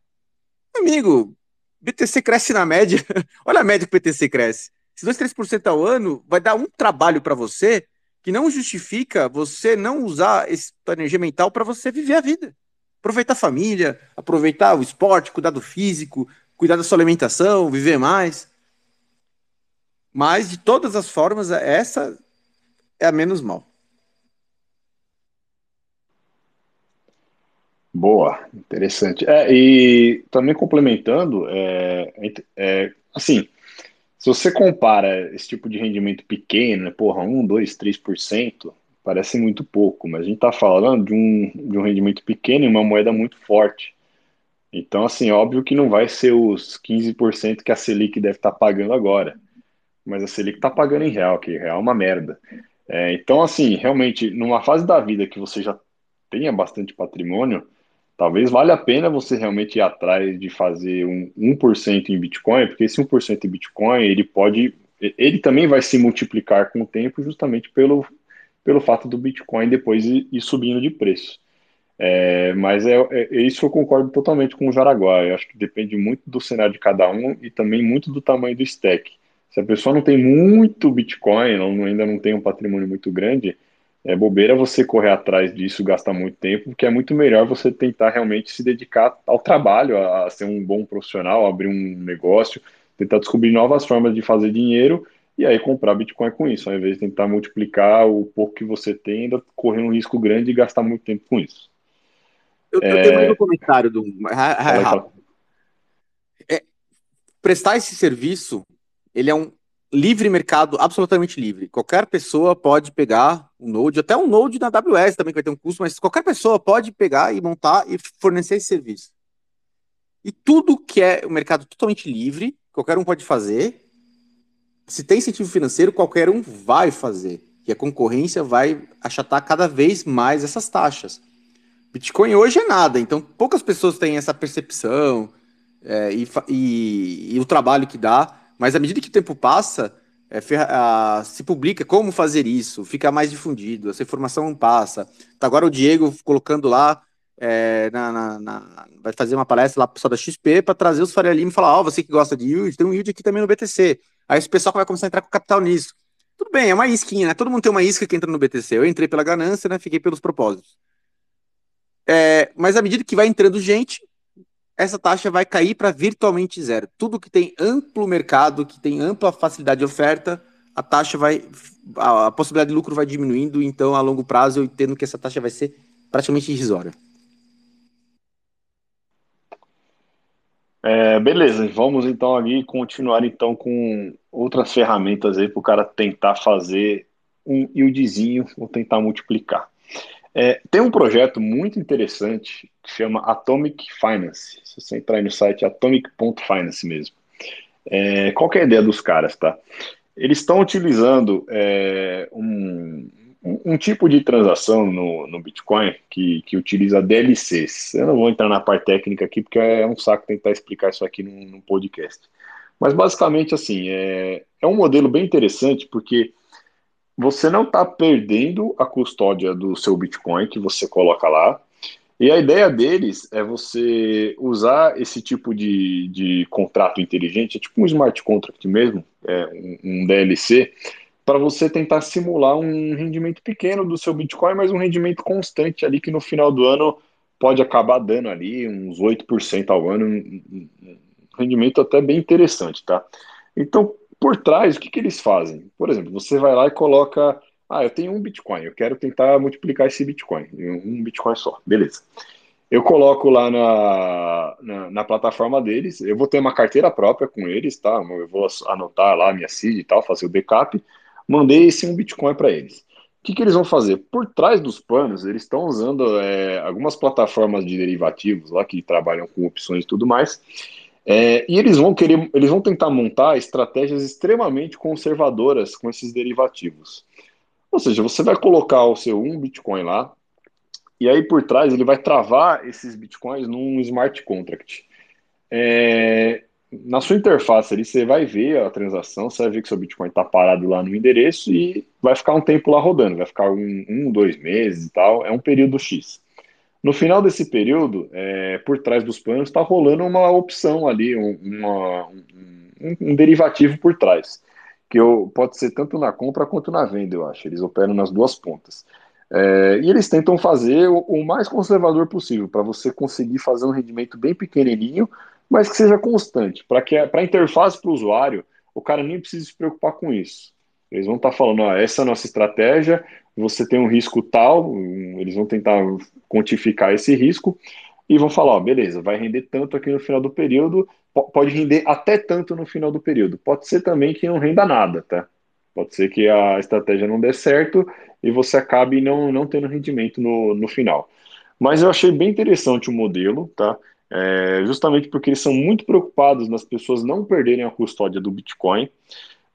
amigo, BTC cresce na média. [LAUGHS] Olha a média que o BTC cresce. Se 2, 3% ao ano vai dar um trabalho para você que não justifica você não usar essa energia mental para você viver a vida. Aproveitar a família, aproveitar o esporte, cuidar do físico, cuidar da sua alimentação, viver mais. Mas, de todas as formas, essa é a menos mal. Boa, interessante. É, e também complementando, é, é, assim, se você compara esse tipo de rendimento pequeno, né, porra, 1, 2, 3%, parece muito pouco, mas a gente está falando de um, de um rendimento pequeno e uma moeda muito forte. Então, assim, óbvio que não vai ser os 15% que a Selic deve estar tá pagando agora, mas a Selic está pagando em real, que real é uma merda. É, então, assim, realmente, numa fase da vida que você já tenha bastante patrimônio, talvez valha a pena você realmente ir atrás de fazer um 1% em Bitcoin, porque esse 1% em Bitcoin, ele pode, ele também vai se multiplicar com o tempo justamente pelo, pelo fato do Bitcoin depois ir, ir subindo de preço. É, mas é, é, isso eu concordo totalmente com o Jaraguá. Eu acho que depende muito do cenário de cada um e também muito do tamanho do stack. Se a pessoa não tem muito Bitcoin, ainda não tem um patrimônio muito grande, é bobeira você correr atrás disso, gastar muito tempo, porque é muito melhor você tentar realmente se dedicar ao trabalho, a, ser um bom profissional, abrir um negócio, tentar descobrir novas formas de fazer dinheiro e aí comprar Bitcoin com isso, ao invés de tentar multiplicar o pouco que você tem, ainda correr um risco grande e gastar muito tempo com isso. Eu, é... eu tenho mais um comentário do é, prestar esse serviço, ele é um livre mercado, absolutamente livre. Qualquer pessoa pode pegar um Node, até um Node na AWS também que vai ter um custo, mas qualquer pessoa pode pegar e montar e fornecer esse serviço. E tudo que é o um mercado totalmente livre, qualquer um pode fazer, se tem incentivo financeiro, qualquer um vai fazer. E a concorrência vai achatar cada vez mais essas taxas. Bitcoin hoje é nada, então poucas pessoas têm essa percepção é, e, e, e, o trabalho que dá, mas à medida que o tempo passa, é, a, se publica como fazer isso, fica mais difundido, essa informação passa. Tá agora o Diego colocando lá, é, na, na, na, vai fazer uma palestra lá pessoal da XP para trazer os Faria Lima e falar: Ó, oh, você que gosta de yield, tem um yield aqui também no BTC. Aí esse pessoal vai começar a entrar com capital nisso. Tudo bem, é uma isquinha, né? Todo mundo tem uma isca que entra no BTC. Eu entrei pela ganância, né? Fiquei pelos propósitos. É, mas à medida que vai entrando gente, essa taxa vai cair para virtualmente zero. Tudo que tem amplo mercado, que tem ampla facilidade de oferta, a taxa vai. A, possibilidade de lucro vai diminuindo, então a longo prazo eu entendo que essa taxa vai ser praticamente irrisória. É, beleza, vamos então ali continuar então com outras ferramentas aí para o cara tentar fazer um yieldzinho ou tentar multiplicar. É, tem um projeto muito interessante que chama Atomic Finance. Se você entrar no site atomic.finance mesmo. É, qual é a ideia dos caras, tá? Eles estão utilizando é, um, um, tipo de transação no, no Bitcoin que, que utiliza DLCs. Eu não vou entrar na parte técnica aqui, porque é um saco tentar explicar isso aqui num, num podcast. Mas basicamente, assim, é, é um modelo bem interessante, porque você não está perdendo a custódia do seu Bitcoin que você coloca lá. E a ideia deles é você usar esse tipo de, de contrato inteligente, é tipo um smart contract mesmo, é um, um DLC, para você tentar simular um rendimento pequeno do seu Bitcoin, mas um rendimento constante ali que no final do ano pode acabar dando ali uns 8% ao ano, um rendimento até bem interessante, tá? Então, por trás, o que, que eles fazem? Por exemplo, você vai lá e coloca, ah, eu tenho um Bitcoin, eu quero tentar multiplicar esse Bitcoin, um Bitcoin só, beleza. Eu coloco lá na, na, na, plataforma deles, eu vou ter uma carteira própria com eles, tá? Eu vou anotar lá minha seed e tal, fazer o backup, mandei esse um Bitcoin para eles. O que, que eles vão fazer? Por trás dos panos, eles estão usando é, algumas plataformas de derivativos lá que trabalham com opções e tudo mais. É, e eles vão querer, eles vão tentar montar estratégias extremamente conservadoras com esses derivativos. Ou seja, você vai colocar o seu um Bitcoin lá, e aí por trás ele vai travar esses Bitcoins num smart contract. É, na sua interface ali, você vai ver a transação, você vai ver que seu Bitcoin está parado lá no endereço e vai ficar um tempo lá rodando, vai ficar um, um dois meses e tal, é um período X. No final desse período, é, por trás dos planos, está rolando uma opção ali, um, uma, um, um, derivativo por trás, que eu, pode ser tanto na compra quanto na venda, eu acho. Eles operam nas duas pontas. É, e eles tentam fazer o, o mais conservador possível, para você conseguir fazer um rendimento bem pequenininho, mas que seja constante, para que para a interface para o usuário, o cara nem precise se preocupar com isso. Eles vão estar tá falando, ó, essa é a nossa estratégia, você tem um risco tal, eles vão tentar quantificar esse risco e vão falar, ó, beleza, vai render tanto aqui no final do período, pode render até tanto no final do período. Pode ser também que não renda nada, tá? Pode ser que a estratégia não dê certo e você acabe não, não tendo rendimento no, no final. Mas eu achei bem interessante o modelo, tá? É, justamente porque eles são muito preocupados nas pessoas não perderem a custódia do Bitcoin.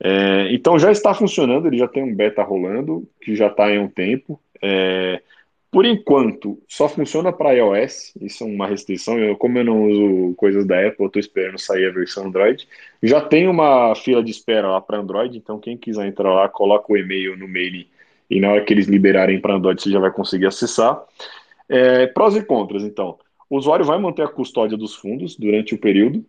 É, então já está funcionando, ele já tem um beta rolando, que já está em um tempo. É, por enquanto, só funciona para iOS, isso é uma restrição. Eu, como eu não uso coisas da Apple, estou esperando sair a versão Android. Já tem uma fila de espera lá para Android, então quem quiser entrar lá, coloca o e-mail no mail e na hora que eles liberarem para Android você já vai conseguir acessar. É, prós e contras, então. O usuário vai manter a custódia dos fundos durante o período.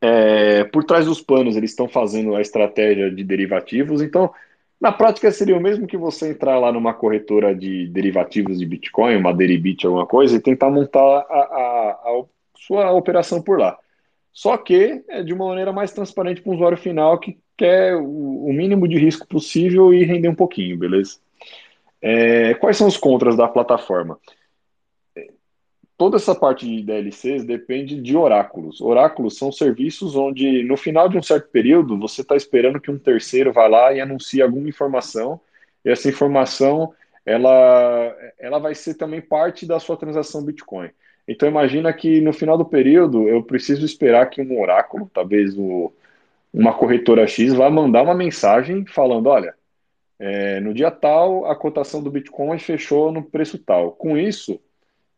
É, por trás dos panos, eles estão fazendo a estratégia de derivativos. Então, na prática, seria o mesmo que você entrar lá numa corretora de derivativos de Bitcoin, uma Deribit, alguma coisa, e tentar montar a, a, a sua operação por lá. só que é de uma maneira mais transparente para o usuário final que quer o, mínimo de risco possível e render um pouquinho, beleza? É, quais são os contras da plataforma? Toda essa parte de DLCs depende de oráculos. Oráculos são serviços onde, no final de um certo período, você está esperando que um terceiro vá lá e anuncie alguma informação, e essa informação ela, ela vai ser também parte da sua transação Bitcoin. Então imagina que no final do período eu preciso esperar que um oráculo, talvez o, uma corretora X, vá mandar uma mensagem falando, olha, é, no dia tal, a cotação do Bitcoin fechou no preço tal. Com isso,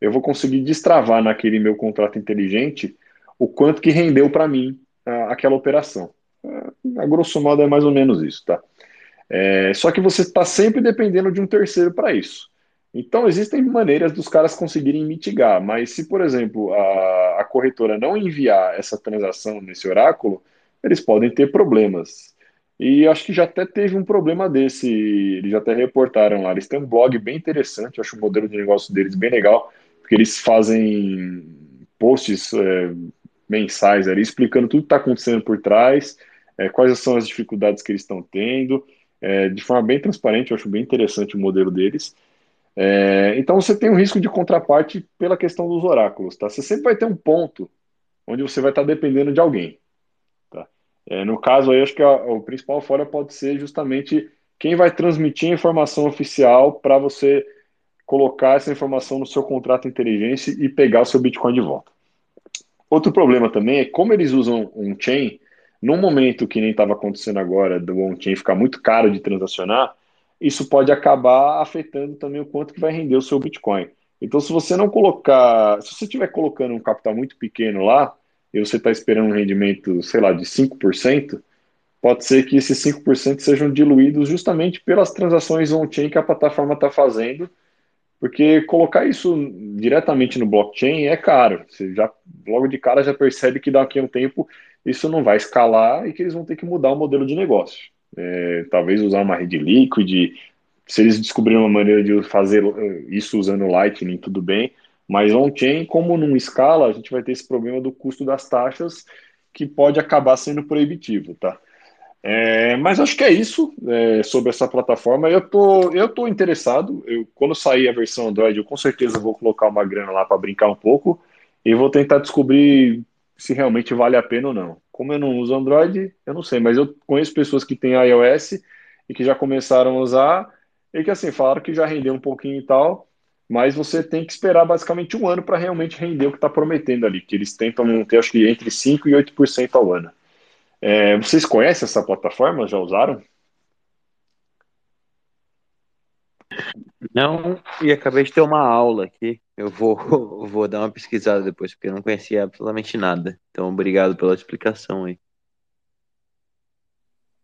eu vou conseguir destravar naquele meu contrato inteligente o quanto que rendeu para mim aquela operação. A, a grosso modo é mais ou menos isso, tá? É, só que você está sempre dependendo de um terceiro para isso. Então, existem maneiras dos caras conseguirem mitigar, mas se, por exemplo, a, a corretora não enviar essa transação nesse oráculo, eles podem ter problemas. E acho que já até teve um problema desse, eles até reportaram lá. Eles têm um blog bem interessante, acho o modelo de negócio deles bem legal, porque eles fazem posts é, mensais ali, explicando tudo que está acontecendo por trás, é, quais são as dificuldades que eles estão tendo, é, de forma bem transparente, eu acho bem interessante o modelo deles. É, então você tem um risco de contraparte pela questão dos oráculos, tá? Você sempre vai ter um ponto onde você vai estar dependendo de alguém. É, no caso aí, acho que a, o principal fora pode ser justamente quem vai transmitir a informação oficial para você colocar essa informação no seu contrato inteligência e pegar o seu Bitcoin de volta. Outro problema também é como eles usam um chain, num momento que nem estava acontecendo agora, do on-chain ficar muito caro de transacionar, isso pode acabar afetando também o quanto que vai render o seu Bitcoin. Então, se você não colocar, se você estiver colocando um capital muito pequeno lá, e você está esperando um rendimento, sei lá, de 5%, pode ser que esses 5% sejam diluídos justamente pelas transações on-chain que a plataforma está fazendo, porque colocar isso diretamente no blockchain é caro. Você já logo de cara já percebe que daqui a um tempo isso não vai escalar e que eles vão ter que mudar o modelo de negócio. É, talvez usar uma rede liquid. Se eles descobrirem uma maneira de fazer isso usando Lightning, tudo bem. Mas on-chain, como não escala, a gente vai ter esse problema do custo das taxas que pode acabar sendo proibitivo, tá? É, mas acho que é isso é, sobre essa plataforma. Eu tô, eu tô interessado. Eu, quando sair a versão Android, eu com certeza vou colocar uma grana lá para brincar um pouco e vou tentar descobrir se realmente vale a pena ou não. Como eu não uso Android, eu não sei, mas eu conheço pessoas que têm iOS e que já começaram a usar e que assim falaram que já rendeu um pouquinho e tal mas você tem que esperar basicamente um ano para realmente render o que está prometendo ali, que eles tentam manter, acho que entre 5% e 8% ao ano. É, vocês conhecem essa plataforma? Já usaram? Não, e acabei de ter uma aula aqui. Eu vou, [LAUGHS] vou dar uma pesquisada depois, porque eu não conhecia absolutamente nada. Então, obrigado pela explicação aí.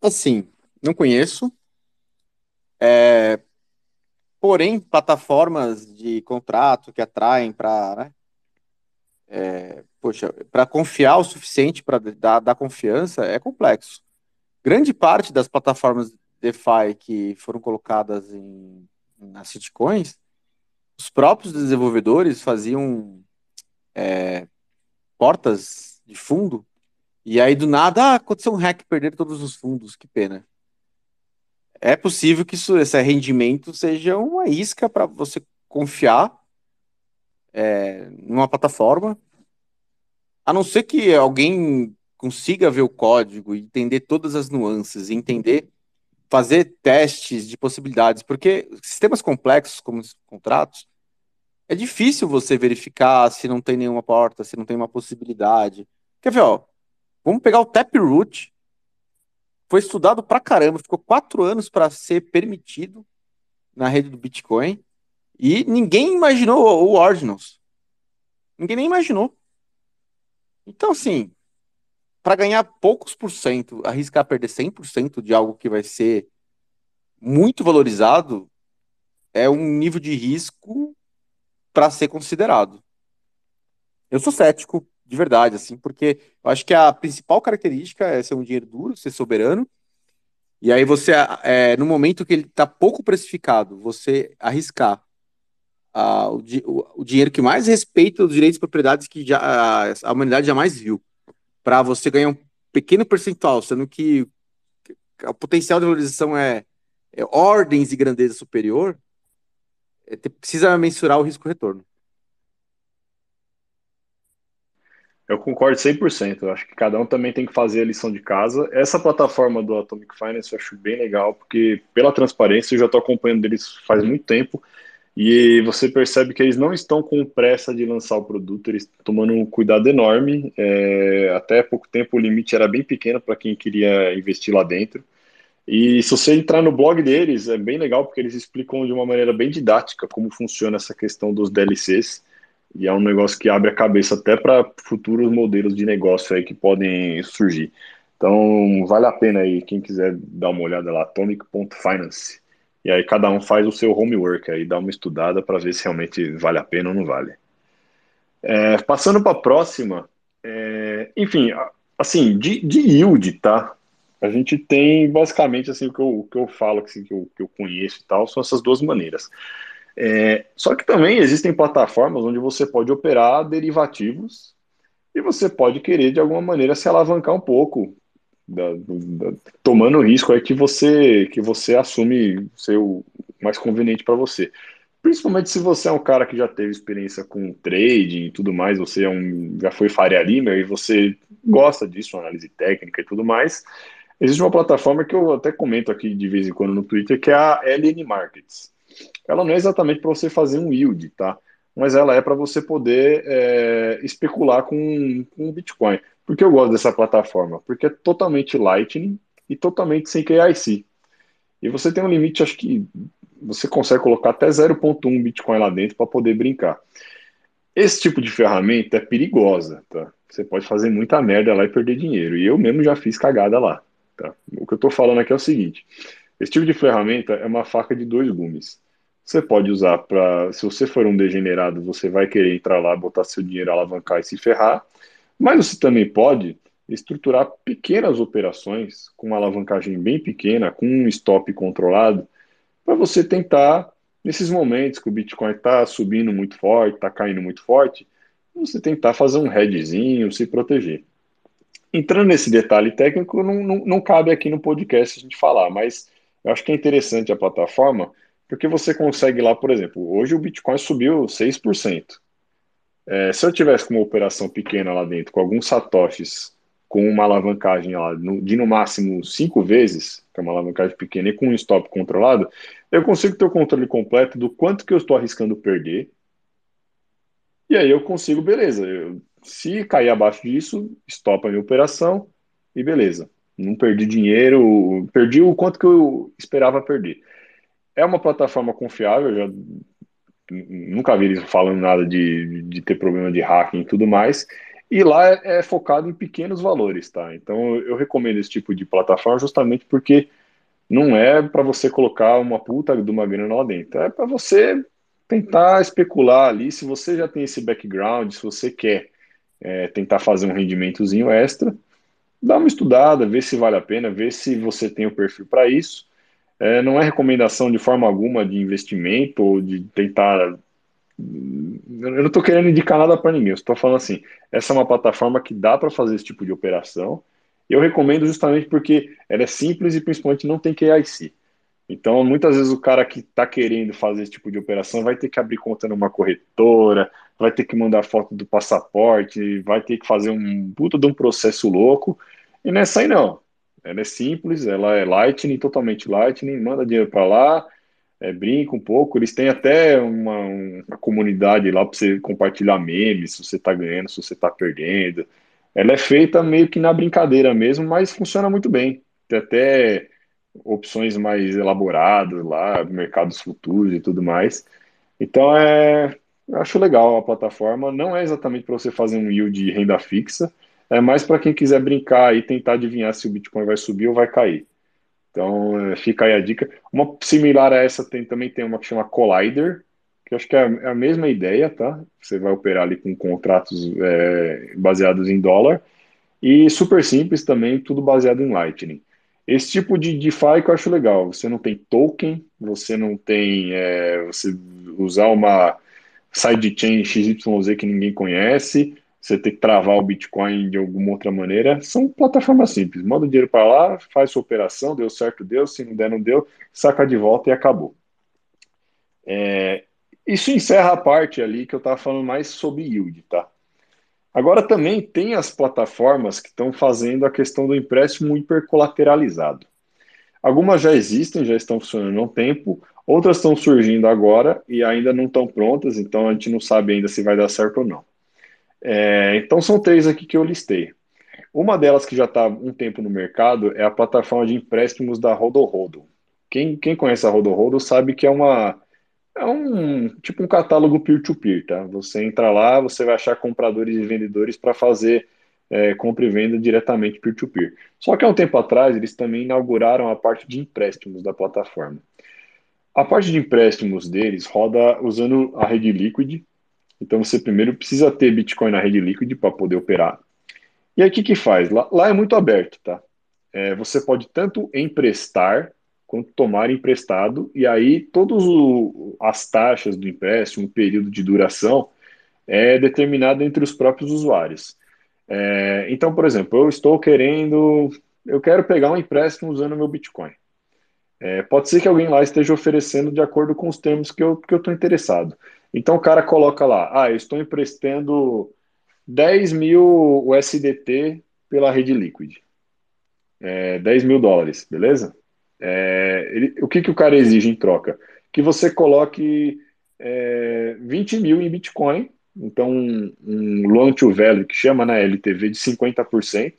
Assim, não conheço. É, Porém, plataformas de contrato que atraem para né, é, poxa, para confiar o suficiente para dar, dar confiança é complexo. Grande parte das plataformas DeFi que foram colocadas em, nas sitcoins, os próprios desenvolvedores faziam é, portas de fundo e aí do nada ah, aconteceu um hack, perder todos os fundos, que pena é possível que isso, esse rendimento seja uma isca para você confiar é, numa plataforma, a não ser que alguém consiga ver o código entender todas as nuances, entender, fazer testes de possibilidades, porque sistemas complexos como os contratos, é difícil você verificar se não tem nenhuma porta, se não tem uma possibilidade. Quer ver, ó? Vamos pegar o Taproot, foi estudado pra caramba, ficou quatro anos para ser permitido na rede do Bitcoin e ninguém imaginou o Ordinals. Ninguém nem imaginou. Então, assim, para ganhar poucos por cento, arriscar perder 100% de algo que vai ser muito valorizado, é um nível de risco para ser considerado. Eu sou cético, de verdade, assim, porque eu acho que a principal característica é ser um dinheiro duro, ser soberano, e aí você, é, no momento que ele está pouco precificado, você arriscar o, o, dinheiro que mais respeita os direitos e propriedades que já, a, humanidade jamais viu. para você ganhar um pequeno percentual, sendo que o potencial de valorização é, é ordens de grandeza superior, é, precisa mensurar o risco-retorno. Eu concordo 100%. Eu acho que cada um também tem que fazer a lição de casa. Essa plataforma do Atomic Finance eu acho bem legal, porque pela transparência eu já estou acompanhando eles faz muito tempo e você percebe que eles não estão com pressa de lançar o produto, eles estão tomando um cuidado enorme. É, até pouco tempo o limite era bem pequeno para quem queria investir lá dentro. E se você entrar no blog deles, é bem legal porque eles explicam de uma maneira bem didática como funciona essa questão dos DLCs. E é um negócio que abre a cabeça até para futuros modelos de negócio aí que podem surgir. Então, vale a pena aí, quem quiser dar uma olhada lá, atomic.finance. E aí cada um faz o seu homework aí, dá uma estudada para ver se realmente vale a pena ou não vale. É, passando para a próxima, é, enfim, assim, de, de yield, tá? A gente tem basicamente assim o que eu, o que eu falo, assim, que, eu, que eu conheço e tal, são essas duas maneiras. É, só que também existem plataformas onde você pode operar derivativos e você pode querer de alguma maneira se alavancar um pouco, da, da, tomando risco aí que você que você assume ser o mais conveniente para você. Principalmente se você é um cara que já teve experiência com trading e tudo mais, você é um, já foi Faria Lima e você gosta disso, análise técnica e tudo mais. Existe uma plataforma que eu até comento aqui de vez em quando no Twitter, que é a LN Markets. Ela não é exatamente para você fazer um yield, tá? Mas ela é para você poder é, especular com, com Bitcoin. Por que eu gosto dessa plataforma? Porque é totalmente Lightning e totalmente sem KIC. E você tem um limite, acho que você consegue colocar até 0.1 Bitcoin lá dentro para poder brincar. Esse tipo de ferramenta é perigosa, tá? Você pode fazer muita merda lá e perder dinheiro. E eu mesmo já fiz cagada lá. Tá? O que eu estou falando aqui é o seguinte: esse tipo de ferramenta é uma faca de dois gumes. Você pode usar para, se você for um degenerado, você vai querer entrar lá, botar seu dinheiro, alavancar e se ferrar. Mas você também pode estruturar pequenas operações com uma alavancagem bem pequena, com um stop controlado, para você tentar, nesses momentos que o Bitcoin está subindo muito forte, está caindo muito forte, você tentar fazer um hedgezinho, se proteger. Entrando nesse detalhe técnico, não, não, não cabe aqui no podcast a gente falar, mas eu acho que é interessante a plataforma, porque você consegue lá, por exemplo, hoje o Bitcoin subiu 6%. É, se eu tivesse uma operação pequena lá dentro, com alguns satoshis, com uma alavancagem lá de no máximo cinco vezes, que é uma alavancagem pequena, e com um stop controlado, eu consigo ter o controle completo do quanto que eu estou arriscando perder. E aí eu consigo, beleza, eu, se cair abaixo disso, stop a minha operação e beleza. Não perdi dinheiro, perdi o quanto que eu esperava perder. É uma plataforma confiável, já nunca vi eles falando nada de, de ter problema de hacking e tudo mais. E lá é, é focado em pequenos valores, tá? Então eu recomendo esse tipo de plataforma justamente porque não é para você colocar uma puta de uma grana lá dentro, é para você tentar especular ali. Se você já tem esse background, se você quer é, tentar fazer um rendimentozinho extra, dá uma estudada, vê se vale a pena, vê se você tem o perfil para isso. É, não é recomendação de forma alguma de investimento ou de tentar. Eu não estou querendo indicar nada para ninguém, estou falando assim: essa é uma plataforma que dá para fazer esse tipo de operação. Eu recomendo justamente porque ela é simples e principalmente não tem KIC. Então, muitas vezes o cara que está querendo fazer esse tipo de operação vai ter que abrir conta numa corretora, vai ter que mandar foto do passaporte, vai ter que fazer um puta de um processo louco. E nessa aí não. Ela é simples, ela é Lightning, totalmente Lightning, manda dinheiro para lá, é, brinca um pouco. Eles têm até uma, uma comunidade lá para você compartilhar memes, se você está ganhando, se você está perdendo. Ela é feita meio que na brincadeira mesmo, mas funciona muito bem. Tem até opções mais elaboradas lá, mercados futuros e tudo mais. Então é, eu acho legal a plataforma. Não é exatamente para você fazer um yield de renda fixa, é mais para quem quiser brincar e tentar adivinhar se o Bitcoin vai subir ou vai cair. Então, é, fica aí a dica. Uma similar a essa tem também tem uma que chama Collider, que acho que é a, é a mesma ideia, tá? Você vai operar ali com contratos é, baseados em dólar. E super simples também, tudo baseado em Lightning. Esse tipo de DeFi que eu acho legal. Você não tem token, você não tem. É, você usar uma sidechain XYZ que ninguém conhece, você ter que travar o Bitcoin de alguma outra maneira, são plataformas simples. Manda o dinheiro para lá, faz sua operação, deu certo, deu, se não der, não deu, saca de volta e acabou. É, isso encerra a parte ali que eu estava falando mais sobre yield, tá? Agora também tem as plataformas que estão fazendo a questão do empréstimo hipercolateralizado. Algumas já existem, já estão funcionando há um tempo, outras estão surgindo agora e ainda não estão prontas, então a gente não sabe ainda se vai dar certo ou não. É, então são três aqui que eu listei. Uma delas que já está um tempo no mercado é a plataforma de empréstimos da RodoRodo. Quem, quem conhece a RodoRodo sabe que é uma é um tipo um catálogo peer-to-peer, tá? Você entra lá, você vai achar compradores e vendedores para fazer é, compra e venda diretamente peer-to-peer. Só que há um tempo atrás eles também inauguraram a parte de empréstimos da plataforma. A parte de empréstimos deles roda usando a rede Liquid. Então você primeiro precisa ter Bitcoin na rede Liquid para poder operar. E aí o que, que faz? Lá, lá é muito aberto, tá? É, você pode tanto emprestar quanto tomar emprestado, e aí todas as taxas do empréstimo, o período de duração, é determinado entre os próprios usuários. É, então, por exemplo, eu estou querendo, eu quero pegar um empréstimo usando meu Bitcoin. É, pode ser que alguém lá esteja oferecendo de acordo com os termos que eu estou interessado. Então o cara coloca lá, ah, eu estou emprestando 10 mil USDT pela rede Liquid. É, 10 mil dólares, beleza? É, ele, o que, que o cara exige em troca? Que você coloque é, 20 mil em Bitcoin, então um, um loan to value que chama na né, LTV de 50%,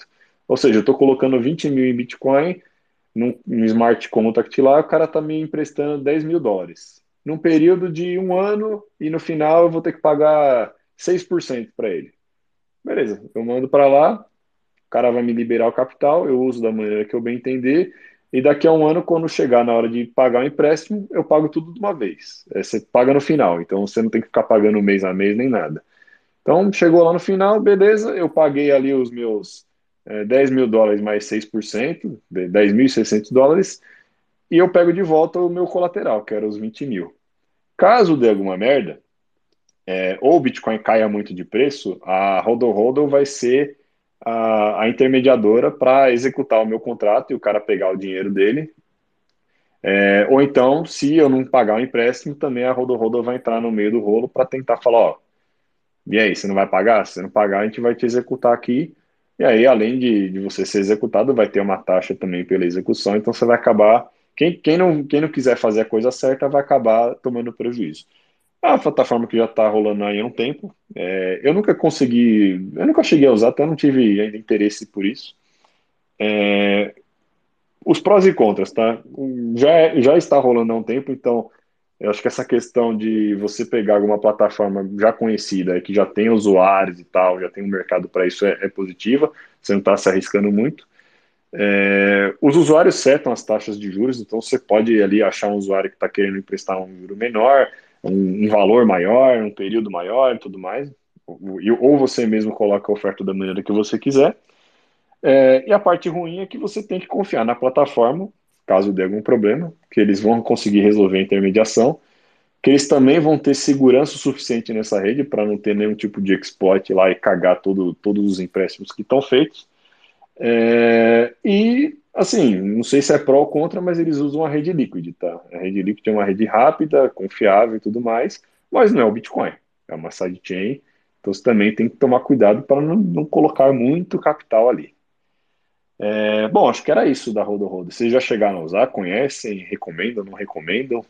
ou seja, eu estou colocando 20 mil em Bitcoin num, num smart contract lá, o cara está me emprestando 10 mil dólares. Num período de um ano e no final eu vou ter que pagar 6% para ele. Beleza, eu mando para lá, o cara vai me liberar o capital, eu uso da maneira que eu bem entender e daqui a um ano, quando chegar na hora de pagar o empréstimo, eu pago tudo de uma vez. É, você paga no final, então você não tem que ficar pagando mês a mês nem nada. Então, chegou lá no final, beleza, eu paguei ali os meus é, 10 mil dólares mais 6%, 10.600 dólares, e eu pego de volta o meu colateral, que era os 20 mil. Caso dê alguma merda, é, ou o Bitcoin caia muito de preço, a Hodl Hodl vai ser a, a intermediadora para executar o meu contrato e o cara pegar o dinheiro dele. É, ou então, se eu não pagar o empréstimo, também a Rodo Rodo vai entrar no meio do rolo para tentar falar, ó, e aí, você não vai pagar? Se você não pagar, a gente vai te executar aqui. E aí, além de, de você ser executado, vai ter uma taxa também pela execução, então você vai acabar. Quem, quem, não, quem não quiser fazer a coisa certa vai acabar tomando prejuízo. É uma plataforma que já está rolando aí há um tempo. É, eu nunca consegui, eu nunca cheguei a usar, até não tive ainda interesse por isso. É, os prós e contras, tá? Já, já está rolando há um tempo, então eu acho que essa questão de você pegar alguma plataforma já conhecida, que já tem usuários e tal, já tem um mercado para isso, é, é, positiva, você não está se arriscando muito. É, os usuários setam as taxas de juros, então você pode ali achar um usuário que está querendo emprestar um juro menor, um, um, valor maior, um período maior e tudo mais. Ou, ou você mesmo coloca a oferta da maneira que você quiser. É, e a parte ruim é que você tem que confiar na plataforma, caso dê algum problema, que eles vão conseguir resolver a intermediação, que eles também vão ter segurança suficiente nessa rede para não ter nenhum tipo de exploit lá e cagar todo, todos os empréstimos que estão feitos. É, e Assim, não sei se é pró ou contra, mas eles usam a rede Liquid, tá? A rede Liquid é uma rede rápida, confiável e tudo mais, mas não é o Bitcoin, é uma sidechain, então você também tem que tomar cuidado para não, não colocar muito capital ali. É, bom, acho que era isso da Rodo Rodo. Vocês já chegaram a usar, conhecem, recomendam, não recomendam?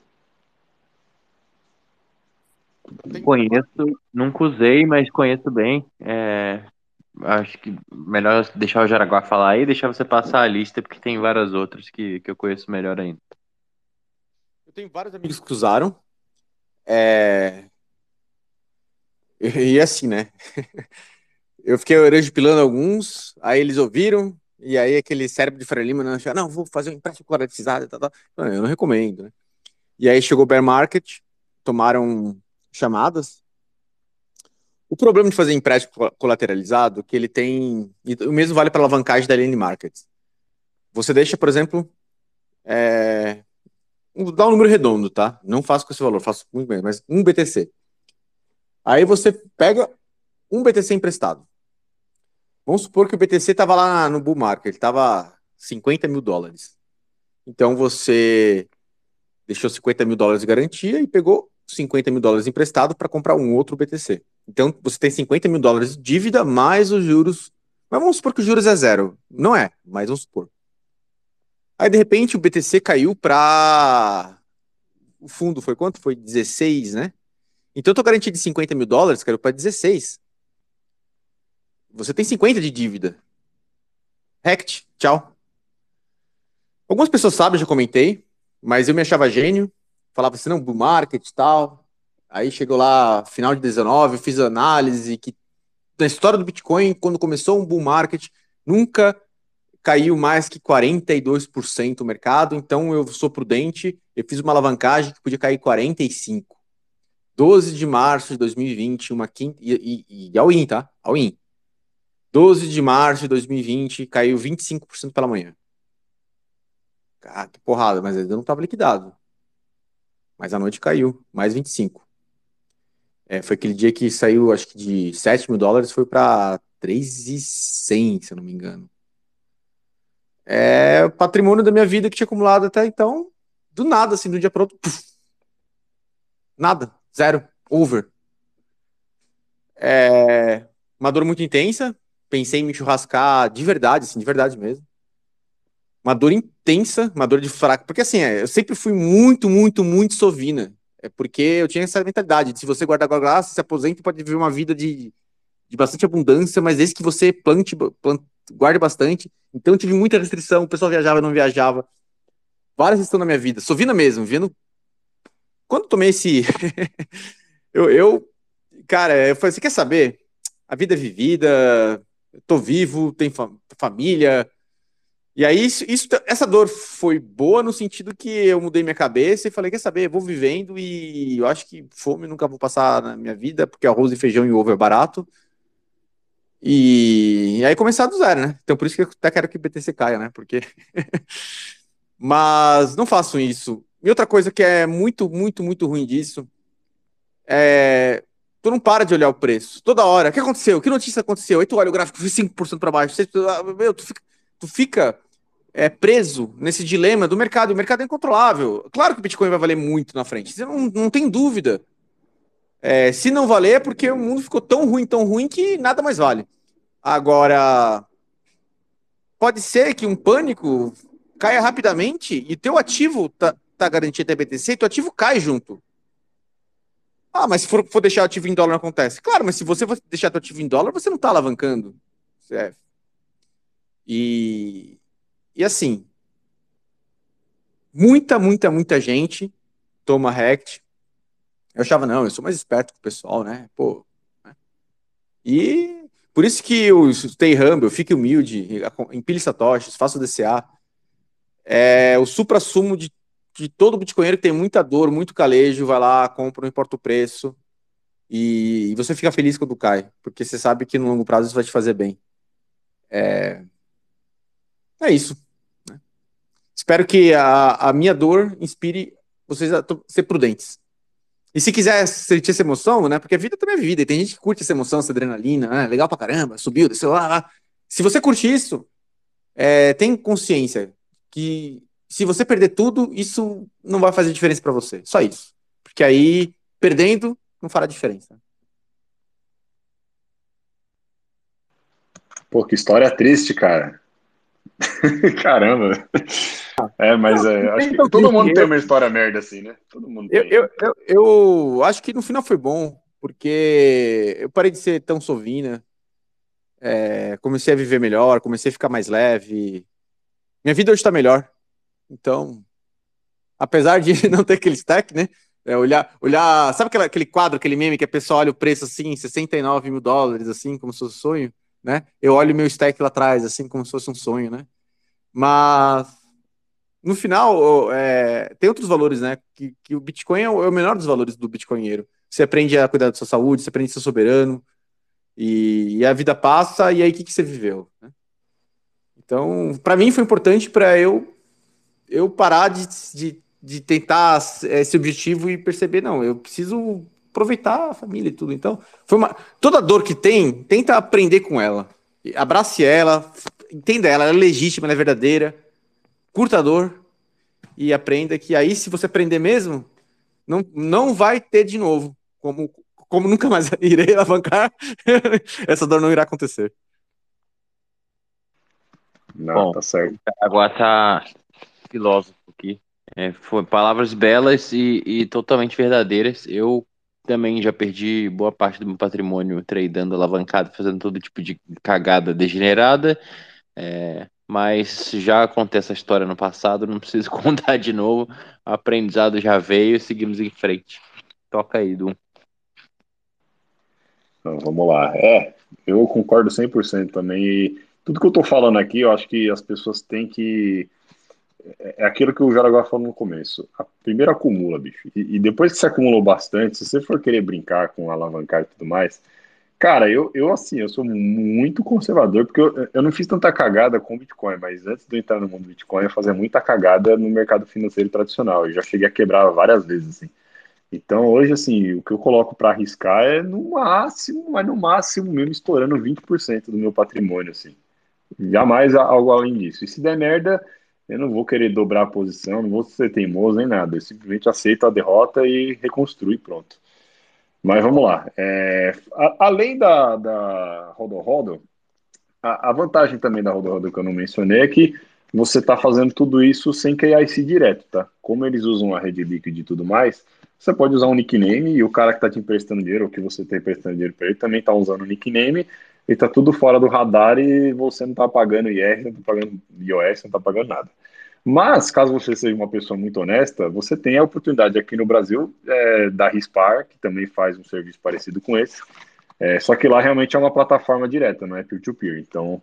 Conheço, nunca usei, mas conheço bem. É, acho que melhor deixar o Jaraguá falar aí e deixar você passar a lista, porque tem várias outras que, que eu conheço melhor ainda. Eu tenho vários amigos que usaram. É... E, assim, né? [LAUGHS] eu fiquei orelha pilando alguns, aí eles ouviram, e aí aquele cérebro de Freire Lima, não, vou fazer um empréstimo colateralizado, tal, tal. eu não recomendo, né? E aí chegou o bear market, tomaram chamadas, o problema de fazer empréstimo colateralizado é que ele tem. O mesmo vale para alavancagem da Lane Markets. Você deixa, por exemplo. É, dá um número redondo, tá? Não faço com esse valor, faço muito bem, mas um BTC. Aí você pega um BTC emprestado. Vamos supor que o BTC estava lá no bull market, ele estava 50 mil dólares. Então você deixou 50 mil dólares de garantia e pegou 50 mil dólares emprestado para comprar um outro BTC. Então você tem 50 mil dólares de dívida mais os juros. Mas vamos supor que os juros é zero. Não é, mas vamos supor. Aí de repente o BTC caiu para. O fundo foi quanto? Foi 16, né? Então eu tô garantido de 50 mil dólares, caiu para 16. Você tem 50 de dívida. Rect, tchau. Algumas pessoas sabem, já comentei, mas eu me achava gênio, falava assim, não, bull market e tal. Aí chegou lá, final de 19, eu fiz análise que na história do Bitcoin, quando começou um bull market, nunca caiu mais que 42% o mercado, então eu sou prudente, eu fiz uma alavancagem que podia cair 45. 12 de março de 2020, uma quinta, e, e, e all-in, tá? All-in. 12 de março de 2020, caiu 25% pela manhã. Ah, que porrada, mas ainda não estava liquidado. Mas a noite caiu, mais 25. É, foi aquele dia que saiu, acho que de 7 mil dólares, foi para 3,100, se eu não me engano. É o patrimônio da minha vida que tinha acumulado até então, do nada, assim, do dia para outro. Nada, zero, over. É, uma dor muito intensa, pensei em me churrascar de verdade, assim, de verdade mesmo uma dor intensa, uma dor de fraco. Porque assim, é, eu sempre fui muito, muito, muito sovina. É porque eu tinha essa mentalidade de se você guardar guardar, se aposenta, pode viver uma vida de, de bastante abundância, mas desde que você plante, plante, guarde bastante. Então eu tive muita restrição, o pessoal viajava, não viajava. Várias restrições na minha vida, sovina mesmo, vendo. Quando tomei esse. [LAUGHS] eu, eu, cara, eu falei, você quer saber? A vida é vivida, tô vivo, tenho família, e aí, isso, isso, essa dor foi boa no sentido que eu mudei minha cabeça e falei: quer saber, eu vou vivendo e eu acho que fome nunca vou passar na minha vida, porque arroz e feijão e ovo é barato. E, e aí começar do zero, né? Então por isso que eu até quero que o BTC caia, né? Porque. [LAUGHS] Mas não façam isso. E outra coisa que é muito, muito, muito ruim disso é. Tu não para de olhar o preço. Toda hora. O que aconteceu? Que notícia aconteceu? Aí tu olha o gráfico, foi 5% para baixo. Meu, tu fica, tu fica é, preso nesse dilema do mercado. O mercado é incontrolável. Claro que o Bitcoin vai valer muito na frente, você não, não tem dúvida. É, se não valer, é porque o mundo ficou tão ruim, tão ruim que nada mais vale. Agora, pode ser que um pânico caia rapidamente e teu ativo tá, tá garantido até BTC e teu ativo cai junto. Ah, mas se for, for deixar ativo em dólar não acontece. Claro, mas se você deixar teu ativo em dólar, você não está alavancando. É. E, e assim, muita, muita, muita gente toma Rect. Eu achava, não, eu sou mais esperto que o pessoal, né? Pô. Né? E por isso que eu stay humble, eu fique humilde, empilhe satoshis, faço DCA. É o supra-sumo de, de todo bitcoinheiro que tem muita dor, muito calejo, vai lá, compra, não importa o preço. E, e você fica feliz quando cai, porque você sabe que no longo prazo isso vai te fazer bem. É, é isso. Espero que a, a minha dor inspire vocês a ser prudentes. E se quiser sentir essa emoção, né? Porque a vida também é vida, e tem gente que curte essa emoção, essa adrenalina, né, legal pra caramba, subiu, desceu lá, lá. Se você curte isso, é, tem consciência que se você perder tudo, isso não vai fazer diferença para você. Só isso. Porque aí, perdendo, não fará diferença. Pô, que história triste, cara. [LAUGHS] Caramba. É, mas é, acho que todo mundo tem uma história merda assim, né? Todo mundo eu, eu, eu, eu, acho que no final foi bom, porque eu parei de ser tão sovina, é, comecei a viver melhor, comecei a ficar mais leve. Minha vida hoje está melhor. Então, apesar de [LAUGHS] não ter aquele stack, né? É, olhar, olhar, sabe aquele, aquele quadro, aquele meme que a pessoa olha o preço assim, 69 mil dólares, assim, como se fosse um sonho? Né? Eu olho meu stack lá atrás, assim, como se fosse um sonho, né? Mas no final, é, tem outros valores, né? Que, que o Bitcoin é o, é o, menor dos valores do Bitcoinheiro. Você aprende a cuidar da sua saúde, você aprende a ser soberano, e, e a vida passa, e aí o que, que você viveu? Né? Então, para mim foi importante para eu eu parar de, de, de tentar esse objetivo e perceber, não, eu preciso aproveitar a família e tudo. Então, foi uma toda dor que tem, tenta aprender com ela. Abrace ela, entenda ela, ela é legítima, ela é verdadeira. Curta a dor e aprenda que aí, se você aprender mesmo, não, não vai ter de novo. Como, como nunca mais [LAUGHS] irei alavancar, [LAUGHS] essa dor não irá acontecer. Não, Bom, tá certo. Agora tá filósofo aqui. É, foi palavras belas e, e, totalmente verdadeiras. Eu também já perdi boa parte do meu patrimônio tradando alavancado, fazendo todo tipo de cagada degenerada. É, mas já acontece a história no passado, não preciso [LAUGHS] contar de novo. O aprendizado já veio, seguimos em frente. Toca aí, Du. Então, vamos lá. É, eu concordo 100% também. E tudo que eu tô falando aqui, eu acho que as pessoas têm que é, é aquilo que o Jaraguá falou no começo. A primeiro acumula, bicho. E, e, depois que você acumulou bastante, se você for querer brincar com alavancar e tudo mais, cara, eu, eu assim, eu sou muito conservador, porque eu, eu não fiz tanta cagada com Bitcoin, mas antes de eu entrar no mundo do Bitcoin, eu fazia muita cagada no mercado financeiro tradicional. Eu já cheguei a quebrar várias vezes, assim. Então, hoje, assim, o que eu coloco para arriscar é no máximo, mas no máximo mesmo estourando 20% do meu patrimônio, assim. Jamais algo além disso. E se der merda, eu não vou querer dobrar a posição, não vou ser teimoso nem nada. Eu simplesmente aceito a derrota e reconstruo pronto. Mas vamos lá. É, a, além da, da Rodo Rodo, a, a, vantagem também da Rodo Rodo que eu não mencionei é que você está fazendo tudo isso sem KIC direto, tá? Como eles usam a rede líquida e tudo mais, você pode usar um nickname e o cara que está te emprestando dinheiro, ou que você está emprestando dinheiro para ele, também está usando o nickname e está tudo fora do radar e você não está pagando IR, não está pagando iOS, não está pagando nada. Mas, caso você seja uma pessoa muito honesta, você tem a oportunidade aqui no Brasil é, da Rispar, que também faz um serviço parecido com esse, é, só que lá realmente é uma plataforma direta, não é peer-to-peer. -peer. Então,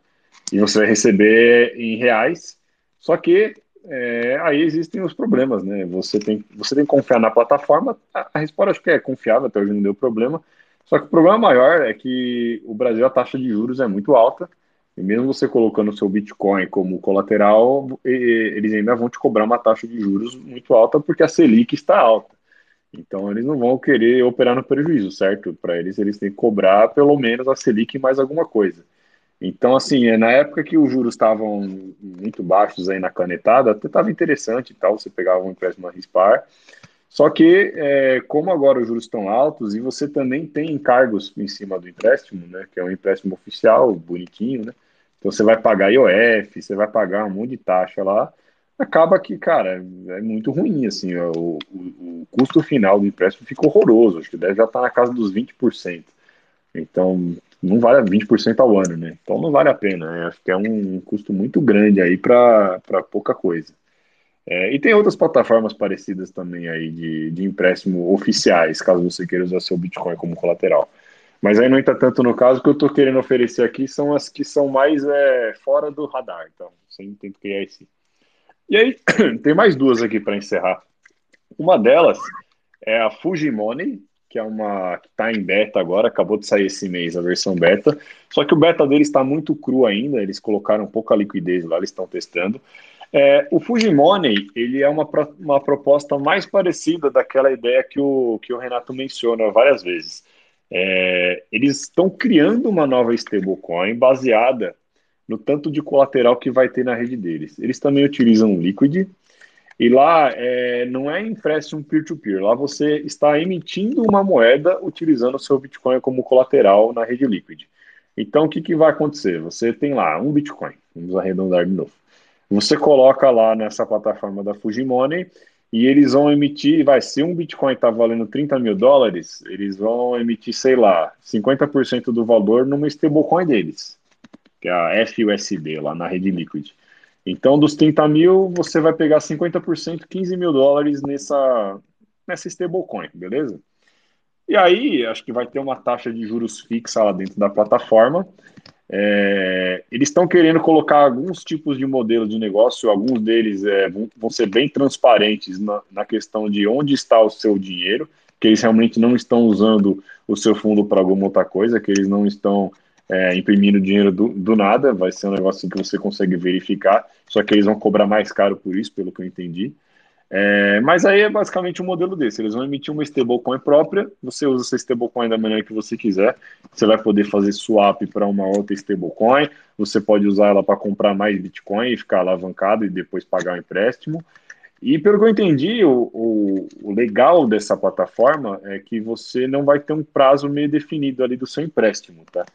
e você vai receber em reais, só que é, aí existem os problemas, né? Você tem, você tem que confiar na plataforma, a, a Rispar acho que é confiável, até hoje não deu problema, só que o problema maior é que o Brasil a taxa de juros é muito alta, e mesmo você colocando o seu Bitcoin como colateral, eles ainda vão te cobrar uma taxa de juros muito alta porque a Selic está alta. Então eles não vão querer operar no prejuízo, certo? Para eles, eles têm que cobrar pelo menos a Selic mais alguma coisa. Então, assim, é, na época que os juros estavam muito baixos aí na canetada, até estava interessante e tal, você pegava um empréstimo a Rispar, só que, é, como agora os juros estão altos e você também tem encargos em cima do empréstimo, né, que é um empréstimo oficial, bonitinho, né, então você vai pagar IOF, você vai pagar um monte de taxa lá, acaba que, cara, é muito ruim, assim, o, o, o custo final do empréstimo fica horroroso, acho que deve já estar tá na casa dos 20%. Então, não vale 20% ao ano, né? Então não vale a pena, né? acho que é um custo muito grande aí para pouca coisa. É, e tem outras plataformas parecidas também aí de, de empréstimo oficiais, caso você queira usar seu Bitcoin como colateral. Mas aí não entra tanto no caso, o que eu estou querendo oferecer aqui são as que são mais é, fora do radar, então, sem tentar criar esse. E aí, [CLEARS THROAT] tem mais duas aqui para encerrar. Uma delas é a Fujimone, que é uma que está em beta agora, acabou de sair esse mês a versão beta. Só que o beta deles está muito cru ainda, eles colocaram pouca liquidez lá, eles estão testando. É, o Fujimone, ele é uma, uma proposta mais parecida daquela ideia que o, que o Renato menciona várias vezes. É, eles estão criando uma nova stablecoin baseada no tanto de colateral que vai ter na rede deles. Eles também utilizam o Liquid, e lá é, não é empréstimo peer-to-peer, lá você está emitindo uma moeda utilizando o seu Bitcoin como colateral na rede Liquid. Então, o que, que vai acontecer? Você tem lá um Bitcoin, vamos arredondar de novo. Você coloca lá nessa plataforma da Fujimone e eles vão emitir, vai, se um Bitcoin está valendo 30 mil dólares, eles vão emitir, sei lá, 50% do valor numa stablecoin deles, que é a FUSD, lá na rede Liquid. Então, dos 30 mil, você vai pegar 50%, 15 mil dólares nessa, nessa stablecoin, beleza? E aí, acho que vai ter uma taxa de juros fixa lá dentro da plataforma, é, eles estão querendo colocar alguns tipos de modelo de negócio, alguns deles é, vão, vão, ser bem transparentes na, na, questão de onde está o seu dinheiro, que eles realmente não estão usando o seu fundo para alguma outra coisa, que eles não estão é, imprimindo dinheiro do, do, nada, vai ser um negócio que você consegue verificar, só que eles vão cobrar mais caro por isso, pelo que eu entendi. É, mas aí é basicamente um modelo desse. Eles vão emitir uma stablecoin própria, você usa essa stablecoin da maneira que você quiser. Você vai poder fazer swap para uma outra stablecoin, você pode usar ela para comprar mais Bitcoin e ficar alavancado e depois pagar o empréstimo. E pelo que eu entendi, o, o, o, legal dessa plataforma é que você não vai ter um prazo meio definido ali do seu empréstimo, tá?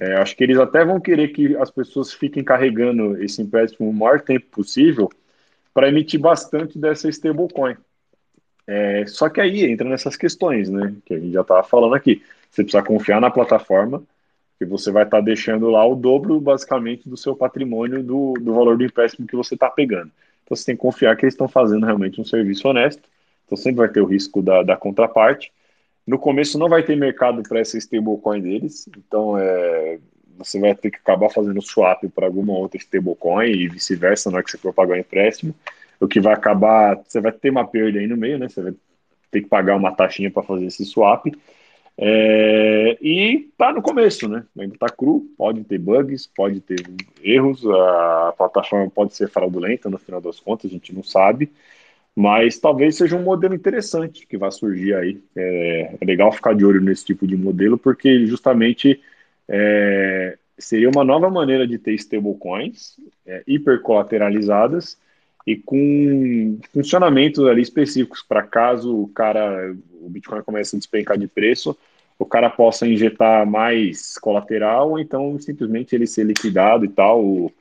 É, acho que eles até vão querer que as pessoas fiquem carregando esse empréstimo o maior tempo possível para emitir bastante dessa stablecoin. É, só que aí entra nessas questões, né? Que a gente já estava falando aqui. Você precisa confiar na plataforma, que você vai estar tá deixando lá o dobro, basicamente, do seu patrimônio, do, do valor do empréstimo que você está pegando. Então você tem que confiar que eles estão fazendo realmente um serviço honesto. Então sempre vai ter o risco da, da contraparte. No começo não vai ter mercado para essa stablecoin deles, então é, você vai ter que acabar fazendo swap para alguma outra stablecoin e vice-versa na hora que você for pagar o empréstimo. O que vai acabar, você vai ter uma perda aí no meio, né? Você vai ter que pagar uma taxinha para fazer esse swap. É, e tá no começo, né? Ainda tá cru, pode ter bugs, pode ter erros, a plataforma pode ser fraudulenta no final das contas, a gente não sabe, mas talvez seja um modelo interessante que vai surgir aí. É, é legal ficar de olho nesse tipo de modelo, porque justamente é, seria uma nova maneira de ter stablecoins é, hipercolateralizadas e com funcionamentos ali específicos para caso o cara, o Bitcoin comece a despencar de preço, o cara possa injetar mais colateral, ou então simplesmente ele ser liquidado e tal, o,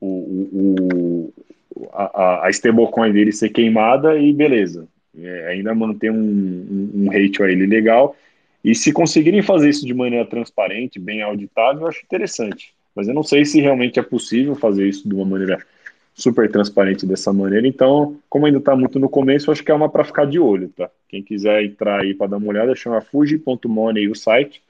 o, o a, a stablecoin dele ser queimada e beleza. É, ainda manter um, um, um rate a ele legal. E se conseguirem fazer isso de maneira transparente, bem auditável, eu acho interessante. Mas eu não sei se realmente é possível fazer isso de uma maneira super transparente dessa maneira. Então, como ainda está muito no começo, acho que é uma para ficar de olho, tá? Quem quiser entrar aí para dar uma olhada, chama fuji.money o site.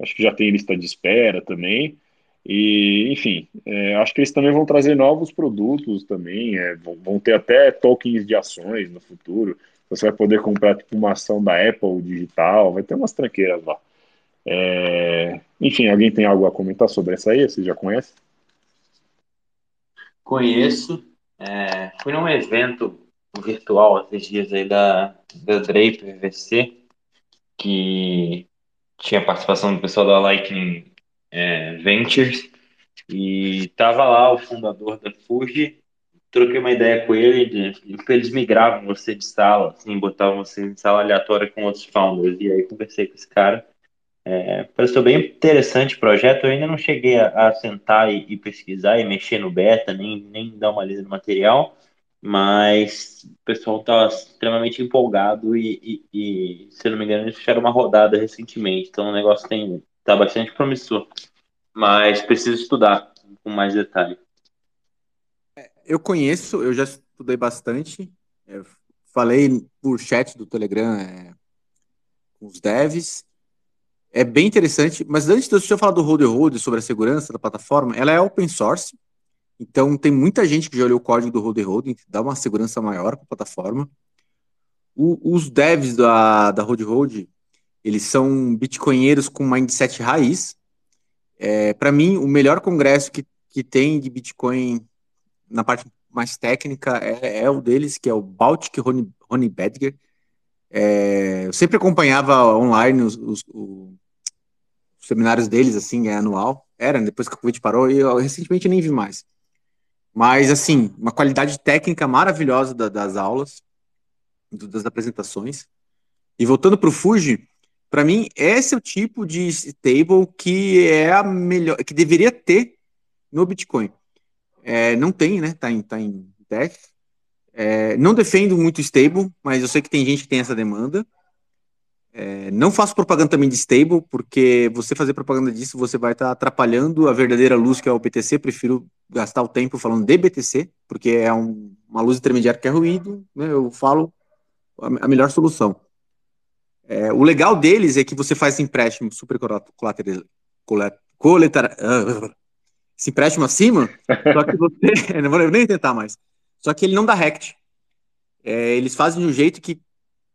Acho que já tem lista de espera também. E, enfim, é, acho que eles também vão trazer novos produtos também. É, vão, vão, ter até tokens de ações no futuro. Você vai poder comprar tipo uma ação da Apple digital. Vai ter umas tranqueiras lá. É, enfim, alguém tem algo a comentar sobre essa aí? Você já conhece? Conheço. É, fui num evento virtual esses dias aí da, da Drape VC, que tinha participação do pessoal da Lightning é, Ventures, e tava lá o fundador da Fuji, troquei uma ideia com ele, eles migravam você de sala, assim, botavam você em sala aleatória com outros founders, e aí conversei com esse cara, é, pareceu bem interessante o projeto. Eu ainda não cheguei a, a sentar e, e, pesquisar e mexer no beta, nem, nem dar uma lida no material, mas o pessoal está extremamente empolgado e, e, e, se não me engano, eles fecharam uma rodada recentemente, então o negócio tem tá bastante promissor, mas preciso estudar com mais detalhe. É, eu conheço, eu já estudei bastante, falei por chat do Telegram é, com os devs, é bem interessante, mas antes de eu falar do Hold Hold sobre a segurança da plataforma, ela é open source, então tem muita gente que já olhou o código do Hold Hold, dá uma segurança maior para a plataforma. O, os devs da, da Hold Hold, eles são bitcoinheiros com mindset raiz. É, para mim, o melhor congresso que, que tem de Bitcoin na parte mais técnica é, é o deles, que é o Baltic Ronnie Badger. É, eu sempre acompanhava online os, os, os, seminários deles, assim, é anual. Era, depois que o Covid parou, e eu recentemente nem vi mais. Mas, assim, uma qualidade técnica maravilhosa da, das aulas, do, das apresentações. E voltando para o Fuji, para mim, esse é o tipo de stable que é a melhor, que deveria ter no Bitcoin. É, não tem, né? Tá em, tá em teste. É, não defendo muito stable, mas eu sei que tem gente que tem essa demanda. É, não faço propaganda também de stable, porque você fazer propaganda disso, você vai estar tá atrapalhando a verdadeira luz que é o BTC. Prefiro gastar o tempo falando de BTC, porque é um, uma luz intermediária que é ruído. Né, eu falo a, a melhor solução. É, o legal deles é que você faz empréstimo super colateral, coletar, uh, esse empréstimo acima, só que você. [LAUGHS] não vou nem tentar mais. Só que ele não dá rect. É, eles fazem de um jeito que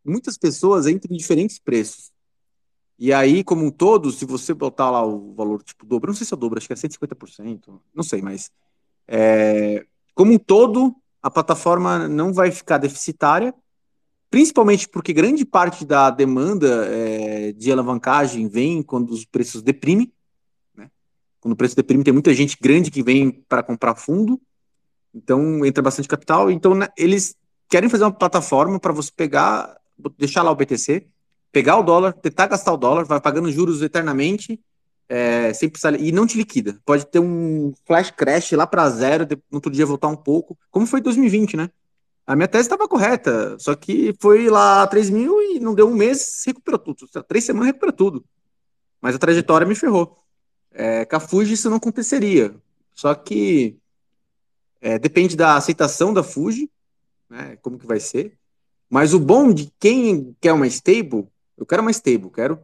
muitas pessoas entram em diferentes preços. E aí, como um todo, se você botar lá o valor tipo dobro, não sei se é dobro, acho que é 150%, não sei, mas é, como um todo, a plataforma não vai ficar deficitária, principalmente porque grande parte da demanda é, de alavancagem vem quando os preços deprimem. Quando o preço deprime, tem muita gente grande que vem para comprar fundo, então entra bastante capital. Então, né, eles querem fazer uma plataforma para você pegar, deixar lá o BTC, pegar o dólar, tentar gastar o dólar, vai pagando juros eternamente, é, sem precisar, e não te liquida. Pode ter um flash crash lá para zero, no outro dia voltar um pouco, como foi em 2020, né? A minha tese estava correta, só que foi lá 3 mil e não deu um mês, recuperou tudo. Três semanas recuperou tudo. Mas a trajetória me ferrou. É, com a Fuji isso não aconteceria. Só que é, depende da aceitação da Fuji, né, como que vai ser. Mas o bom de quem quer uma stable, eu quero uma stable, quero.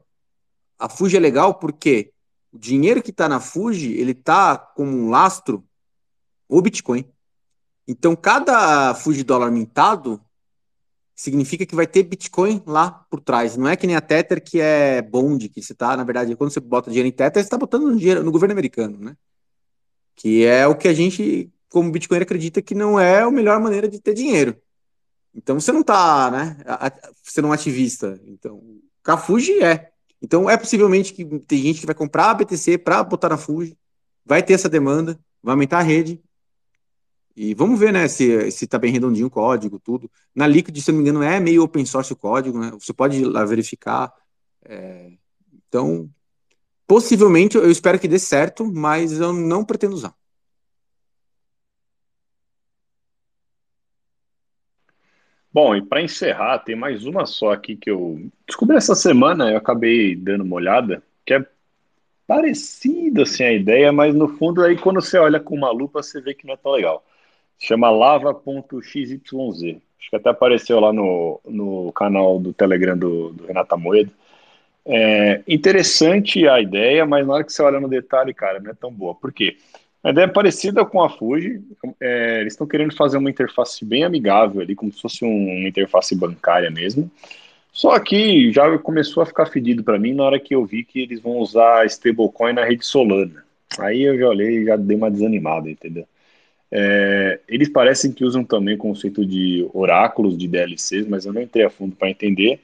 A Fuji é legal porque o dinheiro que está na Fuji, ele está como um lastro o Bitcoin. Então, cada Fuji dólar mintado significa que vai ter Bitcoin lá por trás. Não é que nem a Tether, que é bond, que você está, na verdade, quando você bota dinheiro em Tether, você está botando dinheiro no governo americano, né? Que é o que a gente, como Bitcoin, acredita que não é a melhor maneira de ter dinheiro. Então, você não está, né, sendo um ativista. Então, a Fuji é. Então, é possivelmente que tem gente que vai comprar a BTC para botar na Fuji, vai ter essa demanda, vai aumentar a rede, e vamos ver, né, se, se tá bem redondinho o código, tudo. Na Liquid, se não me engano, é meio open source o código, né? Você pode ir lá verificar. É... Então, possivelmente, eu espero que dê certo, mas eu não pretendo usar. Bom, e para encerrar, tem mais uma só aqui que eu descobri essa semana, eu acabei dando uma olhada, que é parecida assim a ideia, mas no fundo aí quando você olha com uma lupa você vê que não é tão legal chama lava.xyz. Acho que até apareceu lá no, no canal do Telegram do, do Renata Moedo. É interessante a ideia, mas na hora que você olha no detalhe, cara, não é tão boa. Por quê? A ideia é parecida com a Fuji. É, eles estão querendo fazer uma interface bem amigável ali, como se fosse um, uma interface bancária mesmo. Só que já começou a ficar fedido para mim na hora que eu vi que eles vão usar stablecoin na rede Solana. Aí eu já olhei e já dei uma desanimada, entendeu? É, eles parecem que usam também o conceito de oráculos de DLCs, mas eu não entrei a fundo para entender.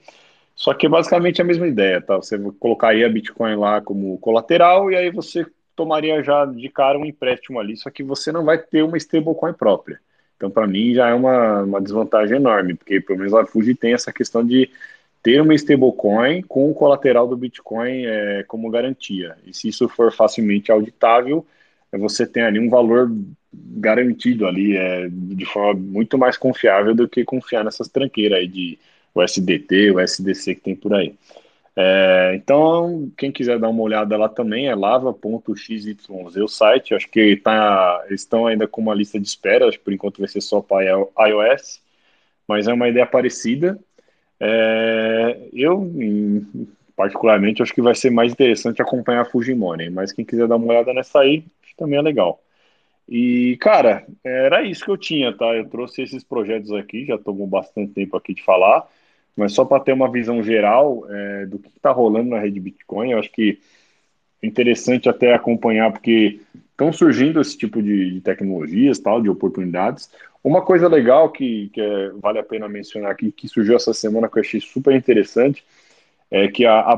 Só que é basicamente a mesma ideia, tá? Você colocaria Bitcoin lá como colateral e aí você tomaria já de cara um empréstimo ali, só que você não vai ter uma stablecoin própria. Então, para mim, já é uma, uma desvantagem enorme, porque pelo menos a Fuji tem essa questão de ter uma stablecoin com o colateral do Bitcoin é, como garantia. E se isso for facilmente auditável, você tem ali um valor garantido ali, é, de forma muito mais confiável do que confiar nessas tranqueiras aí de USDT, USDC que tem por aí. É, então, quem quiser dar uma olhada lá também é lava.xyz o site. Acho que tá, eles estão ainda com uma lista de espera, por enquanto vai ser só para iOS, mas é uma ideia parecida. É, eu, particularmente, acho que vai ser mais interessante acompanhar a Fujimori, mas quem quiser dar uma olhada nessa aí, também é legal. E, cara, era isso que eu tinha, tá? Eu trouxe esses projetos aqui, já tomou bastante tempo aqui de falar, mas só para ter uma visão geral é, do que está rolando na rede Bitcoin, eu acho que é interessante até acompanhar, porque estão surgindo esse tipo de, de, tecnologias, tal, de oportunidades. Uma coisa legal que, que é, vale a pena mencionar aqui, que surgiu essa semana, que eu achei super interessante, é que a, a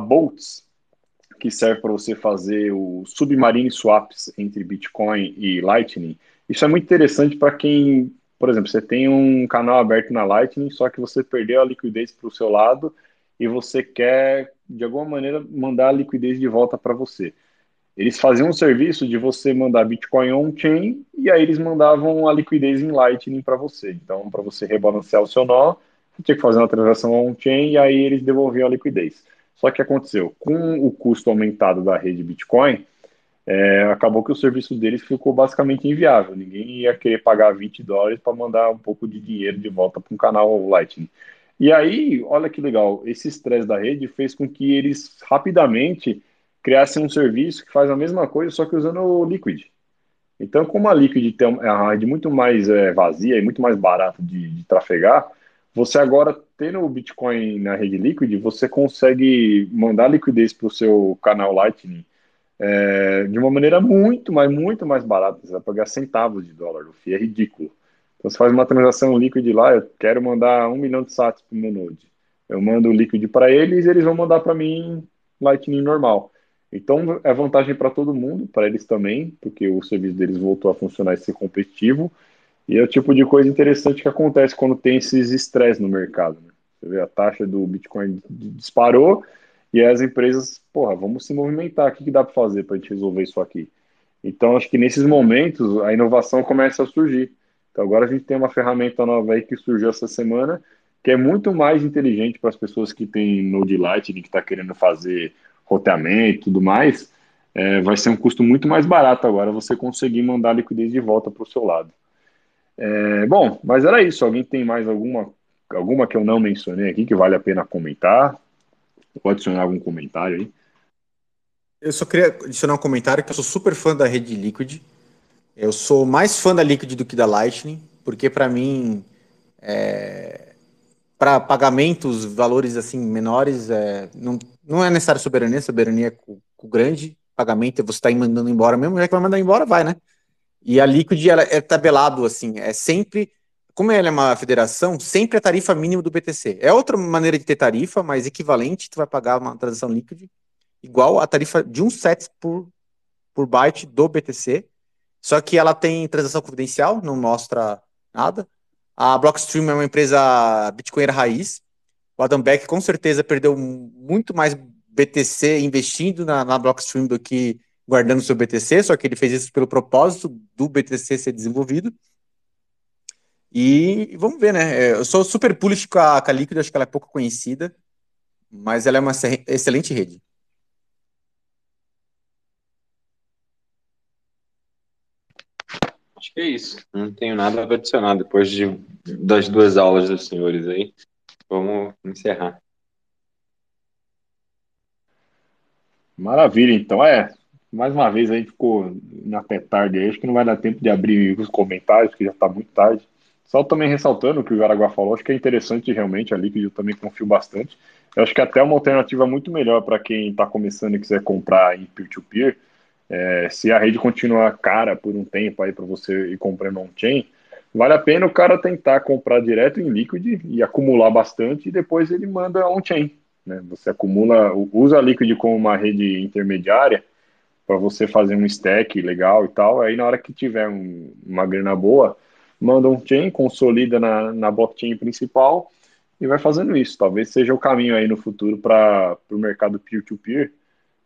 que serve para você fazer o submarine swaps entre Bitcoin e Lightning. Isso é muito interessante para quem, por exemplo, você tem um canal aberto na Lightning, só que você perdeu a liquidez para o seu lado e você quer, de alguma maneira, mandar a liquidez de volta para você. Eles faziam um serviço de você mandar Bitcoin on-chain e aí eles mandavam a liquidez em Lightning para você. Então, para você rebalancear o seu nó, você tinha que fazer uma transação on-chain e aí eles devolviam a liquidez. Só que aconteceu, com o custo aumentado da rede Bitcoin, é, acabou que o serviço deles ficou basicamente inviável. Ninguém ia querer pagar 20 dólares para mandar um pouco de dinheiro de volta para um canal Lightning. E aí, olha que legal, esse estresse da rede fez com que eles rapidamente criassem um serviço que faz a mesma coisa, só que usando o Liquid. Então, como a Liquid tem uma rede muito mais é, vazia e muito mais barata de, de trafegar, você agora, tendo o Bitcoin na rede Liquid, você consegue mandar liquidez para o seu canal Lightning é, de uma maneira muito, mas muito mais barata. Você vai pagar centavos de dólar. O FII é ridículo. Então, você faz uma transação líquida lá, eu quero mandar um milhão de sats para o meu Node. Eu mando o líquido para eles e eles vão mandar para mim Lightning normal. Então, é vantagem para todo mundo, para eles também, porque o serviço deles voltou a funcionar e ser competitivo. E é o tipo de coisa interessante que acontece quando tem esses estresses no mercado. Né? Você vê a taxa do Bitcoin disparou e as empresas, porra, vamos se movimentar, o que, que dá para fazer para a gente resolver isso aqui? Então, acho que nesses momentos a inovação começa a surgir. Então, agora a gente tem uma ferramenta nova aí que surgiu essa semana, que é muito mais inteligente para as pessoas que têm Node Lightning, que está querendo fazer roteamento e tudo mais. É, vai ser um custo muito mais barato agora você conseguir mandar liquidez de volta para o seu lado. É, bom, mas era isso. Alguém tem mais alguma, alguma que eu não mencionei aqui que vale a pena comentar? Pode adicionar algum comentário aí? Eu só queria adicionar um comentário que eu sou super fã da rede Liquid. Eu sou mais fã da Liquid do que da Lightning, porque para mim, é, para pagamentos, valores assim menores, é, não, não é necessário soberania, soberania é com, grande pagamento, você está mandando embora mesmo, já que vai mandar embora, vai, né? E a Liquid ela é tabelado assim, é sempre, como ela é uma federação, sempre a tarifa mínima do BTC. É outra maneira de ter tarifa, mas equivalente, tu vai pagar uma transação Liquid igual a tarifa de um set por, por byte do BTC. Só que ela tem transação confidencial, não mostra nada. A Blockstream é uma empresa bitcoinera raiz. O Adam Beck com certeza perdeu muito mais BTC investindo na, na Blockstream do que guardando seu BTC, só que ele fez isso pelo propósito do BTC ser desenvolvido. E vamos ver, né? É, eu sou super bullish com a, com a Liquid, acho que ela é pouco conhecida, mas ela é uma excelente rede. Acho que é isso. Não tenho nada a adicionar depois de, das duas aulas dos senhores aí. Vamos encerrar. Maravilha, então. É, mais uma vez a gente ficou na pé tarde aí, acho que não vai dar tempo de abrir os comentários, porque já está muito tarde. Só também ressaltando o que o Jaraguá falou, acho que é interessante realmente a Liquid, eu também confio bastante. Eu acho que até uma alternativa muito melhor para quem está começando e quiser comprar em peer-to-peer, é, se a rede continuar cara por um tempo aí para você ir comprando on-chain, vale a pena o cara tentar comprar direto em Liquid e acumular bastante e depois ele manda on-chain. Né? Você acumula, usa a Liquid como uma rede intermediária, para você fazer um stack legal e tal. Aí na hora que tiver um, uma grana boa, manda um chain, consolida na, na blockchain principal e vai fazendo isso. Talvez seja o caminho aí no futuro para o mercado peer-to-peer,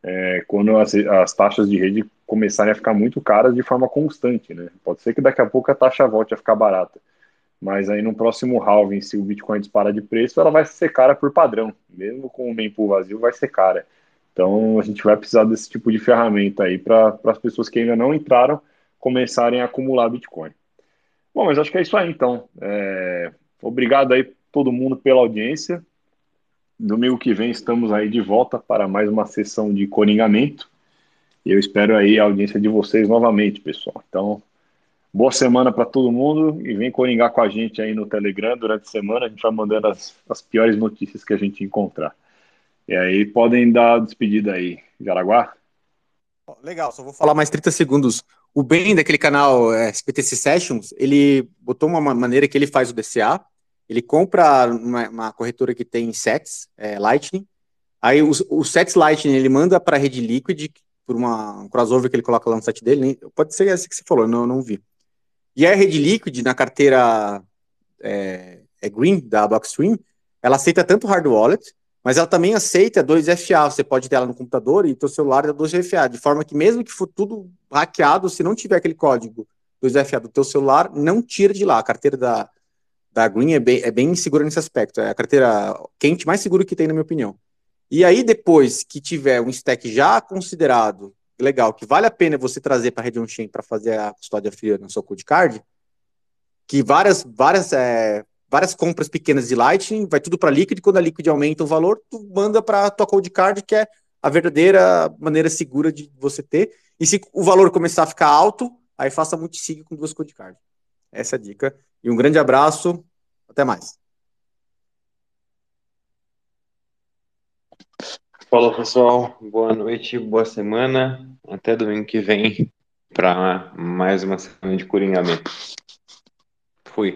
é, quando as, as taxas de rede começarem a ficar muito caras de forma constante, né? Pode ser que daqui a pouco a taxa volte a ficar barata. Mas aí no próximo halving, se o Bitcoin dispara de preço, ela vai ser cara por padrão. Mesmo com o mempool vazio, vai ser cara. Então, a gente vai precisar desse tipo de ferramenta aí para as pessoas que ainda não entraram começarem a acumular Bitcoin. Bom, mas acho que é isso aí, então. É... Obrigado aí todo mundo pela audiência. Domingo que vem estamos aí de volta para mais uma sessão de coringamento. E eu espero aí a audiência de vocês novamente, pessoal. Então, boa semana para todo mundo e vem coringar com a gente aí no Telegram durante a semana. A gente vai mandando as, as piores notícias que a gente encontrar. E aí podem dar despedida aí, Jaraguá. Legal, só vou falar mais 30 segundos. O Ben daquele canal é, SPTC Sessions, ele botou uma maneira que ele faz o DCA, ele compra uma, uma corretora que tem sets, é, Lightning, aí os, os sets Lightning ele manda para a rede Liquid por uma um crossover que ele coloca lá no site dele, pode ser esse que você falou, não, não vi. E a rede Liquid, na carteira é, é Green, da Blockstream, ela aceita tanto hard wallet, mas ela também aceita 2FA. Você pode ter ela no computador e teu celular é 2FA, de forma que mesmo que for tudo hackeado, se não tiver aquele código 2FA do teu celular, não tira de lá. A carteira da, da Green é bem, é bem segura nesse aspecto. É a carteira quente mais segura que tem, na minha opinião. E aí, depois que tiver um stack já considerado legal, que vale a pena você trazer para a rede on-chain para fazer a custódia fria na sua code card, que várias, várias é, várias compras pequenas de Lightning, vai tudo para Liquid, quando a Liquid aumenta o valor, tu manda para a tua cold card, que é a verdadeira maneira segura de você ter. E se o valor começar a ficar alto, aí faça multisig com duas cold. Essa é a dica. E um grande abraço, até mais. Falou, pessoal. Boa noite, boa semana. Até domingo que vem para mais uma semana de coringamento. Fui.